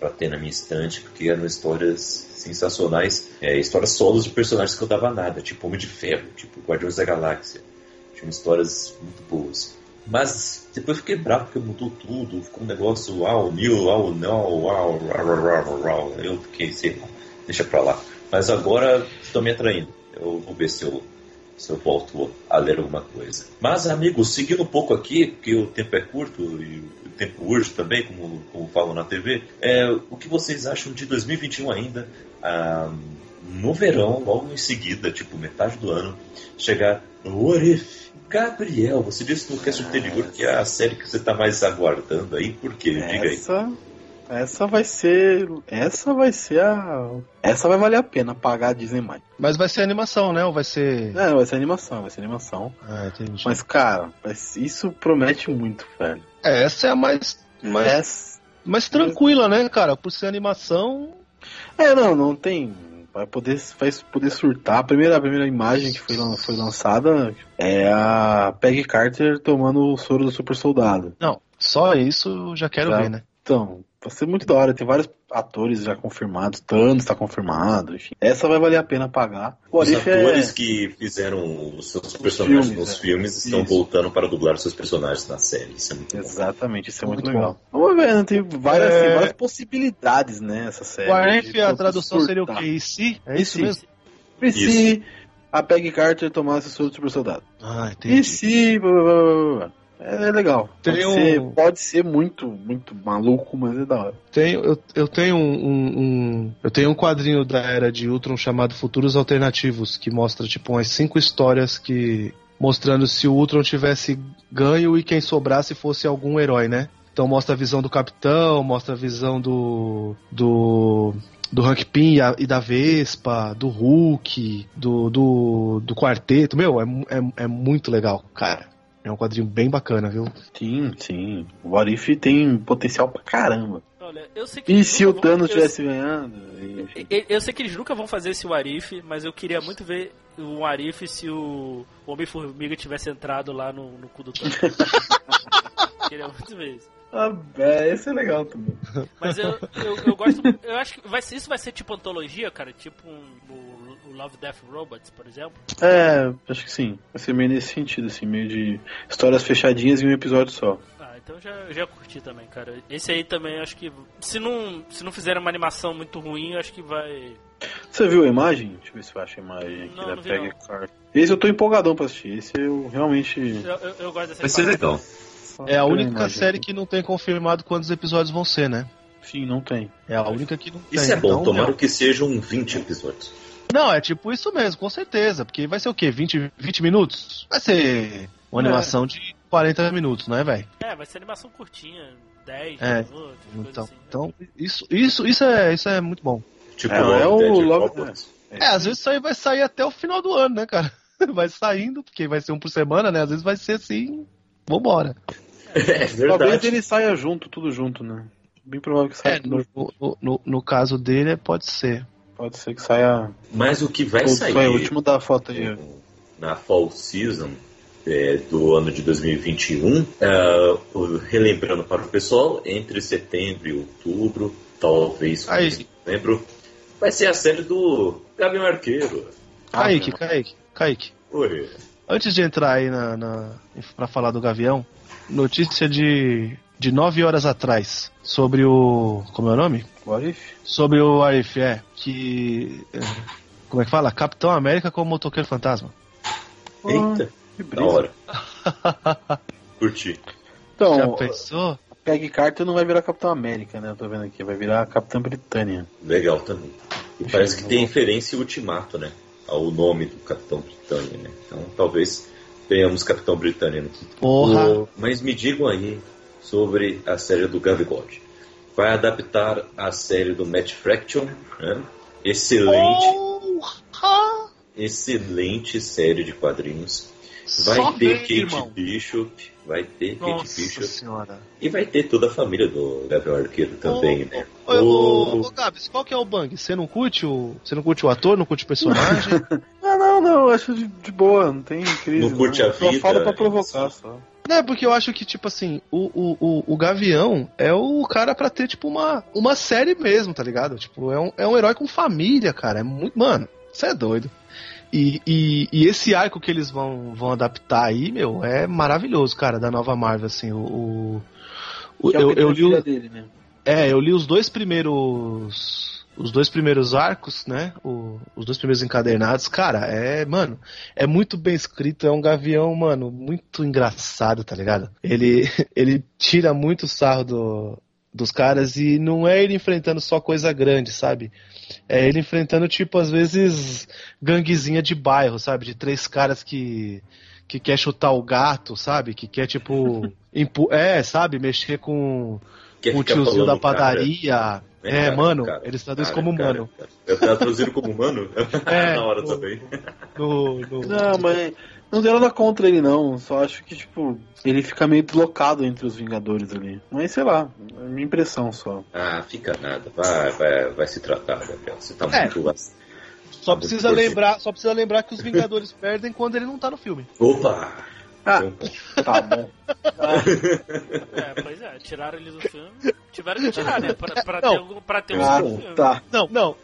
[SPEAKER 3] para ter na minha estante, porque eram histórias sensacionais, é, histórias solos de personagens que eu dava nada, tipo Homem de Ferro, tipo Guardiões da Galáxia. Tinham histórias muito boas. Mas depois fiquei bravo porque mudou tudo, ficou um negócio uau, new, uau, não, uau, uau. Eu fiquei, sei lá, deixa pra lá. Mas agora estou me atraindo. Eu vou ver se eu, se eu volto a ler alguma coisa. Mas, amigos, seguindo um pouco aqui, porque o tempo é curto e o tempo urge também, como, como falam na TV, é, o que vocês acham de 2021 ainda? Ah, no verão, logo em seguida, tipo metade do ano, chegar no What If? Gabriel, você disse no cast anterior que é a série que você está mais aguardando aí, por quê? Diga
[SPEAKER 4] essa, aí. Essa vai ser. Essa vai ser a. Essa vai valer a pena pagar a Disney mais.
[SPEAKER 5] Mas vai ser animação, né? Ou vai ser.
[SPEAKER 4] É, vai ser animação, vai ser animação.
[SPEAKER 5] Ah, entendi.
[SPEAKER 4] Mas, cara, isso promete muito, velho.
[SPEAKER 5] É, essa é a mais. mais, mais tranquila, né, cara? Por ser animação.
[SPEAKER 4] É, não, não tem vai poder, vai poder surtar. A primeira, a primeira imagem que foi, foi lançada é a Peggy Carter tomando o soro do super soldado.
[SPEAKER 5] Não, só isso eu já quero
[SPEAKER 4] Tá.
[SPEAKER 5] ver, né?
[SPEAKER 4] Então, vai ser muito da hora. Tem vários atores já confirmados. Thanos tá confirmado. Enfim. Essa vai valer a pena pagar. O
[SPEAKER 3] Os
[SPEAKER 4] If
[SPEAKER 3] atores
[SPEAKER 4] é...
[SPEAKER 3] que fizeram os seus personagens
[SPEAKER 4] filmes,
[SPEAKER 3] nos
[SPEAKER 4] é.
[SPEAKER 3] filmes estão
[SPEAKER 4] Isso.
[SPEAKER 3] voltando para dublar os seus personagens na série. Isso é muito bom.
[SPEAKER 4] Exatamente, isso é muito,
[SPEAKER 5] Muito
[SPEAKER 4] legal. Vamos ver, né? Tem várias,
[SPEAKER 5] É.
[SPEAKER 4] tem várias possibilidades, né? Essa série.
[SPEAKER 5] O a tradução seria o
[SPEAKER 4] surtar.
[SPEAKER 5] quê? E se? É
[SPEAKER 4] E
[SPEAKER 5] isso
[SPEAKER 4] se?
[SPEAKER 5] mesmo?
[SPEAKER 4] E se a Peggy Carter tomasse o soro do super soldado?
[SPEAKER 5] Ah,
[SPEAKER 4] E
[SPEAKER 5] entendi.
[SPEAKER 4] se. blá, blá, blá, blá, blá. É, é legal. Pode,
[SPEAKER 5] um-
[SPEAKER 4] ser, pode ser muito, muito maluco, mas é da hora.
[SPEAKER 5] Tenho, eu, eu tenho um, um- eu tenho um quadrinho da era de Ultron chamado Futuros Alternativos que mostra tipo umas cinco histórias que mostrando se o Ultron tivesse ganho e quem sobrasse fosse algum herói, né? Então mostra a visão do Capitão, mostra a visão do do do Hank Pym e a- e da Vespa, do Hulk, do, do, do Quarteto. Meu, é, é, é muito legal, cara. É um quadrinho bem bacana, viu?
[SPEAKER 4] Sim, sim. O What If tem potencial pra caramba.
[SPEAKER 6] Olha, eu sei que
[SPEAKER 4] E se o Thanos
[SPEAKER 6] eu-
[SPEAKER 4] tivesse ganhando?
[SPEAKER 6] Eu, eu sei que eles nunca vão fazer esse Warif, mas eu queria muito ver o Warif se o Homem-Formiga tivesse entrado lá no, no cu do Thanos. queria muito ver isso.
[SPEAKER 4] Ah, é, esse é legal também.
[SPEAKER 6] Mas eu, eu, eu gosto. Eu acho que vai ser, isso vai ser tipo antologia, cara. Tipo um, o, o Love Death Robots, por exemplo.
[SPEAKER 4] É, acho que sim. Vai ser meio nesse sentido, assim, meio de histórias fechadinhas em um episódio só.
[SPEAKER 6] Ah, então eu já, já curti também, cara. Esse aí também acho que. Se não, se não fizerem uma animação muito ruim, acho que vai.
[SPEAKER 4] Você viu a imagem? Deixa eu ver se eu acho a imagem aqui
[SPEAKER 6] Não,
[SPEAKER 4] da
[SPEAKER 6] não.
[SPEAKER 4] Carter. Esse eu tô empolgadão pra assistir. Esse eu realmente.
[SPEAKER 6] Eu, eu, eu gosto dessa
[SPEAKER 3] Vai ser legal.
[SPEAKER 5] É a única
[SPEAKER 4] imagem
[SPEAKER 5] série que não tem confirmado quantos episódios vão ser, né?
[SPEAKER 4] Sim, não tem.
[SPEAKER 5] É a única que não
[SPEAKER 3] Isso
[SPEAKER 5] tem.
[SPEAKER 3] é bom,
[SPEAKER 5] Então,
[SPEAKER 3] tomara que sejam 20 episódios.
[SPEAKER 5] Não, é tipo isso mesmo, com certeza. Porque vai ser o quê? 20, 20 minutos? Vai ser uma
[SPEAKER 4] É.
[SPEAKER 5] animação de 40 minutos, não é, velho?
[SPEAKER 6] É, vai ser animação curtinha, 10
[SPEAKER 5] É.
[SPEAKER 6] minutos,
[SPEAKER 5] Então,
[SPEAKER 6] assim.
[SPEAKER 5] então isso, isso, isso, é, isso é muito bom.
[SPEAKER 3] Tipo,
[SPEAKER 4] É,
[SPEAKER 3] Love,
[SPEAKER 4] é o Love-
[SPEAKER 3] Robots.
[SPEAKER 5] É, às vezes isso aí vai sair até o final do ano, né, cara? Vai saindo, porque vai ser um por semana, né? Às vezes vai ser assim. Vambora.
[SPEAKER 3] É
[SPEAKER 4] Talvez ele saia junto, tudo junto, né? Bem provável que saia
[SPEAKER 5] É,
[SPEAKER 4] tudo
[SPEAKER 5] no, no, no, no caso dele, pode ser.
[SPEAKER 4] Pode ser que saia.
[SPEAKER 3] Mas o que vai
[SPEAKER 4] Ou-
[SPEAKER 3] sair
[SPEAKER 4] vai, o último da foto aí.
[SPEAKER 3] na Fall Season é, do ano de 2021, é, o- relembrando para o pessoal, entre setembro e outubro, talvez
[SPEAKER 5] Aí.
[SPEAKER 3] novembro, vai ser a série do Gavião Arqueiro.
[SPEAKER 4] Ah,
[SPEAKER 5] Kaique,
[SPEAKER 4] não.
[SPEAKER 5] Kaique, Kaique.
[SPEAKER 3] Oi.
[SPEAKER 5] Antes de entrar aí na, na, pra falar do Gavião, notícia de, de nove horas atrás sobre o. Como é o nome?
[SPEAKER 4] What if?
[SPEAKER 5] Sobre o Arif, é. Que. é, Como é que fala? Capitão América como motoqueiro fantasma.
[SPEAKER 3] Eita,
[SPEAKER 4] Que
[SPEAKER 3] da
[SPEAKER 4] brisa.
[SPEAKER 3] hora. Curti.
[SPEAKER 4] Então,
[SPEAKER 5] Já pensou?
[SPEAKER 4] Peggy Carter não vai virar Capitão América, né? Eu tô vendo aqui. Vai virar Capitã Britânia.
[SPEAKER 3] Legal também. E parece que tem referência em Ultimato, né? Ao nome do Capitão Britânia, né? Então talvez tenhamos Capitão Britânia no
[SPEAKER 5] Porra.
[SPEAKER 3] O- Mas me digam aí sobre a série do Gavigode. Vai adaptar a série do Matt Fraction, né? Excelente,
[SPEAKER 5] Porra!
[SPEAKER 3] excelente série de quadrinhos. Vai
[SPEAKER 5] Só
[SPEAKER 3] ter
[SPEAKER 5] vem,
[SPEAKER 3] Kate
[SPEAKER 5] irmão.
[SPEAKER 3] Bishop, vai ter Kate
[SPEAKER 5] Nossa
[SPEAKER 3] Bishop
[SPEAKER 5] senhora.
[SPEAKER 3] e vai ter toda a família do Gavião Arqueiro também, né?
[SPEAKER 5] Ô, ô,
[SPEAKER 3] O-
[SPEAKER 5] ô, Gabs, qual que é o bang? Você não curte o. Você não curte o ator, não curte o personagem?
[SPEAKER 4] Não, não. eu Acho de, de boa. Não tem crise.
[SPEAKER 3] Não curte a
[SPEAKER 4] Só
[SPEAKER 3] vida,
[SPEAKER 4] fala pra provocar, só.
[SPEAKER 5] Não, é porque eu acho que, tipo assim, o, o, o, o Gavião é o cara pra ter, tipo, uma, uma série mesmo, tá ligado? Tipo, é um, é um herói com família, cara. É muito. Mano, você é doido. E, e, e esse arco que eles vão, vão adaptar aí, meu, é maravilhoso, cara, da nova Marvel, assim. O, o, o-
[SPEAKER 4] é
[SPEAKER 5] eu, eu li
[SPEAKER 4] dele?
[SPEAKER 5] É, eu li os dois primeiros. Os dois primeiros arcos, né? O- os dois primeiros encadernados. Cara, é, mano, é muito bem escrito. É um gavião, mano, muito engraçado, tá ligado? Ele, ele tira muito sarro do, dos caras e não é ele enfrentando só coisa grande, sabe? É ele enfrentando, tipo, às vezes, ganguezinha de bairro, sabe? De três caras que. Que quer chutar o gato, sabe? Que quer, tipo. é, sabe? Mexer com
[SPEAKER 3] Quer
[SPEAKER 5] o tiozinho da
[SPEAKER 3] cara,
[SPEAKER 5] padaria.
[SPEAKER 3] né,
[SPEAKER 5] é,
[SPEAKER 3] cara,
[SPEAKER 5] mano,
[SPEAKER 3] cara,
[SPEAKER 5] eles traduzem
[SPEAKER 3] cara,
[SPEAKER 5] como
[SPEAKER 3] cara,
[SPEAKER 5] mano.
[SPEAKER 3] cara. Eu tava traduzindo como mano?
[SPEAKER 5] É,
[SPEAKER 3] Na hora
[SPEAKER 5] no-
[SPEAKER 3] também.
[SPEAKER 5] No, no-
[SPEAKER 4] Não, mas não tem nada contra ele, não. Só acho que, tipo, ele fica meio deslocado entre os Vingadores ali. Mas sei lá, é a minha impressão só.
[SPEAKER 3] Ah, fica nada. Vai, vai, vai se tratar, Gabriel. Você tá
[SPEAKER 5] É.
[SPEAKER 3] muito.
[SPEAKER 5] Só precisa lembrar, só precisa lembrar que os Vingadores perdem quando ele não tá no filme.
[SPEAKER 3] Opa!
[SPEAKER 4] Ah,
[SPEAKER 3] Então,
[SPEAKER 4] tá bom.
[SPEAKER 6] É, pois é, tiraram ele do filme. Tiveram que tirar, né? Pra, pra
[SPEAKER 5] Não.
[SPEAKER 6] ter, pra ter um
[SPEAKER 4] tá.
[SPEAKER 5] Não, não.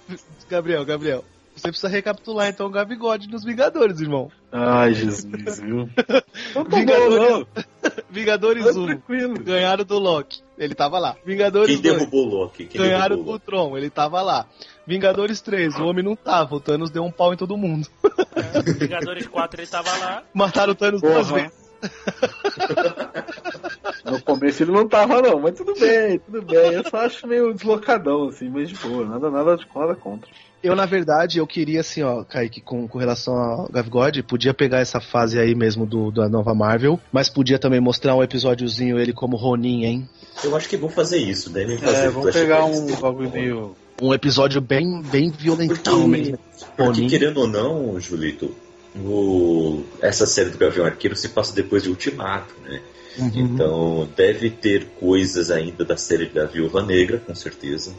[SPEAKER 5] Gabriel, Gabriel. Você precisa recapitular então o Gabigode nos Vingadores, irmão.
[SPEAKER 4] Ai, Jesus, viu? Então tá
[SPEAKER 5] Vingadores,
[SPEAKER 4] bom,
[SPEAKER 5] Vingadores
[SPEAKER 4] não. Tá
[SPEAKER 5] 1.
[SPEAKER 4] tranquilo.
[SPEAKER 5] Ganharam do Loki. Ele tava lá. Vingadores
[SPEAKER 3] Quem
[SPEAKER 5] 2.
[SPEAKER 3] derrubou o Loki? Quem
[SPEAKER 5] Ganharam do Tron. Ele tava lá. Vingadores 3. O homem não tava. O Thanos deu um pau em todo mundo.
[SPEAKER 6] É, Vingadores 4 ele tava lá.
[SPEAKER 5] Mataram o Thanos duas
[SPEAKER 4] Porra.
[SPEAKER 5] vezes.
[SPEAKER 4] No começo ele não tava, não, mas tudo bem, tudo bem. Eu só acho meio deslocadão, assim, mas de boa, nada, nada, de- nada contra.
[SPEAKER 5] Eu, na verdade, eu queria, assim, ó, Kaique, com, com relação ao Gavigode, podia pegar essa fase aí mesmo do, da nova Marvel, mas podia também mostrar um episódiozinho ele como Ronin, hein?
[SPEAKER 3] Eu acho que vão fazer isso, devem fazer
[SPEAKER 4] É, vamos pegar um bagulho meio.
[SPEAKER 5] Um episódio bem, bem violentão
[SPEAKER 3] Porque,
[SPEAKER 5] mesmo.
[SPEAKER 3] porque,
[SPEAKER 5] Ronin.
[SPEAKER 3] querendo ou não, Julito, o- essa série do Gavião Arqueiro se passa depois de Ultimato, né?
[SPEAKER 5] Uhum.
[SPEAKER 3] Então deve ter coisas ainda da série da Viúva Negra, com certeza.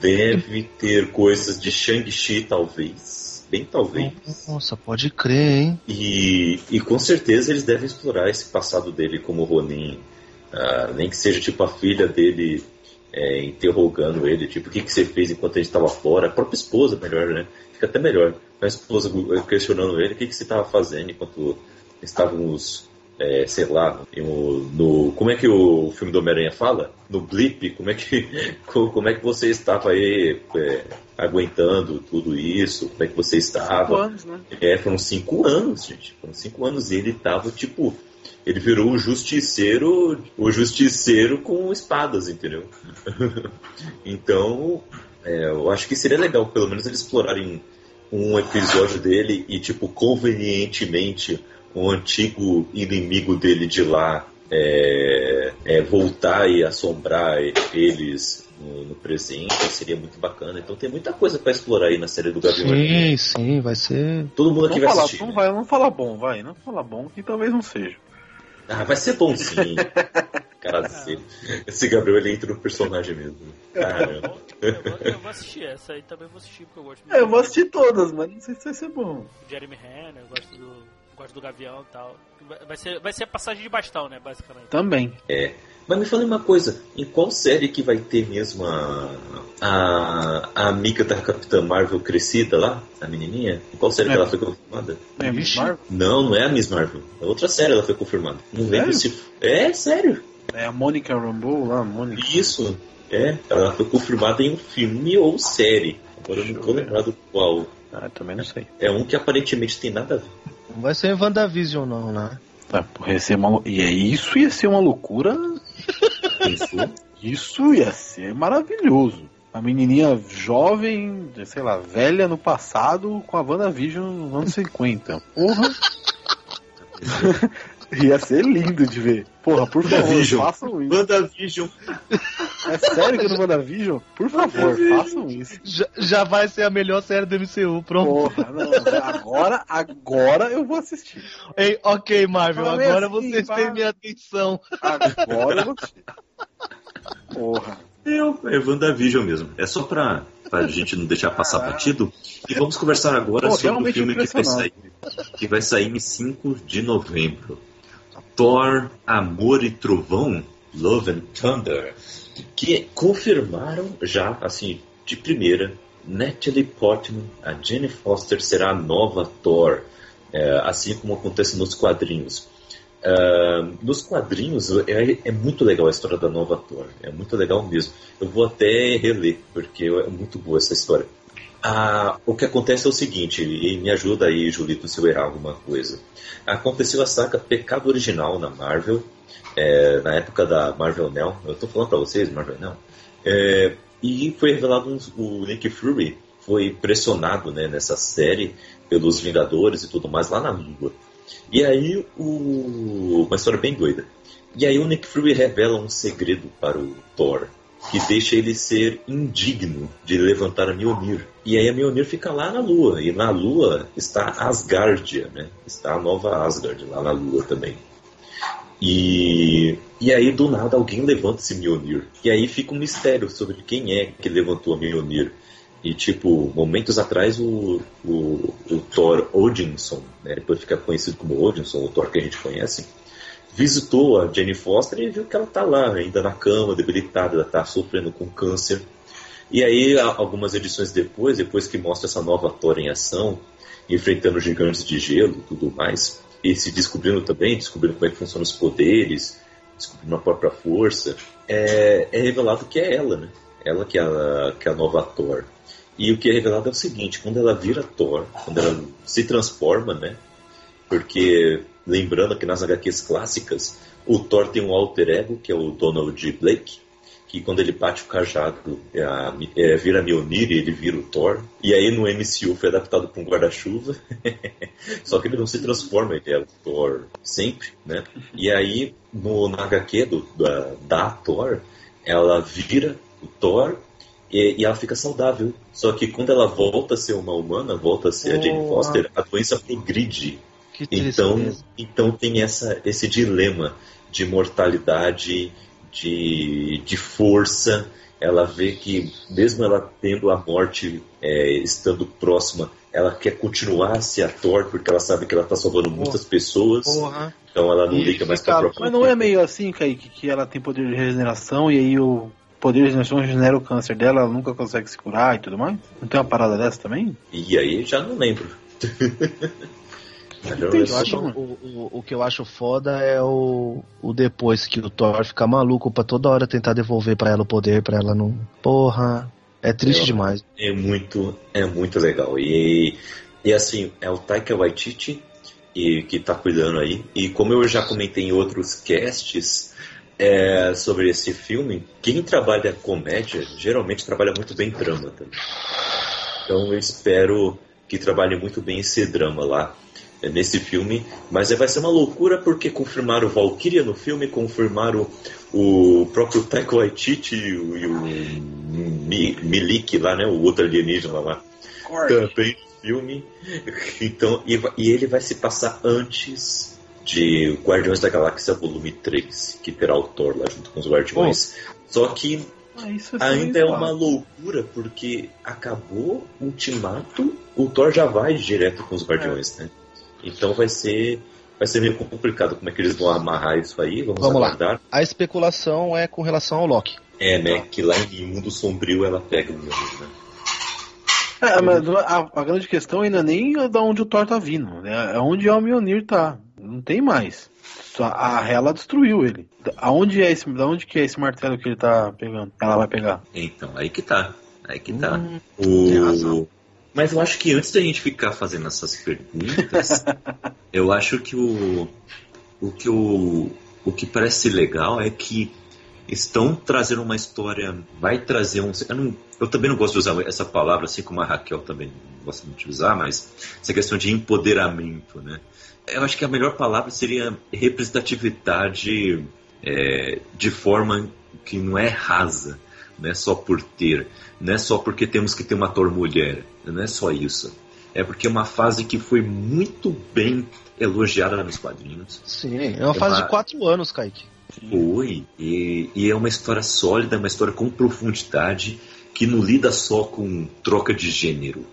[SPEAKER 3] Deve ter coisas de Shang-Chi, talvez. Bem talvez.
[SPEAKER 5] Nossa, pode crer, hein?
[SPEAKER 3] E, e com certeza eles devem explorar esse passado dele como Ronin. Ah, nem que seja tipo a filha dele é, interrogando ele, tipo, o que, que você fez enquanto a gente estava fora? A própria esposa, melhor, né? Fica até melhor. A esposa questionando ele, o que, que você estava fazendo enquanto estávamos, é, sei lá, no, no- Como é que o filme do Homem-Aranha fala? No blip, como é que, co- como é que você estava aí é, aguentando tudo isso? Como é que você estava?
[SPEAKER 4] anos, né?
[SPEAKER 3] É, foram cinco anos, gente. Foram cinco anos e ele tava, tipo. Ele virou o justiceiro. O justiceiro com espadas, entendeu? então, é, eu acho que seria legal, pelo menos, eles explorarem um episódio dele e, tipo, convenientemente, o antigo inimigo dele de lá é, é, voltar e assombrar eles no, no presente. Seria muito bacana. Então tem muita coisa pra explorar aí na série do Gavião Arqueiro.
[SPEAKER 5] Sim, sim, vai ser.
[SPEAKER 3] Todo mundo aqui vai
[SPEAKER 4] fala,
[SPEAKER 3] assistir.
[SPEAKER 4] não
[SPEAKER 3] né?
[SPEAKER 4] vai, não fala bom, vai, não fala bom, que talvez não seja.
[SPEAKER 3] Ah, vai ser bom sim. Cara, esse, esse Gabriel ele entra no personagem mesmo. Caramba.
[SPEAKER 6] Eu vou, eu vou assistir essa aí também vou assistir, porque eu gosto
[SPEAKER 4] É, eu vou assistir todas, mas não sei se vai ser bom.
[SPEAKER 6] Jeremy Renner, eu gosto do, gosto do Gavião e tal. Vai- ser, vai ser a passagem de bastão, né, basicamente.
[SPEAKER 4] Também.
[SPEAKER 3] Mas me fala uma coisa, em qual série que vai ter mesmo a, a, a amiga da Capitã Marvel crescida lá? A menininha? Em qual série
[SPEAKER 4] É.
[SPEAKER 3] que ela foi confirmada?
[SPEAKER 4] É, Miss
[SPEAKER 5] Ixi.
[SPEAKER 4] Marvel?
[SPEAKER 3] Não, não é a Miss Marvel. É outra série ela foi confirmada. Não lembro se... É, sério.
[SPEAKER 4] É a Mônica Rambeau lá, a Mônica.
[SPEAKER 3] Isso. É, ela foi confirmada em um filme ou série. Agora eu
[SPEAKER 4] Deixa
[SPEAKER 3] não
[SPEAKER 4] eu
[SPEAKER 3] tô
[SPEAKER 4] ver.
[SPEAKER 3] lembrado qual.
[SPEAKER 4] Ah, também não sei.
[SPEAKER 3] É um que aparentemente tem nada a ver.
[SPEAKER 5] Não vai ser WandaVision, não, né?
[SPEAKER 4] Tá, porra, ia ser uma, e é isso ia ser uma loucura. Isso ia ser maravilhoso. A menininha jovem, sei lá, velha no passado, com a WandaVision nos anos 50. Porra! ia ser lindo de ver. Porra, por favor,
[SPEAKER 3] WandaVision.
[SPEAKER 4] façam isso.
[SPEAKER 3] WandaVision.
[SPEAKER 4] É sério que no WandaVision? Por favor, façam isso.
[SPEAKER 5] Já, já vai ser a melhor série do MCU, pronto.
[SPEAKER 4] Porra, não, agora, agora eu vou assistir.
[SPEAKER 5] Ei, ok, Marvel,
[SPEAKER 4] Fala
[SPEAKER 5] agora
[SPEAKER 4] assim,
[SPEAKER 5] vocês têm minha atenção.
[SPEAKER 4] Agora eu vou assistir. Porra.
[SPEAKER 3] É, é WandaVision mesmo. É só pra, pra gente não deixar passar batido. E vamos conversar agora
[SPEAKER 4] Pô,
[SPEAKER 3] sobre o filme que vai sair. Que vai sair em 5 de novembro. Thor, Amor e Trovão, Love and Thunder. Que confirmaram já, assim, de primeira, Natalie Portman, a Jenny Foster será a nova Thor. é, assim como acontece nos quadrinhos. Ah, nos quadrinhos é, é muito legal a história da nova Thor. É muito legal mesmo. Eu vou até reler, porque é muito boa essa história. Ah, o que acontece é o seguinte, e me ajuda aí, Julito, se eu errar alguma coisa. Aconteceu a saga Pecado Original na Marvel, é, na época da Marvel Now. Eu tô falando pra vocês, Marvel Now. É, e foi revelado um, o Nick Fury foi pressionado né, nessa série pelos Vingadores e tudo mais lá na Lua. E aí, o... uma história bem doida. E aí o Nick Fury revela um segredo para o Thor, que deixa ele ser indigno de levantar a Mjolnir. E aí a Mjolnir fica lá na Lua, e na Lua está Asgardia, né? Está a nova Asgard lá na Lua também. E, e aí do nada alguém levanta esse Mjolnir. E aí fica um mistério sobre quem é que levantou a Mjolnir. E, tipo, momentos atrás o, o, o Thor Odinson, né, depois fica conhecido como Odinson, o Thor que a gente conhece, visitou a Jane Foster e viu que ela tá lá, ainda na cama, debilitada, ela tá sofrendo com câncer. E aí, algumas edições depois, depois que mostra essa nova Thor em ação, enfrentando gigantes de gelo tudo mais, e se descobrindo também, descobrindo como é que funcionam os poderes, descobrindo a própria força, é, é revelado que é ela, né? Ela que é, a, que é a nova Thor. E o que é revelado é o seguinte, quando ela vira Thor, quando ela se transforma, né? Porque, lembrando que nas HQs clássicas, o Thor tem um alter ego, que é o Donald Blake, que quando ele bate o cajado é a, é, vira Mjolnir e ele vira o Thor. E aí no MCU foi adaptado para um guarda-chuva. Só que ele não se transforma, ele é o Thor sempre, né? E aí no, na HQ do, da, da Thor, ela vira o Thor e, e, ela fica saudável. Só que quando ela volta a ser uma humana, volta a ser oh, a Jane Foster, a doença progride. Então, então tem essa, esse dilema de mortalidade de, de força. Ela vê que, mesmo ela tendo a morte é, estando próxima, ela quer continuar a ser a Thor, porque ela sabe que ela está salvando Porra. muitas pessoas. Porra. Então ela não e liga mais pra própria.
[SPEAKER 4] Mas não é meio assim, Kaique, que ela tem poder de regeneração e aí o poder de regeneração regenera o câncer dela, ela nunca consegue se curar e tudo mais? Não tem uma parada dessa também?
[SPEAKER 3] E aí já não lembro.
[SPEAKER 5] Eu acho, o, o, o, que eu acho foda é o, o depois que o Thor fica maluco pra toda hora tentar devolver para ela o poder, para ela não. Porra, é triste é, demais.
[SPEAKER 3] É muito, é muito legal. E, e assim, é o Taika Waititi e, que tá cuidando aí. E como eu já comentei em outros casts é, sobre esse filme, quem trabalha comédia geralmente trabalha muito bem drama também. Então eu espero que trabalhe muito bem esse drama lá. É, nesse filme, mas vai ser uma loucura porque confirmaram Valkyria no filme, confirmaram o próprio Taika Waititi e o, Milik lá, né, o outro alienígena lá, também no filme. Então, e, e ele vai se passar antes de Guardiões da Galáxia Volume 3, que terá o Thor lá junto com os Guardiões. Oh. Só que ah, ainda é uma loucura porque acabou o Ultimato, o Thor já vai direto com os Guardiões, é. né? Então vai ser vai ser meio complicado como é que eles vão amarrar isso aí. Vamos, Vamos aguardar. Lá.
[SPEAKER 5] A especulação é com relação ao Loki.
[SPEAKER 3] É, né? Que lá em Mundo Sombrio ela pega o né?
[SPEAKER 4] É, mas a, a, grande questão ainda nem é da onde o Thor tá vindo, né? É onde o Mjolnir tá. Não tem mais. Só a Hela destruiu ele. Aonde é esse, da onde que é esse martelo que ele tá pegando? Ela vai pegar.
[SPEAKER 3] Então, aí que tá. Aí que tá. Hum, o, mas eu acho que antes da gente ficar fazendo essas perguntas, eu acho que o, o que o, o que parece legal é que estão trazendo uma história, vai trazer um. Eu, não, eu, também não gosto de usar essa palavra, assim como a Raquel também não gosta muito de usar, mas essa questão de empoderamento, né? Eu acho que a melhor palavra seria representatividade é, de forma que não é rasa, não é só por ter, não é só porque temos que ter uma ator mulher, não é só isso. É porque é uma fase que foi muito bem elogiada nos quadrinhos.
[SPEAKER 5] Sim, é uma é fase uma... de quatro anos, Kaique.
[SPEAKER 3] Foi, e, e, é uma história sólida, uma história com profundidade, que não lida só com troca de gênero.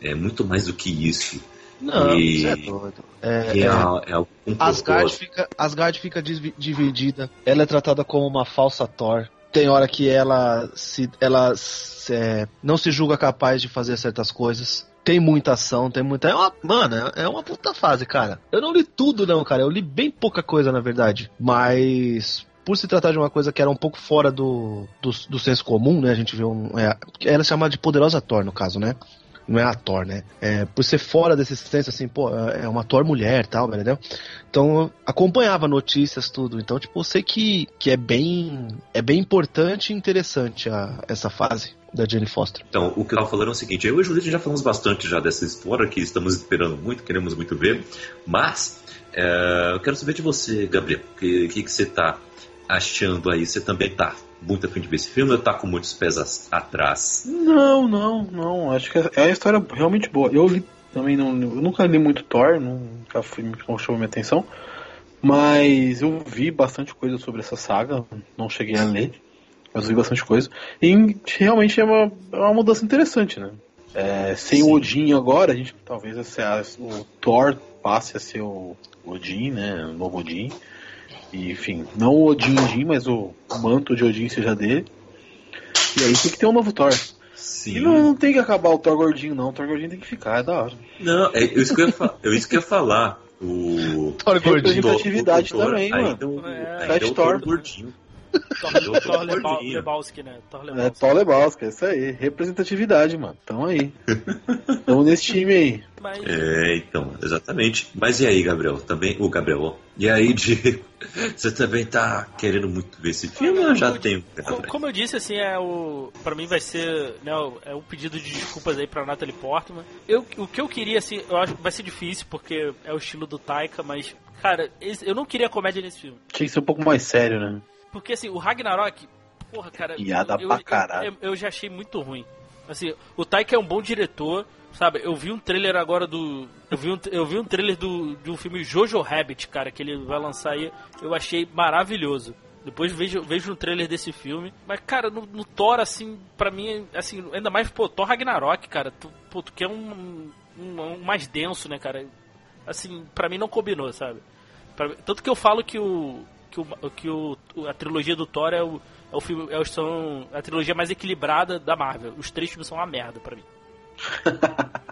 [SPEAKER 3] É muito mais do que isso.
[SPEAKER 5] Não, e, é doido. É, é, é, é um Asgard, fica, Asgard fica dividida. Ela é tratada como uma falsa Thor. Tem hora que ela se ela se, é, não se julga capaz de fazer certas coisas. Tem muita ação, tem muita. É uma, mano, é uma puta fase, cara. Eu não li tudo, não, cara. Eu li bem pouca coisa, na verdade. Mas por se tratar de uma coisa que era um pouco fora do, do, do senso comum, né? A gente vê um. É, ela é chamada de Poderosa Thor, no caso, né? Não é a Thor, né? É, por ser fora desse senso, assim, pô, é uma Thor mulher tal, entendeu? Então, acompanhava notícias, tudo. Então, tipo, eu sei que, que é bem é bem importante e interessante a, essa fase da Jane Foster.
[SPEAKER 3] Então, o que eu tava falando é o seguinte, eu e o Julito já falamos bastante já dessa história, que estamos esperando muito, queremos muito ver, mas é, eu quero saber de você, Gabriel, o que, que, que você tá achando aí? Você também tá muito afim de ver esse filme ou tá com muitos pés atrás?
[SPEAKER 4] Não, não, não. Acho que é a história realmente boa. Eu li também não. Eu nunca li muito Thor, nunca fui, não chamou minha atenção. Mas eu vi bastante coisa sobre essa saga, não cheguei a ler. Mas eu vi bastante coisa. E realmente é uma, é uma mudança interessante, né? É, sem
[SPEAKER 3] Sim.
[SPEAKER 4] o Odin agora, a gente talvez o Thor passe a ser o Odin, né? O novo Odin. E, enfim, não o Odin Odin, mas o manto de Odin seja dele. E aí tem que ter um novo Thor.
[SPEAKER 3] Sim.
[SPEAKER 4] E não, não tem que acabar o Thor gordinho, não. O Thor gordinho tem que ficar, é da hora.
[SPEAKER 3] Não, é isso que eu ia, fa- é isso que eu ia falar. O.
[SPEAKER 5] Thor gordinho.
[SPEAKER 4] Representatividade
[SPEAKER 3] o Thor
[SPEAKER 4] também, mano.
[SPEAKER 3] ainda o-
[SPEAKER 6] É.
[SPEAKER 3] ainda é o Thor
[SPEAKER 4] Thor.
[SPEAKER 3] gordinho.
[SPEAKER 6] Thor. Lebowski, né? Thor
[SPEAKER 4] É
[SPEAKER 6] Lebowski.
[SPEAKER 4] Thor Lebowski, é isso aí. Representatividade, mano. Tamo aí. Tamo nesse time aí.
[SPEAKER 6] Mas,
[SPEAKER 3] É, então, exatamente. Mas e aí, Gabriel? Também, o Gabriel, ó. E aí, Diego? Você também tá querendo muito ver esse filme ou já tem? um
[SPEAKER 6] co- como eu disse, assim, é o. Pra mim vai ser. Né, o- é um pedido de desculpas aí pra Natalie Portman. Eu, o que eu queria, assim, eu acho que vai ser difícil, porque é o estilo do Taika, mas. Cara, esse- eu não queria comédia nesse filme.
[SPEAKER 4] Tinha que ser um pouco mais sério, né?
[SPEAKER 6] Porque assim, o Ragnarok, porra, cara,
[SPEAKER 4] Piada
[SPEAKER 6] eu,
[SPEAKER 4] pra
[SPEAKER 6] eu-
[SPEAKER 4] caralho.
[SPEAKER 6] Eu, eu já achei muito ruim. Assim, o Taika é um bom diretor, sabe? Eu vi um trailer agora do. Eu vi um, eu vi um trailer do, de um filme Jojo Rabbit, cara, que ele vai lançar aí. Eu achei maravilhoso. Depois vejo, vejo um trailer desse filme. Mas, cara, no, no Thor, assim, pra mim, assim, ainda mais, pô, Thor Ragnarok, cara. Tu, pô, tu quer um, um, um mais denso, né, cara? Assim, pra mim não combinou, sabe? Pra- tanto que eu falo que o. que, o, que o, a trilogia do Thor é o, é o filme. É, o- são a trilogia mais equilibrada da Marvel. Os três filmes são uma merda pra mim.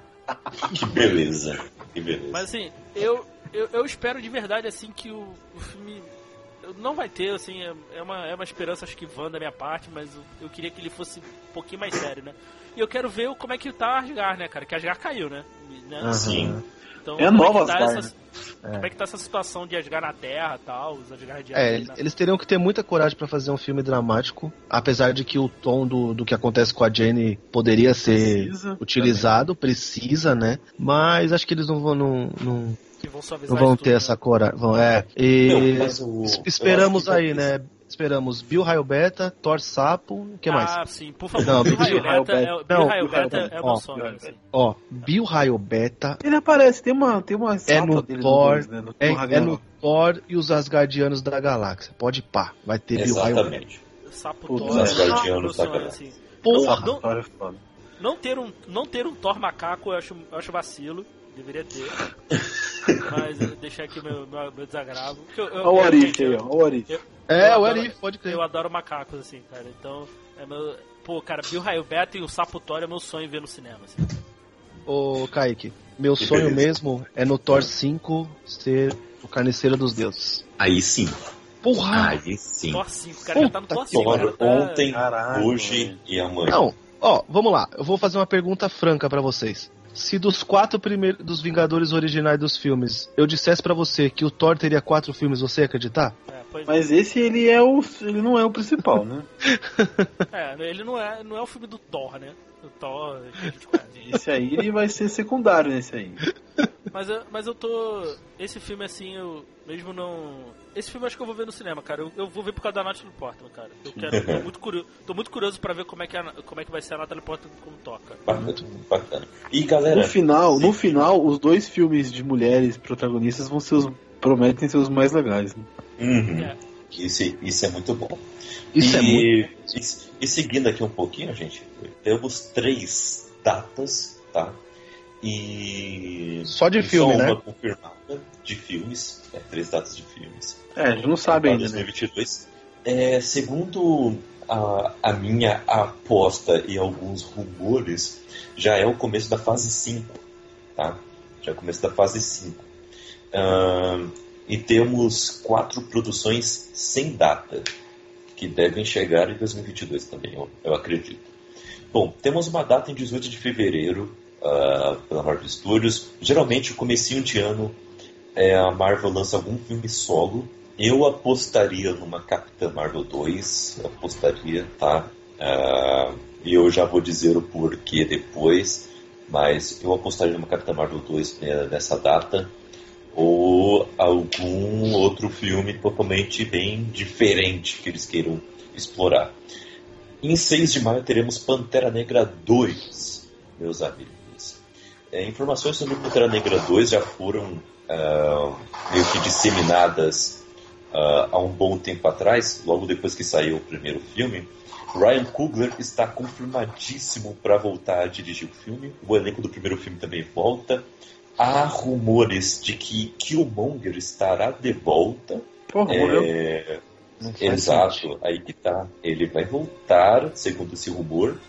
[SPEAKER 3] Que beleza. Que beleza.
[SPEAKER 6] Mas assim, eu, eu, eu espero de verdade assim que o, o filme. Não vai ter, assim, é, é uma, é uma esperança acho que vã da minha parte, mas eu, eu queria que ele fosse um pouquinho mais sério, né? E eu quero ver como é que tá Asgard, né, cara? Que Asgard caiu, né? né?
[SPEAKER 3] Sim.
[SPEAKER 6] Então,
[SPEAKER 4] É
[SPEAKER 6] como
[SPEAKER 4] nova
[SPEAKER 6] que tá essa, Como é que tá essa situação de Asgard na Terra e tal, os Asgardianos
[SPEAKER 5] É,
[SPEAKER 6] na-
[SPEAKER 5] eles teriam que ter muita coragem pra fazer um filme dramático, apesar de que o tom do, do que acontece com a Jenny poderia ser
[SPEAKER 4] Precisa.
[SPEAKER 5] utilizado, precisa, né? Mas acho que eles não vão, não, não,
[SPEAKER 6] que vão suavizar
[SPEAKER 5] não vão
[SPEAKER 6] isso tudo,
[SPEAKER 5] ter
[SPEAKER 6] né?
[SPEAKER 5] essa coragem. Vão, é. E
[SPEAKER 3] Não, o-
[SPEAKER 5] esperamos aí, né? Esperamos Bill Raio Beta, Thor Sapo, o que mais?
[SPEAKER 6] Ah, sim, por favor.
[SPEAKER 5] Não,
[SPEAKER 6] Bill Raio Beta é, Bill Raio Beta é o meu
[SPEAKER 5] Ó,
[SPEAKER 6] sonho. assim.
[SPEAKER 5] Ó, Bill Raio Beta
[SPEAKER 4] Ele aparece, tem uma, tem uma
[SPEAKER 5] é no Thor,
[SPEAKER 4] dois, né, no
[SPEAKER 5] é, é no. Thor e os Asgardianos da Galáxia. Pode pá, vai ter Bill Raio Beta.
[SPEAKER 3] Exatamente.
[SPEAKER 6] Sapo Thor.
[SPEAKER 3] os Asgardianos
[SPEAKER 6] é meu
[SPEAKER 3] da Galáxia.
[SPEAKER 6] assim.
[SPEAKER 5] Porra,
[SPEAKER 6] Não,
[SPEAKER 4] é
[SPEAKER 6] não ter um, não ter um Thor macaco eu acho, eu acho vacilo. Deveria ter. Mas deixar aqui meu, meu, meu desagravo. Porque eu, eu,
[SPEAKER 4] Olha o Arif aí, ó. Olha o Arif.
[SPEAKER 5] É, o Arif, pode crer.
[SPEAKER 6] Eu adoro macacos, assim, cara. Então, é meu. Pô, cara, Bill Raio Beta e o Sapo Thor é meu sonho ver no cinema, assim.
[SPEAKER 5] Ô, Kaique, meu
[SPEAKER 3] Que
[SPEAKER 5] sonho
[SPEAKER 3] beleza.
[SPEAKER 5] mesmo é no Thor 5 ser o carniceiro dos deuses.
[SPEAKER 3] Aí sim.
[SPEAKER 5] Porra!
[SPEAKER 3] Aí sim.
[SPEAKER 6] Thor 5, o cara já tá no
[SPEAKER 5] Puta
[SPEAKER 6] Thor
[SPEAKER 5] que
[SPEAKER 6] 5.
[SPEAKER 3] Thor
[SPEAKER 6] cara, tá-
[SPEAKER 3] ontem,
[SPEAKER 4] Caralho,
[SPEAKER 3] hoje
[SPEAKER 4] velho.
[SPEAKER 3] e amanhã.
[SPEAKER 5] Não, ó, vamos lá. Eu vou fazer uma pergunta franca pra vocês. Se dos quatro primeiros dos Vingadores originais dos filmes, eu dissesse pra você que o Thor teria quatro filmes, você ia acreditar?
[SPEAKER 6] É, pois-
[SPEAKER 4] Mas esse ele é o. ele não é o principal, né?
[SPEAKER 6] é, ele não é, não é o filme do Thor, né? O Thor que a gente conhece.
[SPEAKER 4] Esse aí ele vai ser secundário nesse aí.
[SPEAKER 6] Mas eu, mas eu tô. Esse filme, assim, eu mesmo não. Esse filme eu acho que eu vou ver no cinema, cara. Eu, eu vou ver por causa da Natalie Portman, cara. Eu quero. Tô muito curioso, tô muito curioso pra ver como é, que a- como é que vai ser a Natalie Portman como toca.
[SPEAKER 3] Bacana, bacana. E galera,
[SPEAKER 4] No final, no final, os dois filmes de mulheres protagonistas vão ser os. Prometem ser os mais legais. Né?
[SPEAKER 3] uhum,
[SPEAKER 6] É.
[SPEAKER 3] isso, isso é muito bom.
[SPEAKER 5] Isso
[SPEAKER 3] e,
[SPEAKER 5] é muito.
[SPEAKER 3] E, e seguindo aqui um pouquinho, gente, temos três datas, tá? E.
[SPEAKER 5] Só de filme,
[SPEAKER 3] só
[SPEAKER 5] né?
[SPEAKER 3] uma confirmada de filmes. É, três datas de filmes.
[SPEAKER 4] É, a gente não sabe ainda, né?
[SPEAKER 3] 2022. É, segundo a, a minha aposta e alguns rumores, já é o começo da fase 5, tá? Já é o começo da fase 5. Ahn, e temos quatro produções sem data, que devem chegar em 2022 também, eu, eu acredito. Bom, temos uma data em 18 de fevereiro, ah, pela Marvel Studios. Geralmente, o comecinho de ano, é, a Marvel lança algum filme solo. Eu apostaria numa Capitã Marvel 2, apostaria, tá? Ah, E eu já vou dizer o porquê depois, mas eu apostaria numa Capitã Marvel 2 né, nessa data. Ou algum outro filme totalmente bem diferente que eles queiram explorar. Em 6 de maio teremos Pantera Negra 2, meus amigos. É, informações sobre Pantera Negra 2 já foram ah, meio que disseminadas uh, há um bom tempo atrás, logo depois que saiu o primeiro filme, Ryan Coogler está confirmadíssimo para voltar a dirigir o filme. O elenco do primeiro filme também volta. Há rumores de que Killmonger estará de volta.
[SPEAKER 4] Porra,
[SPEAKER 3] é... Exato, sentido. aí que tá. Ele vai voltar, segundo esse rumor,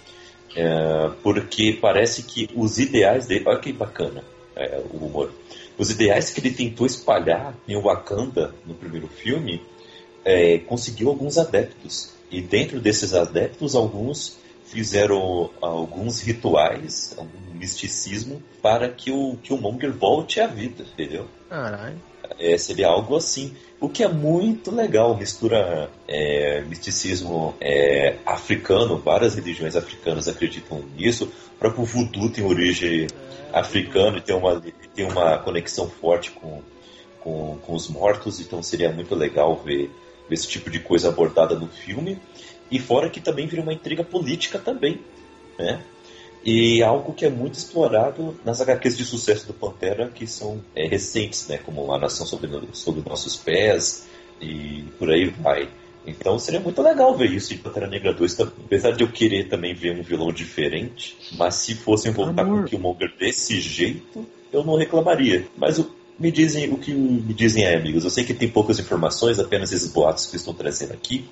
[SPEAKER 3] é... porque parece que os ideais dele. Olha que bacana é, o rumor. Os ideais que ele tentou espalhar em Wakanda no primeiro filme é, conseguiu alguns adeptos. E dentro desses adeptos, alguns fizeram alguns rituais, algum misticismo, para que o, que o Monger volte à vida, entendeu?
[SPEAKER 5] Caralho.
[SPEAKER 3] É, seria algo assim. O que é muito legal, mistura é, misticismo é, africano, várias religiões africanas acreditam nisso. O próprio voodoo tem origem africana e tem uma, tem uma conexão forte com, com, com os mortos, então seria muito legal ver esse tipo de coisa abordada no filme. E fora que também vira uma intriga política também, né? E algo que é muito explorado nas HQs de sucesso do Pantera, que são é, recentes, né? Como A Nação Sobre, sobre Nossos Pés e por aí vai. Então seria muito legal ver isso em Pantera Negra 2, apesar de eu querer também ver um vilão diferente, mas se fossem voltar Amor. com o Killmonger desse jeito, eu não reclamaria. Mas o, me dizem o que me dizem aí, amigos. Eu sei que tem poucas informações, apenas esses boatos que estou trazendo aqui,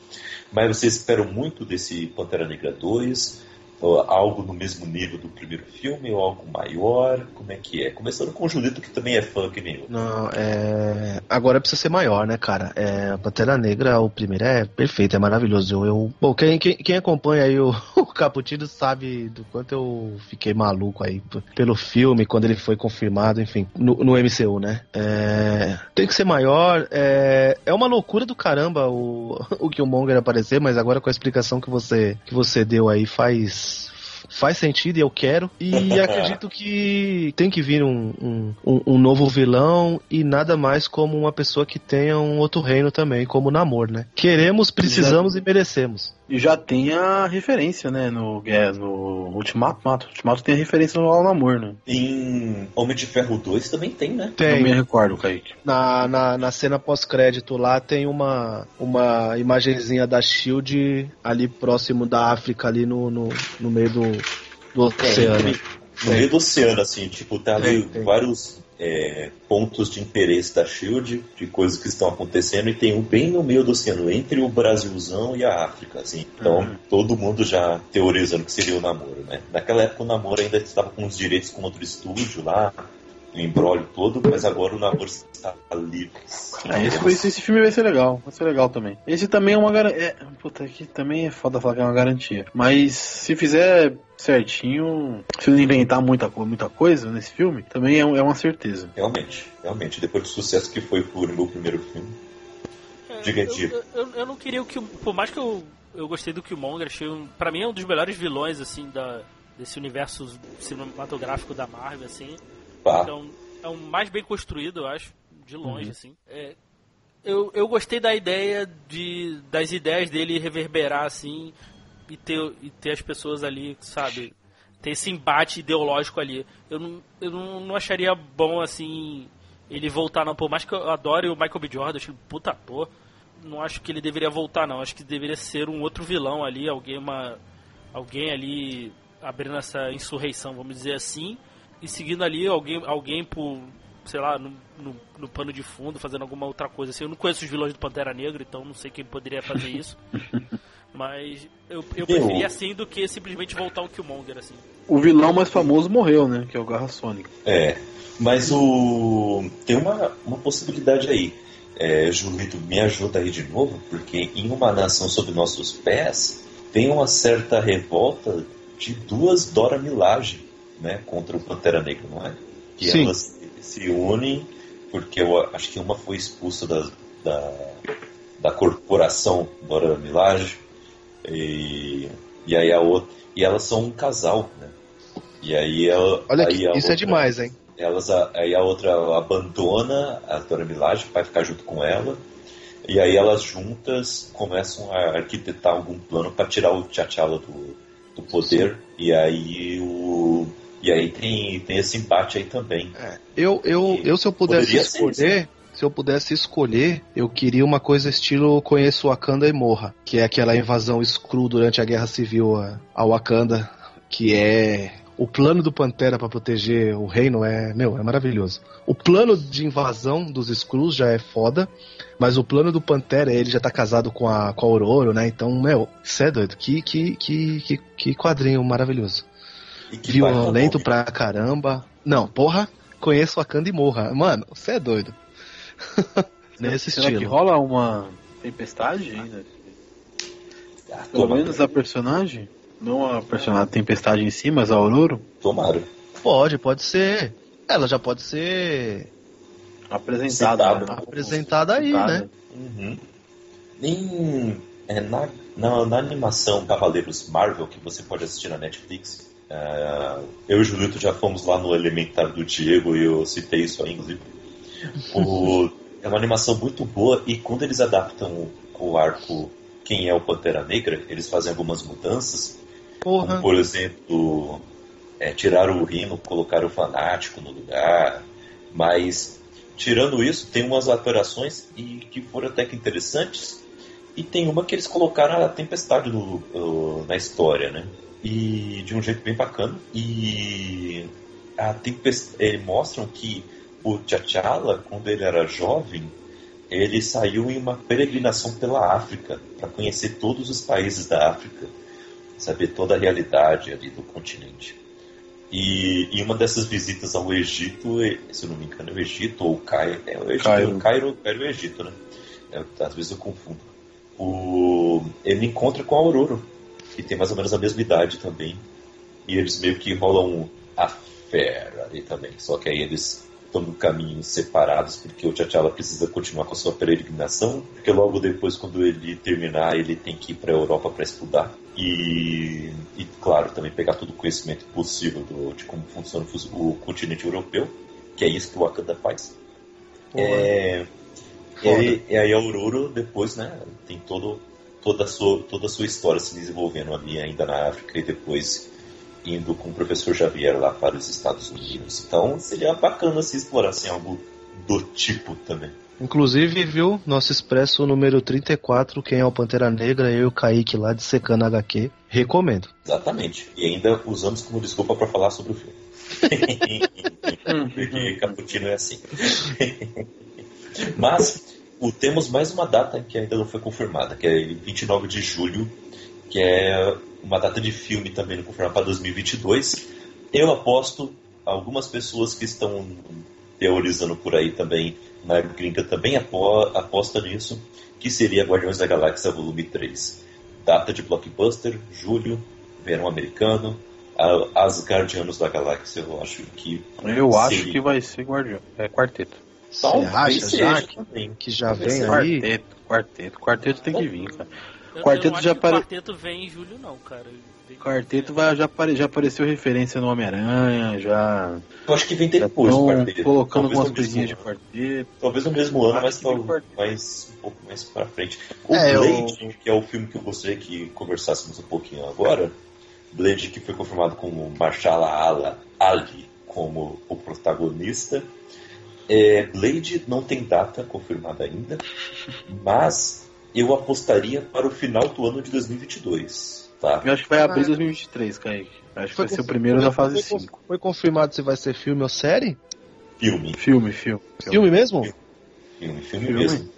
[SPEAKER 3] mas vocês esperam muito desse Pantera Negra 2? Algo no mesmo nível do primeiro filme ou algo maior? Como é que é? Começando com o Julito, que também é fã que nem eu.
[SPEAKER 5] Não, é... Agora precisa ser maior, né, cara? É... Pantera Negra, o primeiro é perfeito, é maravilhoso. Eu. Bom, quem, quem, quem, acompanha aí o, o Caputino sabe do quanto eu fiquei maluco aí pelo filme, quando ele foi confirmado, enfim, no, no MCU, né? É... Tem que ser maior. É... é uma loucura do caramba o, o Killmonger aparecer, mas agora com a explicação que você, que você deu aí faz faz sentido e eu quero. E acredito que tem que vir um, um, um, novo vilão e nada mais como uma pessoa que tenha um outro reino também, como o Namor, né? Queremos, precisamos Já... e merecemos.
[SPEAKER 4] E já tem a referência, né, no, é, no Ultimato. Ultimato tem a referência no Ao Namor, né?
[SPEAKER 3] Em Homem de Ferro 2 também tem, né?
[SPEAKER 5] Tem.
[SPEAKER 4] Não me recordo, Kaique.
[SPEAKER 5] Na, na, na cena pós-crédito lá tem uma, uma imagenzinha da SHIELD ali próximo da África, ali no, no, no meio do, do oceano.
[SPEAKER 3] É, no meio do oceano, assim, tipo, tá ali tem, tem. vários é, pontos de interesse da Shield, de coisas que estão acontecendo, e tem um bem no meio do oceano, entre o Brasilzão e a África, assim. Então, uhum. todo mundo já teorizando que seria o namoro, né? Naquela época o namoro ainda estava com os direitos com outro estúdio lá, o embrólio todo, mas agora o namoro está livre.
[SPEAKER 4] É, esse, esse, filme vai ser legal, vai ser legal também. Esse também é uma garantia. É, puta, aqui também é foda falar que é uma garantia. Mas se fizer certinho, se não inventar muita, muita coisa nesse filme, também é, é uma certeza.
[SPEAKER 3] Realmente, realmente, depois do sucesso que foi por meu primeiro filme.
[SPEAKER 6] É, Diga eu, eu, eu, não queria o que. Por mais que eu, eu gostei do Killmonger, achei um, pra mim é um dos melhores vilões, assim, da, desse universo cinematográfico da Marvel, assim. Pá. Então, é um mais bem construído, eu acho, de longe, uhum. assim. É, eu, eu gostei da ideia de das ideias dele reverberar, assim, e ter, e ter as pessoas ali, sabe? Ter esse embate ideológico ali. Eu não, eu não, não acharia bom, assim, ele voltar, não. Por mais que eu adore o Michael B. Jordan, acho ele puta ator. Não acho que ele deveria voltar, não. Acho que deveria ser um outro vilão ali, alguém, uma, alguém ali abrindo essa insurreição, vamos dizer assim e seguindo ali alguém, alguém por, sei lá, no, no, no, pano de fundo, fazendo alguma outra coisa assim. Eu não conheço os vilões do Pantera Negra, então não sei quem poderia fazer isso. Mas eu, eu preferia assim do que simplesmente voltar o Killmonger, assim.
[SPEAKER 4] O vilão mais famoso morreu, né? Que é o Garra Sônica.
[SPEAKER 3] É, mas o... tem uma, uma possibilidade aí. É, Julito, me ajuda aí de novo, porque em Uma Nação Sob Nossos Pés tem uma certa revolta de duas Dora Milaje né, contra o Pantera Negra, não é? Que Sim. elas se unem porque eu acho que uma foi expulsa da, da, da corporação Dora Milaje e, e aí a outra e elas são um casal, né? E aí ela,
[SPEAKER 5] Olha
[SPEAKER 3] aí
[SPEAKER 5] isso é outra, é demais, hein?
[SPEAKER 3] Elas aí a outra abandona a Dora Milaje, vai ficar junto com ela. E aí elas juntas começam a arquitetar algum plano para tirar o T'Challa do, do poder. Sim. E aí o e aí tem, tem esse embate aí também.
[SPEAKER 5] É, eu, eu, eu, se eu pudesse escolher, se eu pudesse escolher, eu queria uma coisa estilo Conheço Wakanda e Morra, que é aquela invasão Skrull durante a Guerra Civil a, Wakanda, que é o plano do Pantera para proteger o reino é, meu, é maravilhoso. O plano de invasão dos Skrulls já é foda, mas o plano do Pantera, ele já tá casado com a, com a Aurora, né? Então, meu, isso é doido. Que, que, que, que, que quadrinho maravilhoso. Violento pra caramba. Não, porra, conheço a e morra. Mano, você é doido. Nesse
[SPEAKER 4] Será
[SPEAKER 5] estilo.
[SPEAKER 4] que rola uma tempestade ainda?
[SPEAKER 3] Ah,
[SPEAKER 4] Pelo
[SPEAKER 3] tomara.
[SPEAKER 4] menos a personagem? Não a personagem a tempestade em si, mas a Aurora?
[SPEAKER 3] Tomara.
[SPEAKER 5] Pode, pode ser. Ela já pode ser
[SPEAKER 4] Apresentada.
[SPEAKER 3] Citada.
[SPEAKER 4] né?
[SPEAKER 5] apresentada aí,
[SPEAKER 4] Citada.
[SPEAKER 5] né?
[SPEAKER 3] Uhum. Em, é, na, na, na animação Cavaleiros Marvel, que você pode assistir na Netflix, é, eu e o Julito já fomos lá no Elementar do Diego e eu citei isso aí, inclusive. O- é uma animação muito boa e quando eles adaptam o, o arco Quem é o Pantera Negra, eles fazem algumas mudanças, como
[SPEAKER 5] Porra.
[SPEAKER 3] por exemplo, é, tirar o Rino, colocar o Fanático no lugar, mas tirando isso, tem umas alterações e que foram até que interessantes. E tem uma que eles colocaram a tempestade no- no- na história, né? E de um jeito bem bacana. E a eles mostram que o T'Challa, quando ele era jovem, ele saiu em uma peregrinação pela África para conhecer todos os países da África, saber toda a realidade ali do continente. E, e uma dessas visitas ao Egito, eh, se eu não me engano, é o Egito ou o Cairo, é o Egito,
[SPEAKER 4] Cairo.
[SPEAKER 3] o Cairo, Cairo é o Egito, né? É, às vezes eu confundo. O, ele encontra com a Aurora, que tem mais ou menos a mesma idade também. E eles meio que rolam a fera ali também. Só que aí eles tomam caminhos separados, porque o T'Challa precisa continuar com a sua peregrinação, porque logo depois, quando ele terminar, ele tem que ir para a Europa para estudar. E, e, claro, também pegar todo o conhecimento possível do- de como funciona o o continente europeu, que é isso que o Wakanda faz.
[SPEAKER 5] Porra.
[SPEAKER 3] É, e, e aí a Aurora depois, né, tem todo, toda, a sua, toda a sua história se desenvolvendo ali ainda na África e depois indo com o professor Xavier lá para os Estados Unidos. Então seria bacana se explorassem algo do tipo também.
[SPEAKER 5] Inclusive, viu, nosso expresso número 34, quem é o Pantera Negra, eu e o Kaique lá de Secando HQ, recomendo.
[SPEAKER 3] Exatamente. E ainda usamos como desculpa para falar sobre o filme. Porque Caputino é assim. Mas o, temos mais uma data que ainda não foi confirmada, que é 29 de julho, que é uma data de filme também não confirmada para 2022. Eu aposto, algumas pessoas que estão teorizando por aí também, na gringa também apo, aposta nisso, que seria Guardiões da Galáxia Volume 3. Data de blockbuster, julho, verão americano, as Guardianos da Galáxia, eu acho que
[SPEAKER 4] Eu acho
[SPEAKER 3] Seria.
[SPEAKER 4] que vai ser Guardião. É quarteto.
[SPEAKER 3] Talvez
[SPEAKER 5] acha
[SPEAKER 3] seja
[SPEAKER 5] já que,
[SPEAKER 3] também.
[SPEAKER 5] que já
[SPEAKER 3] Talvez
[SPEAKER 5] vem
[SPEAKER 3] seja.
[SPEAKER 5] aí?
[SPEAKER 4] Quarteto, quarteto. Quarteto tem que vir, cara.
[SPEAKER 6] Eu,
[SPEAKER 4] Quarteto
[SPEAKER 6] eu
[SPEAKER 4] já apare-
[SPEAKER 6] o quarteto vem em julho, não, cara.
[SPEAKER 4] Quarteto vai, já, apare, já apareceu referência no Homem-Aranha, já
[SPEAKER 3] Eu acho que vem depois do quarteto.
[SPEAKER 4] colocando
[SPEAKER 3] Talvez
[SPEAKER 4] algumas coisinhas de quarteto.
[SPEAKER 3] Talvez no mesmo ano, mas
[SPEAKER 4] quarteto.
[SPEAKER 3] mais, um pouco mais pra frente. O
[SPEAKER 5] É, eu-
[SPEAKER 3] Blade, que é o filme que eu gostaria que conversássemos um pouquinho agora, Blade que foi confirmado como Marshall Ala Ali como o protagonista. É, Blade não tem data confirmada ainda, mas eu apostaria para o final do ano de 2022. Tá?
[SPEAKER 4] Eu acho que vai abrir
[SPEAKER 5] Ah.
[SPEAKER 4] 2023, Kaique. Acho que vai ser o primeiro da fase
[SPEAKER 5] foi,
[SPEAKER 4] 5.
[SPEAKER 5] Foi confirmado se vai ser filme ou série?
[SPEAKER 3] Filme,
[SPEAKER 4] Filme, filme.
[SPEAKER 5] Filme mesmo?
[SPEAKER 3] filme, filme,
[SPEAKER 4] Filme.
[SPEAKER 3] mesmo.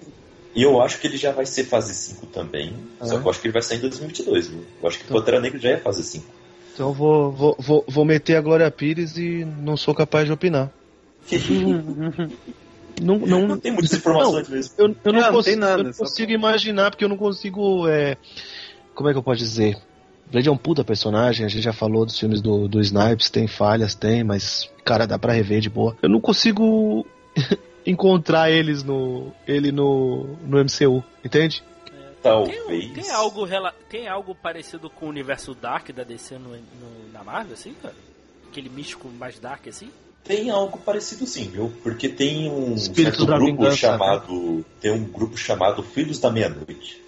[SPEAKER 3] E eu acho que ele já vai ser fase 5 também, só
[SPEAKER 5] É?
[SPEAKER 3] que eu acho que ele vai sair em 2022. Viu? Eu acho que Pantera Negra já é fase 5.
[SPEAKER 5] Então eu vou, vou, vou, vou meter a Glória Pires e não sou capaz de opinar. Não, não,
[SPEAKER 3] Não tem muitas informações mesmo.
[SPEAKER 5] eu, eu não,
[SPEAKER 4] Não, não
[SPEAKER 5] consigo,
[SPEAKER 4] tem nada,
[SPEAKER 5] eu não consigo imaginar, porque eu não consigo. é, como é que eu posso dizer? Blade é um puta personagem, a gente já falou dos filmes do, do Snipes, tem falhas, tem, mas, cara, dá pra rever de boa. Eu não consigo encontrar eles no. ele no, no MCU, entende?
[SPEAKER 3] Talvez.
[SPEAKER 6] Tem, tem algo, tem algo parecido com o universo Dark da DC no, no- na Marvel, assim, cara? Aquele místico mais Dark, assim?
[SPEAKER 3] Tem algo parecido sim, viu? Porque tem um
[SPEAKER 5] Espírito
[SPEAKER 3] certo grupo
[SPEAKER 5] vingança,
[SPEAKER 3] chamado. Tem um grupo chamado Filhos da Meia-Noite.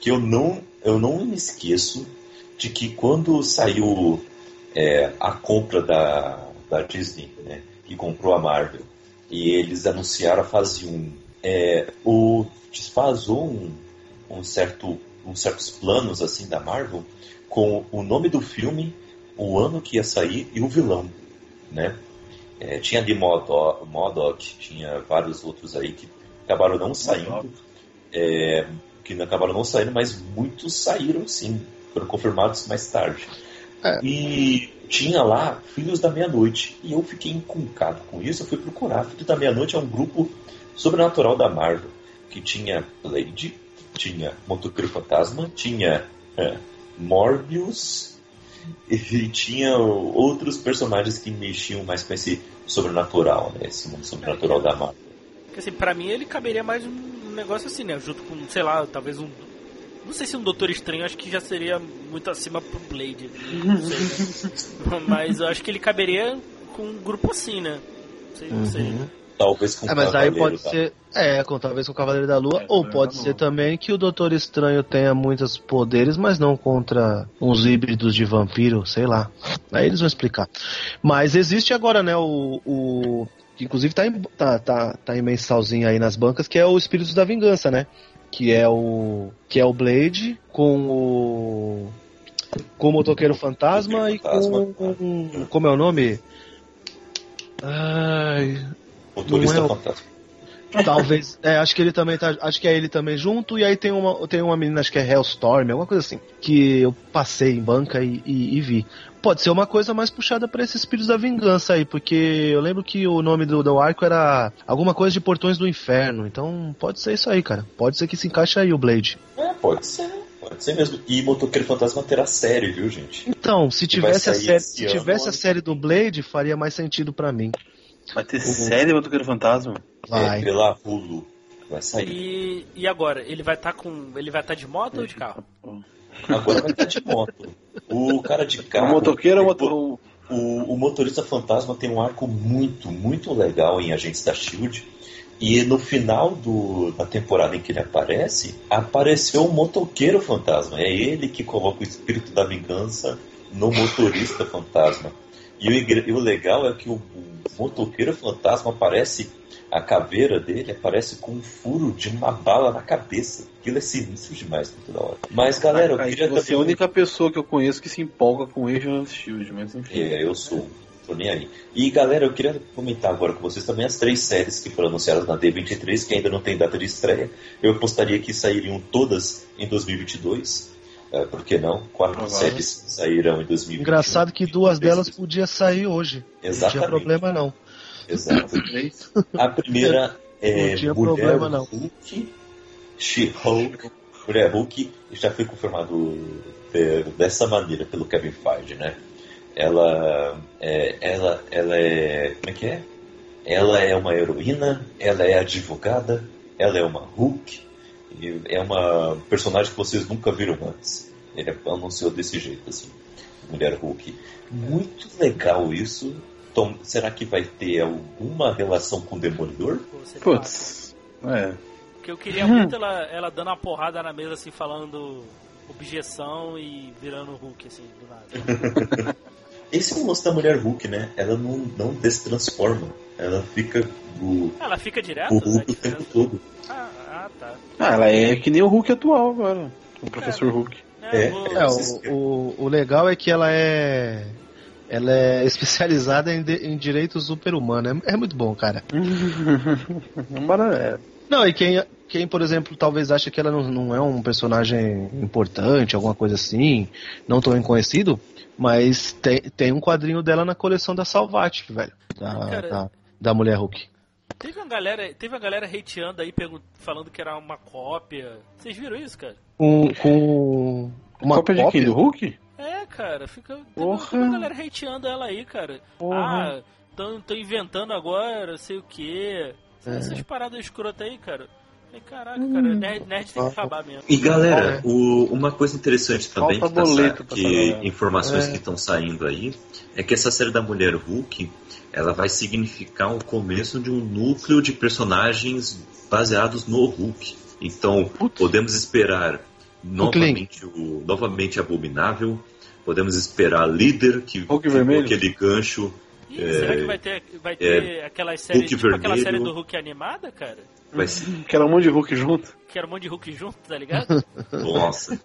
[SPEAKER 3] Que eu não, eu não me esqueço de que quando saiu é, a compra da, da Disney, né? Que comprou a Marvel. e eles anunciaram a fase 1. É, o desfazou um, um certo, uns certos planos assim da Marvel com o nome do filme, o ano que ia sair e o vilão, né? É, tinha ali Modok, Modok, tinha vários outros aí que acabaram não saindo, é, que acabaram não saindo, mas muitos saíram sim, foram confirmados mais tarde.
[SPEAKER 5] É.
[SPEAKER 3] E tinha lá Filhos da Meia-Noite. E eu fiquei encuncado com isso, eu fui procurar. Filhos da Meia-Noite é um grupo sobrenatural da Marvel, que tinha Blade, tinha Motoqueiro Fantasma, tinha é, Morbius e tinha outros personagens que mexiam mais com esse sobrenatural, né? Esse mundo sobrenatural da Marvel.
[SPEAKER 6] Assim, pra mim ele caberia mais um negócio assim, né? Junto com, sei lá, talvez um. Não sei se um Doutor Estranho, acho que já seria muito acima pro Blade. Não sei. né? Mas eu acho que ele caberia com um grupo assim, né? Não sei, não sei.
[SPEAKER 3] Talvez com
[SPEAKER 5] É, mas aí pode
[SPEAKER 3] da-
[SPEAKER 5] ser. É, com, talvez com o Cavaleiro da Lua.
[SPEAKER 4] É,
[SPEAKER 5] ou pode ser
[SPEAKER 4] Lua.
[SPEAKER 5] também que o Doutor Estranho tenha muitos poderes, mas não contra uns híbridos de vampiro, sei lá. Aí eles vão explicar. Mas existe agora, né, o. o que inclusive tá em, tá, tá, tá em mensalzinho aí nas bancas, que é o Espíritos da Vingança, né? Que é o. Que é o Blade com o. Com o Motoqueiro Fantasma e
[SPEAKER 3] Fantasma.
[SPEAKER 5] com, com. Como é o nome? Ai. Não é o-
[SPEAKER 3] Fantasma.
[SPEAKER 5] Talvez, é, acho que ele também tá, acho que é ele também junto, e aí tem uma, tem uma menina, acho que é Hellstorm, alguma coisa assim, que eu passei em banca e, e- e vi. Pode ser uma coisa mais puxada pra esses espíritos da vingança aí, porque eu lembro que o nome do, do arco era alguma coisa de Portões do Inferno, então pode ser isso aí, cara. Pode ser que se encaixe aí o Blade.
[SPEAKER 3] É, pode ser. Pode ser mesmo. E Motoqueiro Fantasma terá série, viu, gente?
[SPEAKER 5] Então, se tivesse a série, se
[SPEAKER 3] ano,
[SPEAKER 5] tivesse a
[SPEAKER 3] ano
[SPEAKER 5] série do Blade, faria mais sentido pra mim.
[SPEAKER 4] Vai ter série Motoqueiro Fantasma?
[SPEAKER 5] Vai.
[SPEAKER 3] É, pela Hulu. Vai sair.
[SPEAKER 6] E, e agora, ele vai estar com. Ele vai estar de moto ou de carro?
[SPEAKER 3] Agora vai estar de moto. O cara de
[SPEAKER 4] O
[SPEAKER 3] carro.
[SPEAKER 4] motoqueiro é o
[SPEAKER 3] Pô,
[SPEAKER 4] motor.
[SPEAKER 3] O, o motorista fantasma tem um arco muito, muito legal em Agentes da Shield. E no final do, da temporada em que ele aparece, apareceu o motoqueiro fantasma. É ele que coloca o espírito da vingança no motorista fantasma. E o, e o legal é que o, o motoqueiro fantasma aparece, a caveira dele aparece com um furo de uma bala na cabeça. Aquilo é sinistro demais, muito da hora. Mas galera, eu queria
[SPEAKER 4] você é a única pessoa que eu conheço que se empolga com Agents of Shield, mas enfim.
[SPEAKER 3] É, eu sou. Tô nem aí. E galera, eu queria comentar agora com vocês também as três séries que foram anunciadas na D23, que ainda não tem data de estreia. Eu apostaria que sairiam todas em 2022. É, por que não? Quatro
[SPEAKER 4] Provável.
[SPEAKER 3] séries saíram em 2021.
[SPEAKER 5] Engraçado que duas delas podia sair hoje. Não tinha
[SPEAKER 3] Exatamente.
[SPEAKER 5] problema não.
[SPEAKER 3] Exato. A primeira é
[SPEAKER 5] Não tinha
[SPEAKER 3] Mulher
[SPEAKER 5] problema, não.
[SPEAKER 3] Hulk, She-Hulk. Mulher Hulk já foi confirmado é, dessa maneira pelo Kevin Feige, né? Ela é, ela, ela é, como é que é? Ela é uma heroína, ela é advogada, ela é uma Hulk, é uma personagem que vocês nunca viram antes. Ele anunciou desse jeito, assim, Mulher Hulk. Muito legal isso. Tom, será que vai ter alguma relação com o Demolidor?
[SPEAKER 4] Putz. É.
[SPEAKER 6] Porque eu queria muito ela, ela dando uma porrada na mesa, assim, falando objeção e virando Hulk, assim, do nada.
[SPEAKER 3] Esse é o lance da mulher Hulk, né? Ela não, não destransforma. Ela fica o,
[SPEAKER 6] Ela fica direto?
[SPEAKER 3] o
[SPEAKER 6] né?
[SPEAKER 3] Hulk o tempo todo.
[SPEAKER 6] Ah, ah, tá.
[SPEAKER 4] Ah, ela é que nem o Hulk atual agora. O professor Hulk.
[SPEAKER 3] É,
[SPEAKER 6] vou-
[SPEAKER 5] É, o, o, o legal é que ela é. Ela é especializada em, de- em direitos super-humanos. É, é muito bom, cara.
[SPEAKER 4] Maravilha.
[SPEAKER 5] Não, e quem, quem, por exemplo, talvez ache que ela não, não é um personagem importante, alguma coisa assim, não tão bem conhecido, mas tem, tem um quadrinho dela na coleção da Salvat, velho. Da,
[SPEAKER 6] Cara,
[SPEAKER 5] da, da Mulher Hulk.
[SPEAKER 6] Teve uma galera, teve uma galera hateando aí, falando que era uma cópia. Vocês viram isso, cara?
[SPEAKER 5] Com, com uma
[SPEAKER 4] cópia de quem? Do Hulk?
[SPEAKER 6] É, cara, fica.
[SPEAKER 4] Porra.
[SPEAKER 6] teve uma galera hateando ela aí, cara.
[SPEAKER 4] Porra.
[SPEAKER 6] Ah, tão, tão inventando agora, sei o quê.
[SPEAKER 5] É.
[SPEAKER 6] Essas paradas escrotas aí, cara. Falei, caraca, cara, nerd, nerd tem que acabar mesmo.
[SPEAKER 3] E galera, o- uma coisa interessante também,
[SPEAKER 4] Falta
[SPEAKER 3] que, tá que informações
[SPEAKER 5] É.
[SPEAKER 3] que estão saindo aí, é que essa série da Mulher Hulk, ela vai significar o começo de um núcleo de personagens baseados no Hulk. Então, podemos esperar novamente o novamente Abominável, podemos esperar Líder, que
[SPEAKER 4] Hulk
[SPEAKER 3] ficou
[SPEAKER 4] vermelho?
[SPEAKER 3] aquele gancho
[SPEAKER 6] Ih,
[SPEAKER 3] É,
[SPEAKER 6] será que vai ter, vai ter aquela série,
[SPEAKER 3] Hulk
[SPEAKER 6] tipo aquela
[SPEAKER 3] vermelho.
[SPEAKER 6] série do Hulk animada, cara?
[SPEAKER 3] Vai ser.
[SPEAKER 4] Que era um monte de Hulk junto.
[SPEAKER 6] Que era um monte de Hulk junto, tá ligado?
[SPEAKER 3] Nossa.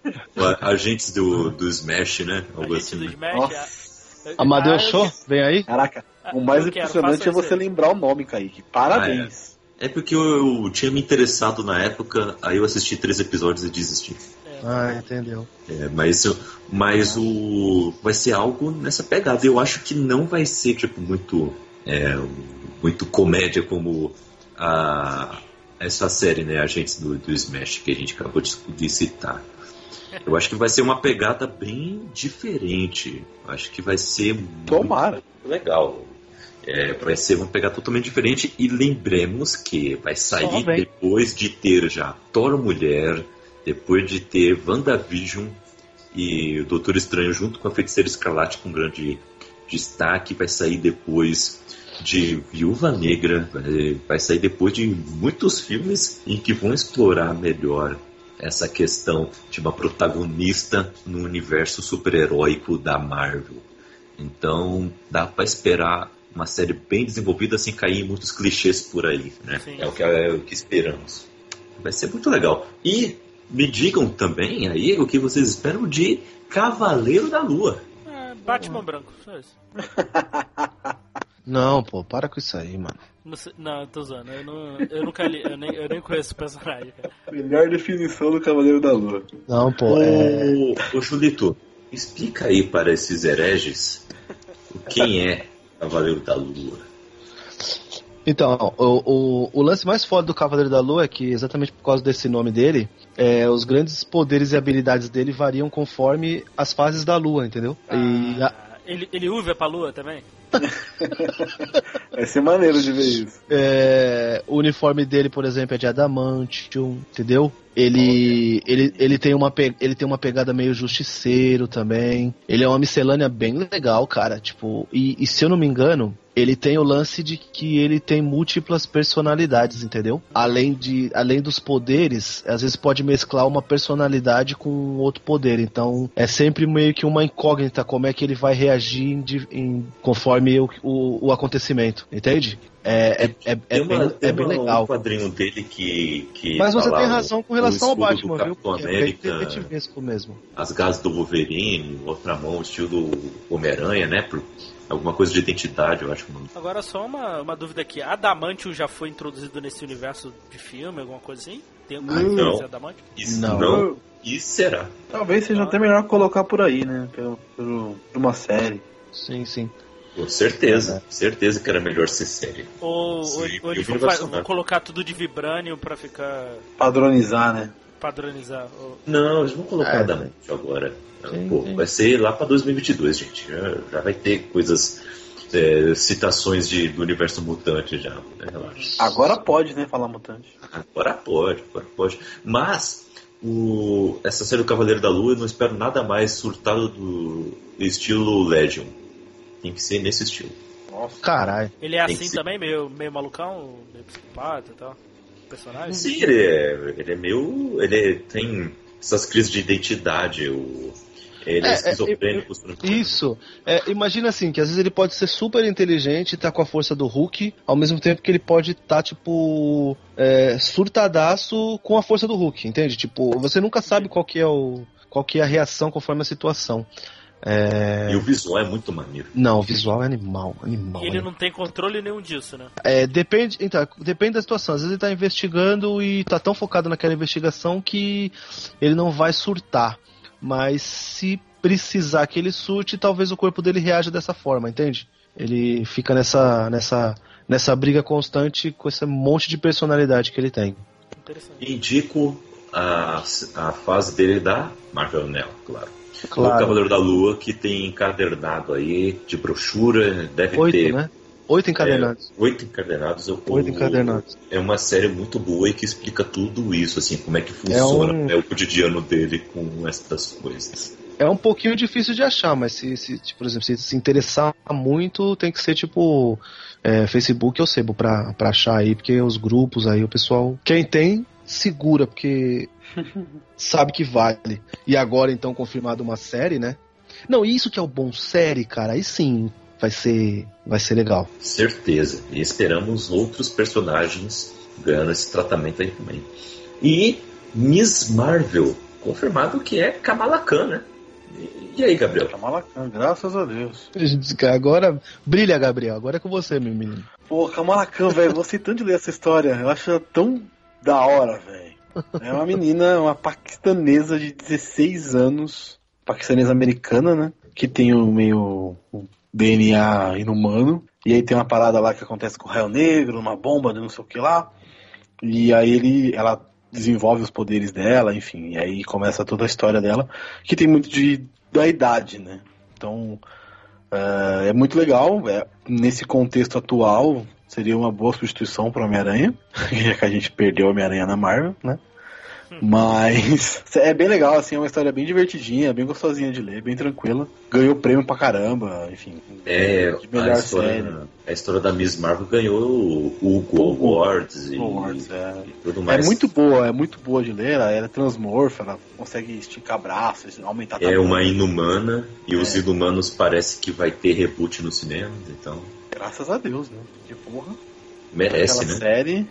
[SPEAKER 3] Agentes do, do Smash, né?
[SPEAKER 6] A
[SPEAKER 3] Algo
[SPEAKER 6] gente
[SPEAKER 3] assim.
[SPEAKER 6] do
[SPEAKER 3] né?
[SPEAKER 6] Smash.
[SPEAKER 4] Nossa.
[SPEAKER 6] a-
[SPEAKER 5] Amadeus
[SPEAKER 6] Ah,
[SPEAKER 5] Show, vem aí.
[SPEAKER 4] Caraca,
[SPEAKER 6] Ah,
[SPEAKER 4] o mais
[SPEAKER 6] quero,
[SPEAKER 4] impressionante é você
[SPEAKER 6] aí.
[SPEAKER 4] lembrar o nome, Kaique. Parabéns.
[SPEAKER 3] É porque eu, eu tinha me interessado na época, aí eu assisti três episódios e desisti.
[SPEAKER 5] Ah, entendeu.
[SPEAKER 3] É, mas, mas o vai ser algo nessa pegada. Eu acho que não vai ser tipo muito é, muito comédia como a essa série, né, Agentes do, do Smash que a gente acabou de, de citar. Eu acho que vai ser uma pegada bem diferente. Acho que vai ser muito
[SPEAKER 4] Tomara.
[SPEAKER 3] legal. É, vai ser uma pegada totalmente diferente e lembremos que vai sair depois de ter já Thor Mulher, depois de ter WandaVision e o Doutor Estranho junto com a Feiticeira Escarlate com grande destaque, vai sair depois de Viúva Negra, vai, vai sair depois de muitos filmes em que vão explorar melhor essa questão de uma protagonista no universo super-heróico da Marvel. Então dá pra esperar uma série bem desenvolvida sem cair em muitos clichês por aí, né?
[SPEAKER 6] Sim.
[SPEAKER 3] É o que, é o que esperamos. Vai ser muito legal. E me digam também aí o que vocês esperam de Cavaleiro da Lua.
[SPEAKER 6] É, Batman branco, só isso.
[SPEAKER 5] Não, pô, para com isso aí, mano.
[SPEAKER 6] Não, não, tô zoando. Eu, não, eu nunca li, eu nem, eu nem conheço o personagem, cara.
[SPEAKER 4] Melhor definição do Cavaleiro da Lua.
[SPEAKER 5] Não, pô, é.
[SPEAKER 3] Ô, ô Julito, explica aí para esses hereges quem é Cavaleiro da Lua.
[SPEAKER 5] Então, o, o, o lance mais foda do Cavaleiro da Lua é que, exatamente por causa desse nome dele, é, os grandes poderes e habilidades dele variam conforme as fases da Lua, entendeu? E a-
[SPEAKER 6] Ah, ele, ele uva pra lua também?
[SPEAKER 4] Vai ser maneiro de ver isso.
[SPEAKER 5] é, o uniforme dele, por exemplo, é de adamantium, entendeu? Ele, ele, ele, tem uma, ele tem uma pegada meio justiceiro também. Ele é uma miscelânea bem legal, cara. Tipo, e, e se eu não me engano, ele tem o lance de que ele tem múltiplas personalidades, entendeu? Além, de, além dos poderes, às vezes pode mesclar uma personalidade com outro poder. Então é sempre meio que uma incógnita como é que ele vai reagir em em- conforme o, o, o acontecimento, entende? É, é, é, é
[SPEAKER 3] uma-
[SPEAKER 5] bem, é bem
[SPEAKER 3] uma-
[SPEAKER 5] legal.
[SPEAKER 3] um quadrinho dele que. que
[SPEAKER 5] Mas você
[SPEAKER 3] fala
[SPEAKER 5] tem razão com relação ao Batman,
[SPEAKER 3] do
[SPEAKER 5] viu?
[SPEAKER 3] Capitão
[SPEAKER 5] Que é bem
[SPEAKER 3] América,
[SPEAKER 5] mesmo.
[SPEAKER 3] as garras do Wolverine, outra mão, estilo Homem-Aranha, né? Por alguma coisa de identidade, eu acho. que não-
[SPEAKER 6] Agora só uma, uma dúvida aqui. Adamantium já foi introduzido nesse universo de filme, alguma coisa assim? Tem alguma
[SPEAKER 3] Não.
[SPEAKER 6] referência a Adamantium?
[SPEAKER 3] Isso
[SPEAKER 5] Não.
[SPEAKER 3] não. E será?
[SPEAKER 4] Talvez seja até melhor colocar por aí, né? Pelo, pelo, por uma série.
[SPEAKER 5] Sim, sim.
[SPEAKER 3] Com certeza. Certeza que era melhor ser série.
[SPEAKER 6] Ou, ou,
[SPEAKER 3] Sim,
[SPEAKER 6] ou eles vão, vão colocar tudo de vibrânio pra ficar
[SPEAKER 4] Padronizar, né?
[SPEAKER 6] padronizar? Ou-
[SPEAKER 3] Não, eles vão colocar
[SPEAKER 5] É.
[SPEAKER 3] Adamante agora.
[SPEAKER 5] Sim,
[SPEAKER 3] Pô,
[SPEAKER 5] sim.
[SPEAKER 3] vai ser lá pra 2022, gente. Já, já vai ter coisas, é, citações de, do universo mutante já. né? Relaxa.
[SPEAKER 4] Agora pode, né? Falar mutante.
[SPEAKER 3] Agora pode, agora pode. Mas o, essa série do Cavaleiro da Lua eu não espero nada mais surtado do estilo Legion. Tem que ser nesse estilo.
[SPEAKER 4] Nossa.
[SPEAKER 5] Caralho.
[SPEAKER 6] Ele é
[SPEAKER 3] Tem
[SPEAKER 6] assim também, meio, meio malucão, meio psicopata e tal? Personagem?
[SPEAKER 3] Sim, ele é, ele é meio. Ele tem essas crises de identidade. O, ele é,
[SPEAKER 5] É, é,
[SPEAKER 3] esquizofrênico.
[SPEAKER 5] Isso. É, imagina assim, que às vezes ele pode ser super inteligente e tá com a força do Hulk, ao mesmo tempo que ele pode estar, tipo, é, surtadaço com a força do Hulk, entende? Tipo, você nunca sabe qual que é o. qual que é a reação conforme a situação. É...
[SPEAKER 3] E o visual é muito maneiro.
[SPEAKER 5] Não, o visual é animal, animal.
[SPEAKER 6] E ele
[SPEAKER 5] animal.
[SPEAKER 6] não tem controle nenhum disso, né?
[SPEAKER 5] É, depende, então, depende da situação. Às vezes ele tá investigando e tá tão focado naquela investigação que ele não vai surtar. Mas se precisar que ele surte, talvez o corpo dele reaja dessa forma, entende? Ele fica nessa, nessa, nessa briga constante com esse monte de personalidade que ele tem.
[SPEAKER 6] Interessante.
[SPEAKER 3] Indico a, a fase dele da Marvel Neo, claro. O
[SPEAKER 5] Claro.
[SPEAKER 3] Cavaleiro da Lua, que tem encadernado aí de brochura, deve
[SPEAKER 5] Oito,
[SPEAKER 3] ter
[SPEAKER 5] né? Oito encadenados.
[SPEAKER 3] é, oito encadernados. O-
[SPEAKER 5] Oito
[SPEAKER 3] o-
[SPEAKER 5] encadernados.
[SPEAKER 3] É uma série muito boa e que explica tudo isso, assim, como é que funciona
[SPEAKER 5] um-
[SPEAKER 3] né, o cotidiano dele com essas coisas.
[SPEAKER 5] É um pouquinho difícil de achar, mas se, se tipo, por exemplo, se se interessar muito, tem que ser tipo é, Facebook ou Sebo pra, pra achar aí, porque os grupos aí, o pessoal. Quem tem, segura, porque sabe que vale. E agora, então, confirmado uma série, né? Não, isso que é o bom série, cara. Aí sim, vai ser, vai ser legal.
[SPEAKER 3] Certeza. E esperamos outros personagens ganhando esse tratamento aí também. E Miss Marvel, confirmado que é Kamala Khan, né? E aí, Gabriel?
[SPEAKER 4] Kamala Khan, graças a Deus.
[SPEAKER 5] Agora brilha, Gabriel. Agora é com você, meu menino.
[SPEAKER 4] Pô, Kamala Khan, velho, gostei tanto de ler essa história. Eu acho ela tão da hora, velho. É uma menina, uma paquistanesa de 16 anos, paquistanesa americana, né? Que tem o meio o DNA inumano. E aí tem uma parada lá que acontece com o Raio Negro, uma bomba não sei o que lá. E aí ele, ela desenvolve os poderes dela, enfim. E aí começa toda a história dela, que tem muito de da idade, né? Então uh, é muito legal. É, nesse contexto atual, seria uma boa substituição para Homem-Aranha, já que a gente perdeu Homem-Aranha na Marvel, né? Mas é bem legal, assim, é uma história bem divertidinha, bem gostosinha de ler, bem tranquila. Ganhou prêmio pra caramba, enfim.
[SPEAKER 3] É, de melhor a história, série. A história da Miss Marvel ganhou o Hugo Awards, e,
[SPEAKER 4] Awards é.
[SPEAKER 3] e, tudo mais.
[SPEAKER 4] É muito boa, é muito boa de ler, ela é transmorfa, ela consegue esticar braços, aumentar
[SPEAKER 3] É uma inumana, e é. os inumanos parece que vai ter reboot no cinema, então...
[SPEAKER 4] Graças a Deus, né? Que porra.
[SPEAKER 3] Merece,
[SPEAKER 4] Aquela
[SPEAKER 3] né?
[SPEAKER 4] série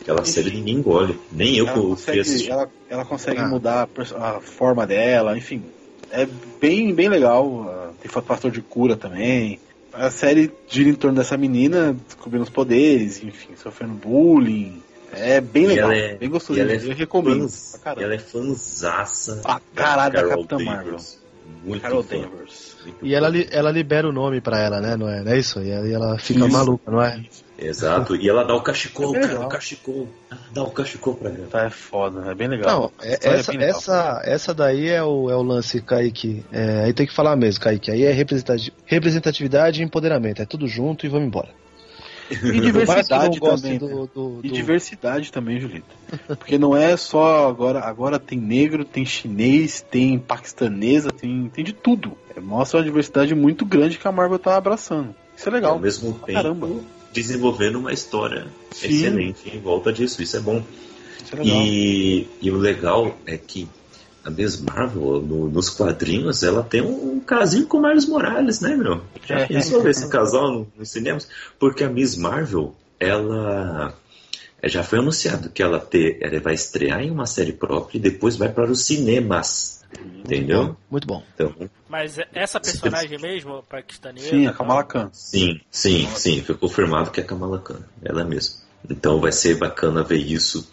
[SPEAKER 3] Aquela Enfim, série ninguém engole. Nem eu
[SPEAKER 4] consegue, ela, ela, consegue ah. mudar a, a, forma dela, enfim. É bem, bem legal. Uh, tem fator de cura também. A série gira em torno dessa menina descobrindo os poderes, enfim, sofrendo bullying. É bem legal, é, bem gostoso.
[SPEAKER 3] Ela é
[SPEAKER 4] eu recomendo.
[SPEAKER 3] Fãs, ela é fanzaça.
[SPEAKER 4] Ah, caralho, da, da Capitã Marvel.
[SPEAKER 3] Muito
[SPEAKER 4] Carol. Danvers.
[SPEAKER 5] Muito e ela, ela libera o nome pra ela, né? Não é, não é isso? E ela fica isso. maluca, não é?
[SPEAKER 3] Exato, e ela dá o cachecol, é cara, o cachecol. Dá o cachecol pra ela.
[SPEAKER 4] Tá, é foda, é bem legal.
[SPEAKER 5] Não, é, essa, é legal. essa, essa daí é o, é o lance, Kaique. É, aí tem que falar mesmo, Kaique. Aí é representatividade e empoderamento. É tudo junto e vamos embora.
[SPEAKER 4] E diversidade também. Do, do, do... E diversidade também, Julito. Porque não é só agora. Agora tem negro, tem chinês, tem paquistanesa, tem, tem de tudo. É, mostra uma diversidade muito grande que a Marvel tá abraçando. Isso é legal.
[SPEAKER 3] E ao mesmo tempo, Caramba. desenvolvendo uma história Sim. excelente em volta disso. Isso é bom. Isso é e, e o legal é que a Miss Marvel, no, nos quadrinhos, ela tem um casinho com o Miles Morales, né, meu? Já é. pensou ver esse casal nos no cinemas? Porque a Miss Marvel, ela é, já foi anunciado que ela, ter, ela vai estrear em uma série própria e depois vai para os cinemas. Entendeu?
[SPEAKER 5] Muito bom.
[SPEAKER 3] Então,
[SPEAKER 6] Mas essa personagem mesmo, paquistanesa?
[SPEAKER 4] Sim, a Kamala Khan.
[SPEAKER 3] Sim, sim, sim. Foi confirmado que é a Kamala Khan. Ela mesma. Então vai ser bacana ver isso.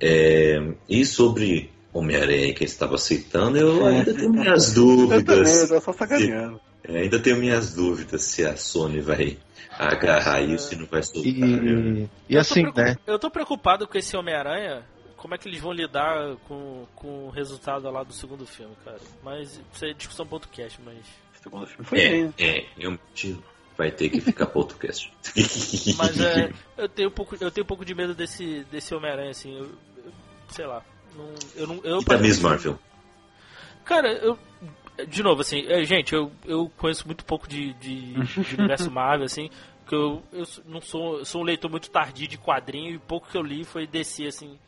[SPEAKER 3] É, e sobre Homem-Aranha que ele estava aceitando, eu ainda tenho minhas dúvidas.
[SPEAKER 4] Eu, só sacaneando.
[SPEAKER 3] Se, ainda tenho minhas dúvidas se a Sony vai agarrar isso e não vai soltar.
[SPEAKER 5] E, e assim, né?
[SPEAKER 6] Eu tô preocupado com esse Homem-Aranha. Como é que eles vão lidar com, com o resultado lá do segundo filme, cara? Mas isso é discussão podcast, mas.
[SPEAKER 4] O segundo filme foi
[SPEAKER 3] é,
[SPEAKER 4] bem.
[SPEAKER 3] É, eu vai ter que ficar pro podcast.
[SPEAKER 6] Mas é, eu tenho um pouco, eu tenho um pouco de medo desse, desse Homem-Aranha, assim. Eu, eu, sei lá. Não, eu não, eu,
[SPEAKER 3] e da Miss Marvel?
[SPEAKER 6] Cara, eu. De novo, assim, é, gente, eu, eu conheço muito pouco de, de, de universo Marvel, assim, que eu, eu não sou, eu sou um leitor muito tardio de quadrinho e pouco que eu li foi descer, assim,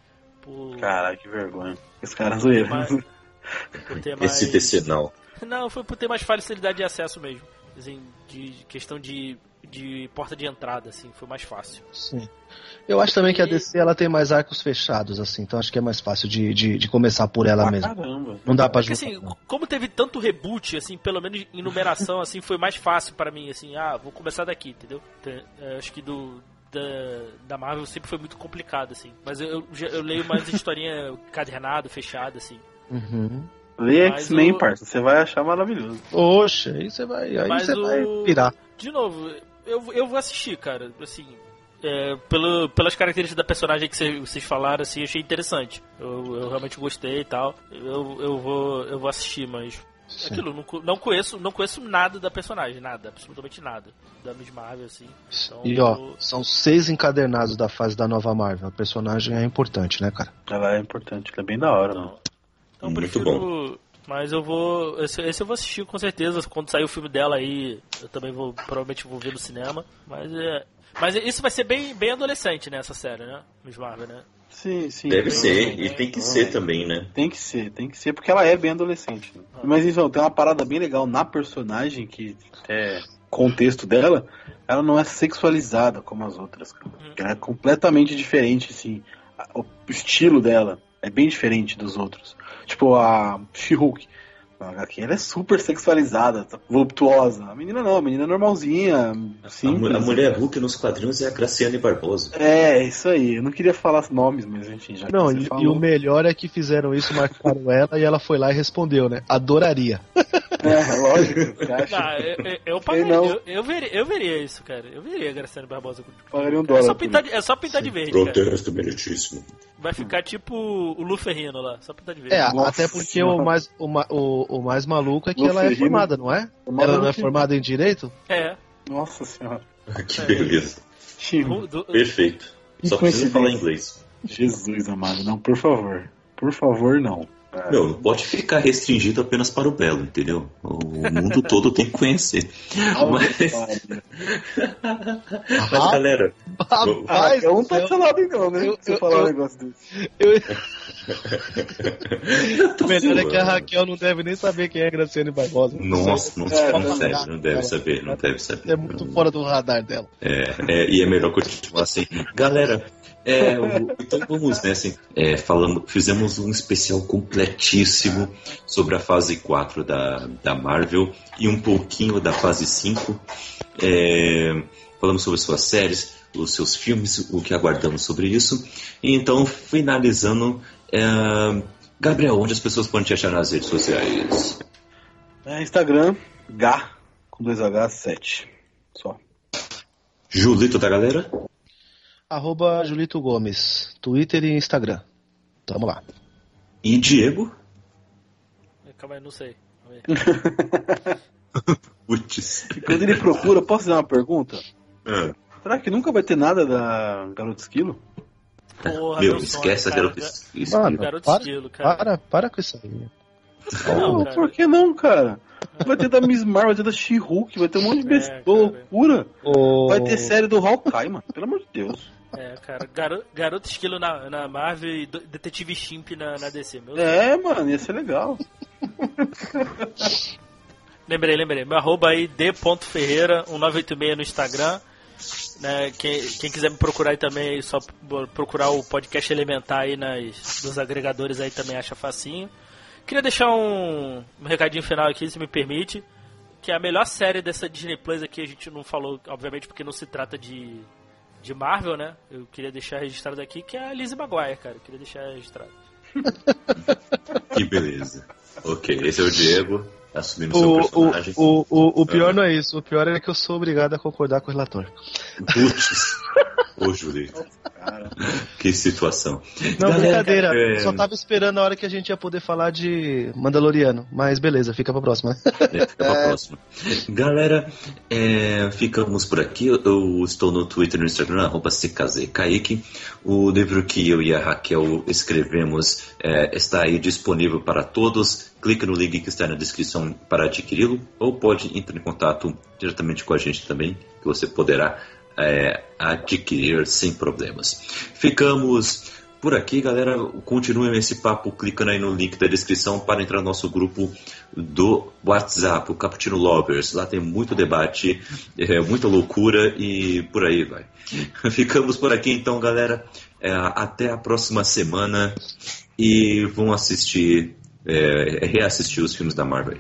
[SPEAKER 6] por...
[SPEAKER 4] Caralho, que vergonha. Esse cara zoeiro.
[SPEAKER 3] Esse DC não.
[SPEAKER 6] Não, foi por ter mais facilidade de acesso mesmo. Assim, de questão de de porta de entrada, assim, foi mais fácil.
[SPEAKER 5] Sim. Eu acho também que a DC ela tem mais arcos fechados, assim, então acho que é mais fácil de, de, de começar por ela ah, mesma.
[SPEAKER 4] Caramba.
[SPEAKER 5] Não dá pra
[SPEAKER 6] Porque, assim, como teve tanto reboot, assim, pelo menos em numeração, assim, foi mais fácil para mim, assim, ah, vou começar daqui, entendeu? É, acho que do, da, da Marvel sempre foi muito complicado, assim. Mas eu, eu, eu leio mais historinha cadernado, fechado, assim.
[SPEAKER 5] Uhum.
[SPEAKER 4] Lê X-Men, o... parça, você vai achar maravilhoso.
[SPEAKER 5] Oxe, aí você vai, aí você o... vai pirar.
[SPEAKER 6] De novo, eu, eu vou assistir, cara. Assim, é, pelo, pelas características da personagem que vocês falaram, assim, achei interessante. Eu, eu realmente gostei e tal. Eu, eu, vou, eu vou assistir, mas. Sim. Aquilo, não, não, conheço, não conheço nada da personagem, nada, absolutamente nada. Da Miss Marvel, assim. Então,
[SPEAKER 5] e ó, eu... são seis encadernados da fase da nova Marvel. A personagem é importante, né, cara?
[SPEAKER 4] Ela é importante, ela é bem da hora, então, mano.
[SPEAKER 6] Então Muito prefiro, bom. Mas eu vou. Esse, esse, eu vou assistir com certeza. Quando sair o filme dela aí, eu também vou. Provavelmente vou ver no cinema. Mas é. Mas isso vai ser bem, bem adolescente, né, essa série, né? Miss Marvel, né?
[SPEAKER 4] Sim, sim.
[SPEAKER 3] Deve ser, e tem que ser também, né?
[SPEAKER 4] Tem que ser, tem que ser, porque ela é bem adolescente. Né? Mas então, tem uma parada bem legal na personagem que é contexto dela, ela não é sexualizada como as outras, cara. Ela é completamente diferente, assim. O estilo dela é bem diferente dos outros. Tipo, a She-Hulk. A HQ, ela é super sexualizada, tá voluptuosa. A menina não, a menina é normalzinha, simples.
[SPEAKER 3] a mulher Hulk nos quadrinhos é a Graciane Barbosa.
[SPEAKER 4] É, isso aí. Eu não queria falar nomes, mas enfim, já que
[SPEAKER 5] Não,
[SPEAKER 4] você
[SPEAKER 5] e, e o melhor é que fizeram isso, marcaram ela e ela foi lá e respondeu, né? Adoraria.
[SPEAKER 4] É, lógico. Você acha?
[SPEAKER 6] Ah, eu, eu, pagaria,
[SPEAKER 4] não.
[SPEAKER 6] eu, eu veria, eu veria isso, cara. Eu veria a Graciane Barbosa. com-
[SPEAKER 4] Pagaria um
[SPEAKER 6] É
[SPEAKER 4] dólar.
[SPEAKER 6] só
[SPEAKER 4] por
[SPEAKER 6] pintar de, é só pintar de verde, cara.
[SPEAKER 3] Protesto meritíssimo.
[SPEAKER 6] Vai ficar tipo o Luferrino lá, só pintar de verde.
[SPEAKER 5] É,
[SPEAKER 4] Nossa
[SPEAKER 5] até porque
[SPEAKER 4] Senhora.
[SPEAKER 5] o mais, o, o, o mais maluco é que
[SPEAKER 4] Luferrino-
[SPEAKER 5] ela é formada, não é?
[SPEAKER 4] Formada
[SPEAKER 5] ela não é formada em direito?
[SPEAKER 6] É.
[SPEAKER 4] Nossa senhora.
[SPEAKER 3] Que
[SPEAKER 6] É.
[SPEAKER 3] beleza.
[SPEAKER 6] Do- do-
[SPEAKER 3] Perfeito.
[SPEAKER 4] Que
[SPEAKER 3] Só precisa falar inglês.
[SPEAKER 4] Jesus amado, não, por favor. Por favor, não.
[SPEAKER 3] Meu, não pode ficar restringido apenas para o belo, entendeu? O mundo todo tem que conhecer. Mas, mas galera,
[SPEAKER 5] Rapaz,
[SPEAKER 4] eu não
[SPEAKER 5] eu-
[SPEAKER 4] selado então, né?
[SPEAKER 5] eu-
[SPEAKER 4] Se eu
[SPEAKER 5] eu-
[SPEAKER 4] falar um
[SPEAKER 5] eu-
[SPEAKER 4] negócio desse.
[SPEAKER 5] eu-
[SPEAKER 3] tô
[SPEAKER 5] o melhor é que a. Raquel não deve nem saber quem é Graciane Barbosa.
[SPEAKER 3] Nossa, não,
[SPEAKER 4] É,
[SPEAKER 3] não
[SPEAKER 4] não,
[SPEAKER 3] deve,
[SPEAKER 5] não,
[SPEAKER 3] não deve
[SPEAKER 5] não.
[SPEAKER 3] saber, não deve saber.
[SPEAKER 5] É muito fora do radar dela.
[SPEAKER 3] É, é, e é melhor continuar assim. Galera, é, então vamos nessa. hein? É, falando, fizemos um especial completíssimo sobre a fase 4 da, da Marvel e um pouquinho da fase 5. É, falamos sobre suas séries, os seus filmes, o que aguardamos sobre isso. E então, finalizando, é, Gabriel, onde as pessoas podem te achar nas redes sociais?
[SPEAKER 4] É, Instagram, Gá, com 2H7. Só.
[SPEAKER 3] Julito da galera?
[SPEAKER 5] Arroba Julito Gomes, Twitter e Instagram. Tamo lá.
[SPEAKER 3] E Diego?
[SPEAKER 6] Calma aí, não sei.
[SPEAKER 3] Putz.
[SPEAKER 4] Quando ele procura, posso fazer uma pergunta?
[SPEAKER 3] Ah.
[SPEAKER 4] Será que nunca vai ter nada da Garota Esquilo?
[SPEAKER 6] Porra,
[SPEAKER 3] Meu,
[SPEAKER 6] meu sonho,
[SPEAKER 3] esquece a
[SPEAKER 6] cara.
[SPEAKER 3] garota. Isso,
[SPEAKER 5] Mano,
[SPEAKER 6] Garoto
[SPEAKER 5] para,
[SPEAKER 6] esquilo, cara.
[SPEAKER 5] para, para com isso aí.
[SPEAKER 6] Não,
[SPEAKER 4] Oh,
[SPEAKER 6] cara.
[SPEAKER 4] por que não, cara? Vai ter da Miss Marvel, vai ter da She-Hulk, vai ter um monte de
[SPEAKER 6] É,
[SPEAKER 4] besteira,
[SPEAKER 6] cara.
[SPEAKER 4] loucura.
[SPEAKER 5] O...
[SPEAKER 4] Vai ter série do Hawkeye, mano. Pelo amor de Deus.
[SPEAKER 6] É, cara. Garo, garoto esquilo na, na Marvel e Detetive Chimp na, na DC. Meu
[SPEAKER 4] É, mano, ia ser legal.
[SPEAKER 6] Lembrei, lembrei. Meu arroba aí, d.ferreira1986 no Instagram. Né, quem, quem quiser me procurar aí também, é só procurar o podcast Elementar aí nas, nos agregadores aí também acha facinho. Queria deixar um, um recadinho final aqui, se me permite. Que é a melhor série dessa Disney Plus aqui, a gente não falou, obviamente, porque não se trata de, de Marvel, né? Eu queria deixar registrado aqui, que é a Lizzie Maguire, cara. Eu queria deixar registrado.
[SPEAKER 3] Que beleza. Ok, esse é o Diego, assumindo seu
[SPEAKER 5] O, o,
[SPEAKER 3] personagem.
[SPEAKER 5] o, o, o pior
[SPEAKER 3] Ah.
[SPEAKER 5] não é isso, o pior é que eu sou obrigado a concordar com o relator.
[SPEAKER 3] Putz. Ô,
[SPEAKER 4] Cara,
[SPEAKER 3] que situação.
[SPEAKER 5] Não,
[SPEAKER 3] Galera,
[SPEAKER 5] brincadeira,
[SPEAKER 3] é-
[SPEAKER 5] só tava esperando a hora que a gente ia poder falar de Mandaloriano, mas beleza, fica pra próxima.
[SPEAKER 3] É, fica pra próxima. Galera, é, ficamos por aqui. Eu, eu estou no Twitter e no Instagram, arroba CKZKaique. O livro que eu e a Raquel escrevemos é, está aí disponível para todos. Clique no link que está na descrição para adquiri-lo, ou pode entrar em contato diretamente com a gente também, que você poderá é, adquirir sem problemas. Ficamos por aqui, galera. Continuem esse papo clicando aí no link da descrição para entrar no nosso grupo do WhatsApp, o Cappuccino Lovers. Lá tem muito debate, é, muita loucura e por aí vai. Ficamos por aqui então, galera. É, até a próxima semana e vão assistir, é, reassistir os filmes da Marvel.